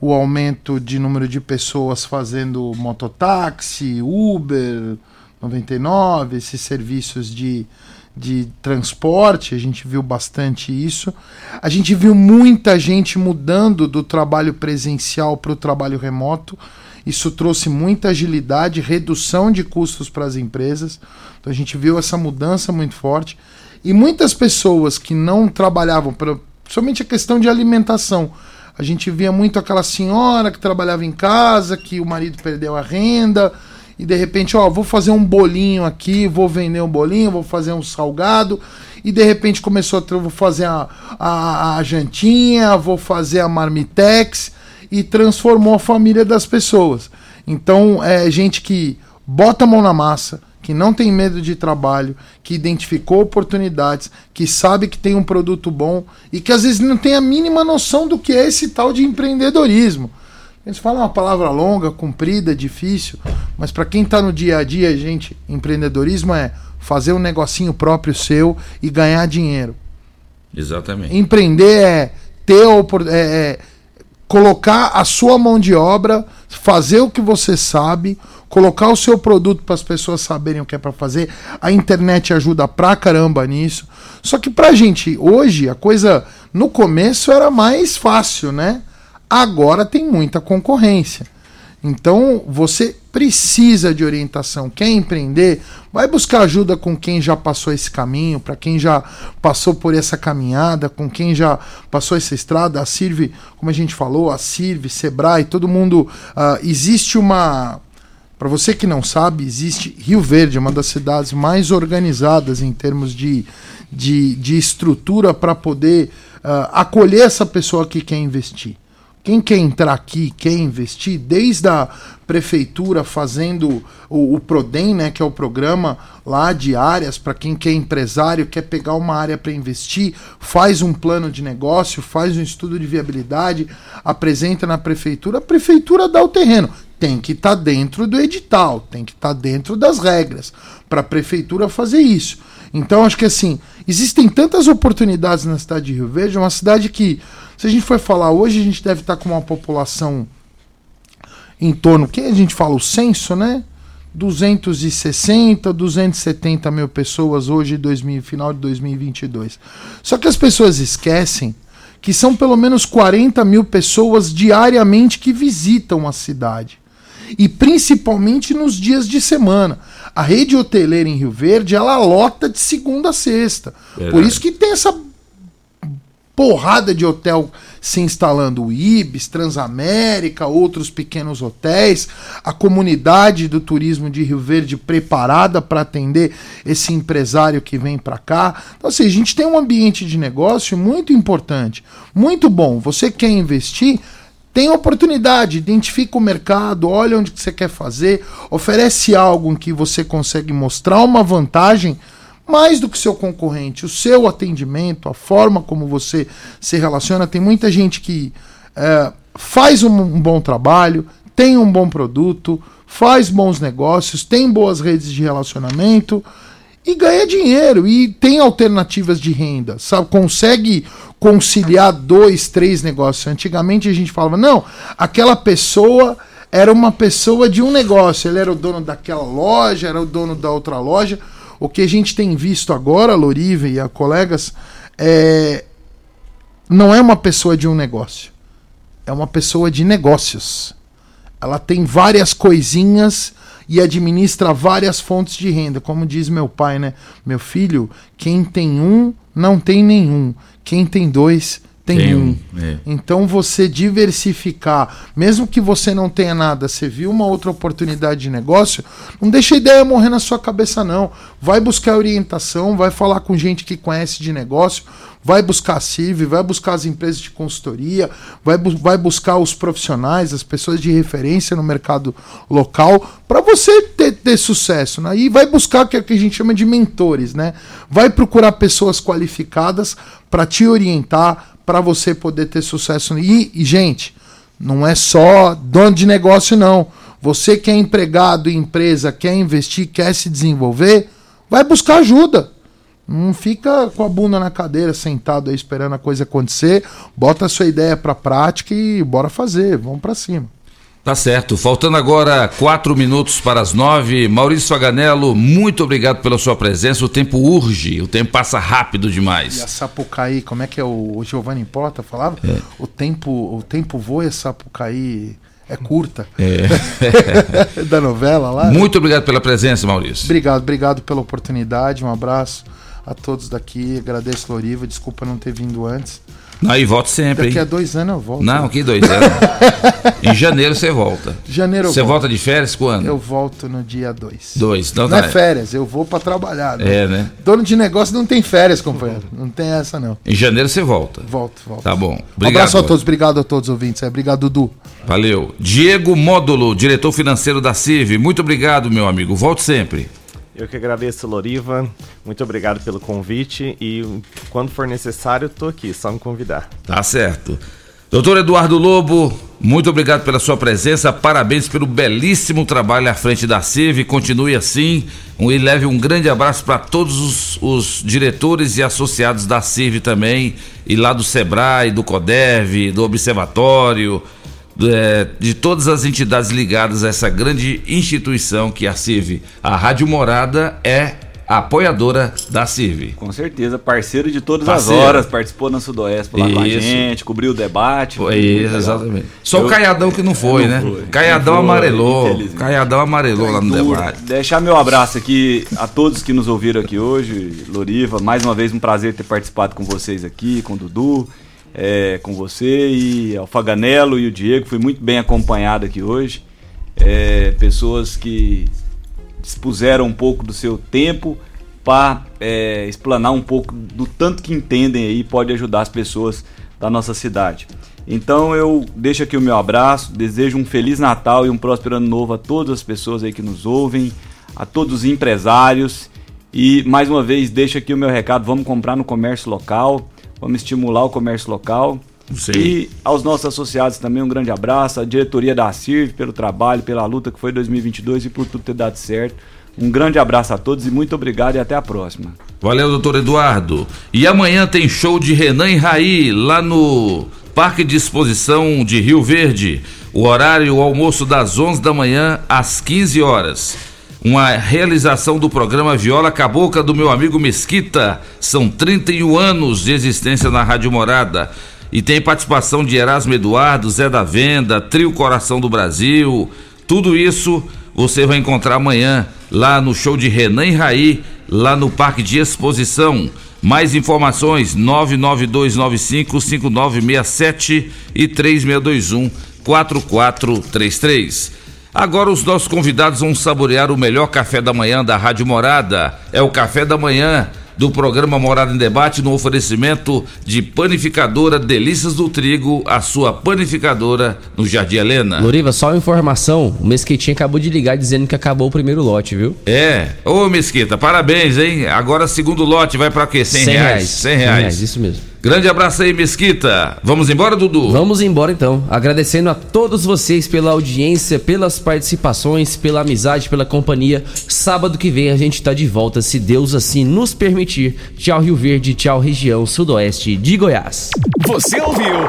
Speaker 8: o aumento de número de pessoas fazendo mototáxi, Uber, 99, esses serviços de, de transporte, a gente viu bastante isso. A gente viu muita gente mudando do trabalho presencial para o trabalho remoto. Isso trouxe muita agilidade, redução de custos para as empresas. Então a gente viu essa mudança muito forte. E muitas pessoas que não trabalhavam, pra- somente a questão de alimentação. A gente via muito aquela senhora que trabalhava em casa, que o marido perdeu a renda, e de repente, ó, vou fazer um bolinho aqui, vou vender um bolinho, vou fazer um salgado, e de repente começou a, vou fazer a, a, a jantinha, vou fazer a marmitex, e transformou a família das pessoas. Então, é gente que bota a mão na massa, que não tem medo de trabalho, que identificou oportunidades, que sabe que tem um produto bom e que às vezes não tem a mínima noção do que é esse tal de empreendedorismo. Eles falam uma palavra longa, comprida, difícil, mas para quem está no dia a dia, gente, empreendedorismo é fazer um negocinho próprio seu e ganhar dinheiro.
Speaker 5: Exatamente.
Speaker 8: Empreender é ter a opor- é, é colocar a sua mão de obra, fazer o que você sabe, colocar o seu produto para as pessoas saberem o que é para fazer. A internet ajuda pra caramba nisso. Só que pra gente hoje a coisa no começo era mais fácil, né? Agora tem muita concorrência. Então você precisa de orientação. Quer empreender? Vai buscar ajuda com quem já passou esse caminho, para quem já passou por essa caminhada, com quem já passou essa estrada. A Sirve, como a gente falou, a Sirve, Sebrae, todo mundo. ah, existe uma. Para você que não sabe, existe Rio Verde, uma das cidades mais organizadas em termos de, de, de estrutura para poder ah, acolher essa pessoa que quer investir. Quem quer entrar aqui, quer investir, desde a prefeitura fazendo o, o Prodem, né, que é o programa lá de áreas para quem quer empresário, quer pegar uma área para investir, faz um plano de negócio, faz um estudo de viabilidade, apresenta na prefeitura, a prefeitura dá o terreno. Tem que estar dentro do edital, tem que estar dentro das regras para a prefeitura fazer isso. Então acho que assim, existem tantas oportunidades na cidade de Rio Verde, uma cidade que, se a gente for falar hoje, a gente deve estar com uma população em torno, que a gente fala o censo, né? 260, 270 mil pessoas hoje, 2000, final de 2022. Só que as pessoas esquecem que são pelo menos 40 mil pessoas diariamente que visitam a cidade. E principalmente nos dias de semana. A rede hoteleira em Rio Verde, ela lota de segunda a sexta. Por isso que tem essa porrada de hotel se instalando, o Ibis, Transamérica, outros pequenos hotéis, a comunidade do turismo de Rio Verde preparada para atender esse empresário que vem para cá. Então, assim, a gente tem um ambiente de negócio muito importante, muito bom. Você quer investir? Tem oportunidade, identifica o mercado, olha onde que você quer fazer, oferece algo em que você consegue mostrar uma vantagem mais do que seu concorrente, o seu atendimento, a forma como você se relaciona. Tem muita gente que é, faz um, um bom trabalho, tem um bom produto, faz bons negócios, tem boas redes de relacionamento e ganha dinheiro e tem alternativas de renda, sabe? Consegue conciliar dois, três negócios. Antigamente a gente falava, não, aquela pessoa era uma pessoa de um negócio, ele era o dono daquela loja, era o dono da outra loja. O que a gente tem visto agora, Lorive e a colegas, é não é uma pessoa de um negócio, é uma pessoa de negócios. Ela tem várias coisinhas e administra várias fontes de renda. Como diz meu pai, né? Meu filho, quem tem um, não tem nenhum. Quem tem dois, tem, um.
Speaker 5: um, é.
Speaker 8: Então você diversificar, mesmo que você não tenha nada, você viu uma outra oportunidade de negócio, não deixa a ideia morrer na sua cabeça, não. Vai buscar orientação, vai falar com gente que conhece de negócio, vai buscar a CIV, vai buscar as empresas de consultoria, vai, bu- vai buscar os profissionais, as pessoas de referência no mercado local, para você ter, ter sucesso. Né? E vai buscar o que, é que a gente chama de mentores, né? Vai procurar pessoas qualificadas para te orientar, para você poder ter sucesso. E, e, gente, não é só dono de negócio, não. Você que é empregado em empresa, quer investir, quer se desenvolver, vai buscar ajuda. Não fica com a bunda na cadeira, sentado aí esperando a coisa acontecer. Bota a sua ideia pra prática e bora fazer. Vamos pra cima.
Speaker 5: Tá certo. Faltando agora quatro minutos para as nove. Maurício Faganello, muito obrigado pela sua presença. O tempo urge, o tempo passa rápido
Speaker 8: E
Speaker 5: demais.
Speaker 8: a Sapucaí, como é que é o, o Giovanni Porta falava?
Speaker 5: É.
Speaker 8: O tempo, o tempo voa e a Sapucaí é curta.
Speaker 5: É.
Speaker 8: da novela lá.
Speaker 5: Muito obrigado pela presença, Maurício.
Speaker 8: Obrigado, obrigado pela oportunidade. Um abraço a todos daqui. Agradeço, Loriva. Desculpa não ter vindo antes.
Speaker 5: Aí volto sempre,
Speaker 8: Daqui a
Speaker 5: hein?
Speaker 8: dois anos eu volto.
Speaker 5: Não, que dois anos. em janeiro você volta.
Speaker 8: Janeiro
Speaker 5: Você
Speaker 8: volto.
Speaker 5: volta de férias quando?
Speaker 8: Eu volto no dia 2.
Speaker 5: Dois. Então
Speaker 8: não
Speaker 5: tá.
Speaker 8: é férias, eu vou pra trabalhar. né?
Speaker 5: É, né?
Speaker 8: Dono de negócio não tem férias, companheiro. Não tem essa, não.
Speaker 5: Em janeiro você volta.
Speaker 8: Volto, volto.
Speaker 5: Tá bom.
Speaker 8: Um
Speaker 5: Obrigado.
Speaker 8: abraço a todos, obrigado a todos os ouvintes. É, Obrigado, Dudu.
Speaker 5: Valeu. Diego Módulo, diretor financeiro da CIV. Muito obrigado, meu amigo. Volte sempre.
Speaker 9: Eu que agradeço, Loriva. Muito obrigado pelo convite e quando for necessário, tô aqui, só me convidar.
Speaker 5: Tá certo. Doutor Eduardo Lobo, muito obrigado pela sua presença. Parabéns pelo belíssimo trabalho à frente da CIV. Continue assim. Um, e leve um grande abraço para todos os, os diretores e associados da CIV também. E lá do SEBRAE, do CODEV, do Observatório, é, de todas as entidades ligadas a essa grande instituição que é a CIV. A Rádio Morada é a apoiadora da CIV.
Speaker 7: Com certeza, parceiro de todas
Speaker 5: Parceiro.
Speaker 7: as horas, participou na Sudoeste lá com a
Speaker 5: Isso.
Speaker 7: gente, cobriu o debate.
Speaker 5: Foi isso, exatamente. Só
Speaker 7: Eu-
Speaker 5: o Caiadão que não foi,
Speaker 7: Não
Speaker 5: né?
Speaker 7: foi.
Speaker 5: Caiadão
Speaker 7: foi,
Speaker 5: amarelou. Caiadão amarelou lá no
Speaker 7: Duro.
Speaker 5: debate.
Speaker 7: Deixar meu abraço aqui a todos que nos ouviram aqui hoje. Loriva, mais uma vez um prazer ter participado com vocês aqui, com o Dudu, é, com você e ao Faganello e o Diego. Fui muito bem acompanhado aqui hoje. É, pessoas que dispuseram um pouco do seu tempo para explanar um pouco do tanto que entendem aí pode ajudar as pessoas da nossa cidade. Então eu deixo aqui o meu abraço, desejo um feliz Natal e um próspero ano novo a todas as pessoas aí que nos ouvem, a todos os empresários e mais uma vez deixo aqui o meu recado, vamos comprar no comércio local, vamos estimular o comércio local.
Speaker 5: Sim.
Speaker 7: E aos nossos associados também um grande abraço, a diretoria da CIRV pelo trabalho, pela luta que foi 2022 e por tudo ter dado certo. Um grande abraço a todos e muito obrigado e até a próxima.
Speaker 5: Valeu, doutor Eduardo. E amanhã tem show de Renan e Raí lá no Parque de Exposição de Rio Verde. O horário, o almoço das 11 da manhã às 15 horas. Uma realização do programa Viola Cabocla do meu amigo Mesquita. São 31 anos de existência na Rádio Morada. E tem participação de Erasmo Eduardo, Zé da Venda, Trio Coração do Brasil. Tudo isso você vai encontrar amanhã lá no show de Renan e Raí, lá no Parque de Exposição. Mais informações 992955967 e 3621 4433. Agora os nossos convidados vão saborear o melhor café da manhã da Rádio Morada. É o café da manhã do programa Morada em Debate no oferecimento de panificadora Delícias do Trigo, a sua panificadora no Jardim Helena.
Speaker 1: Loriva, só uma informação: o Mesquitinha acabou de ligar dizendo que acabou o primeiro lote, viu?
Speaker 5: É, ô Mesquita, parabéns, hein? Agora segundo lote vai pra quê? 100,
Speaker 1: 100
Speaker 5: reais?
Speaker 1: reais.
Speaker 5: 100 reais.
Speaker 1: Isso mesmo.
Speaker 5: Grande abraço aí, Mesquita. Vamos embora, Dudu?
Speaker 1: Vamos embora então. Agradecendo a todos vocês pela audiência, pelas participações, pela amizade, pela companhia. Sábado que vem a gente tá de volta, se Deus assim nos permitir. Tchau, Rio Verde. Tchau, região sudoeste de Goiás.
Speaker 41: Você ouviu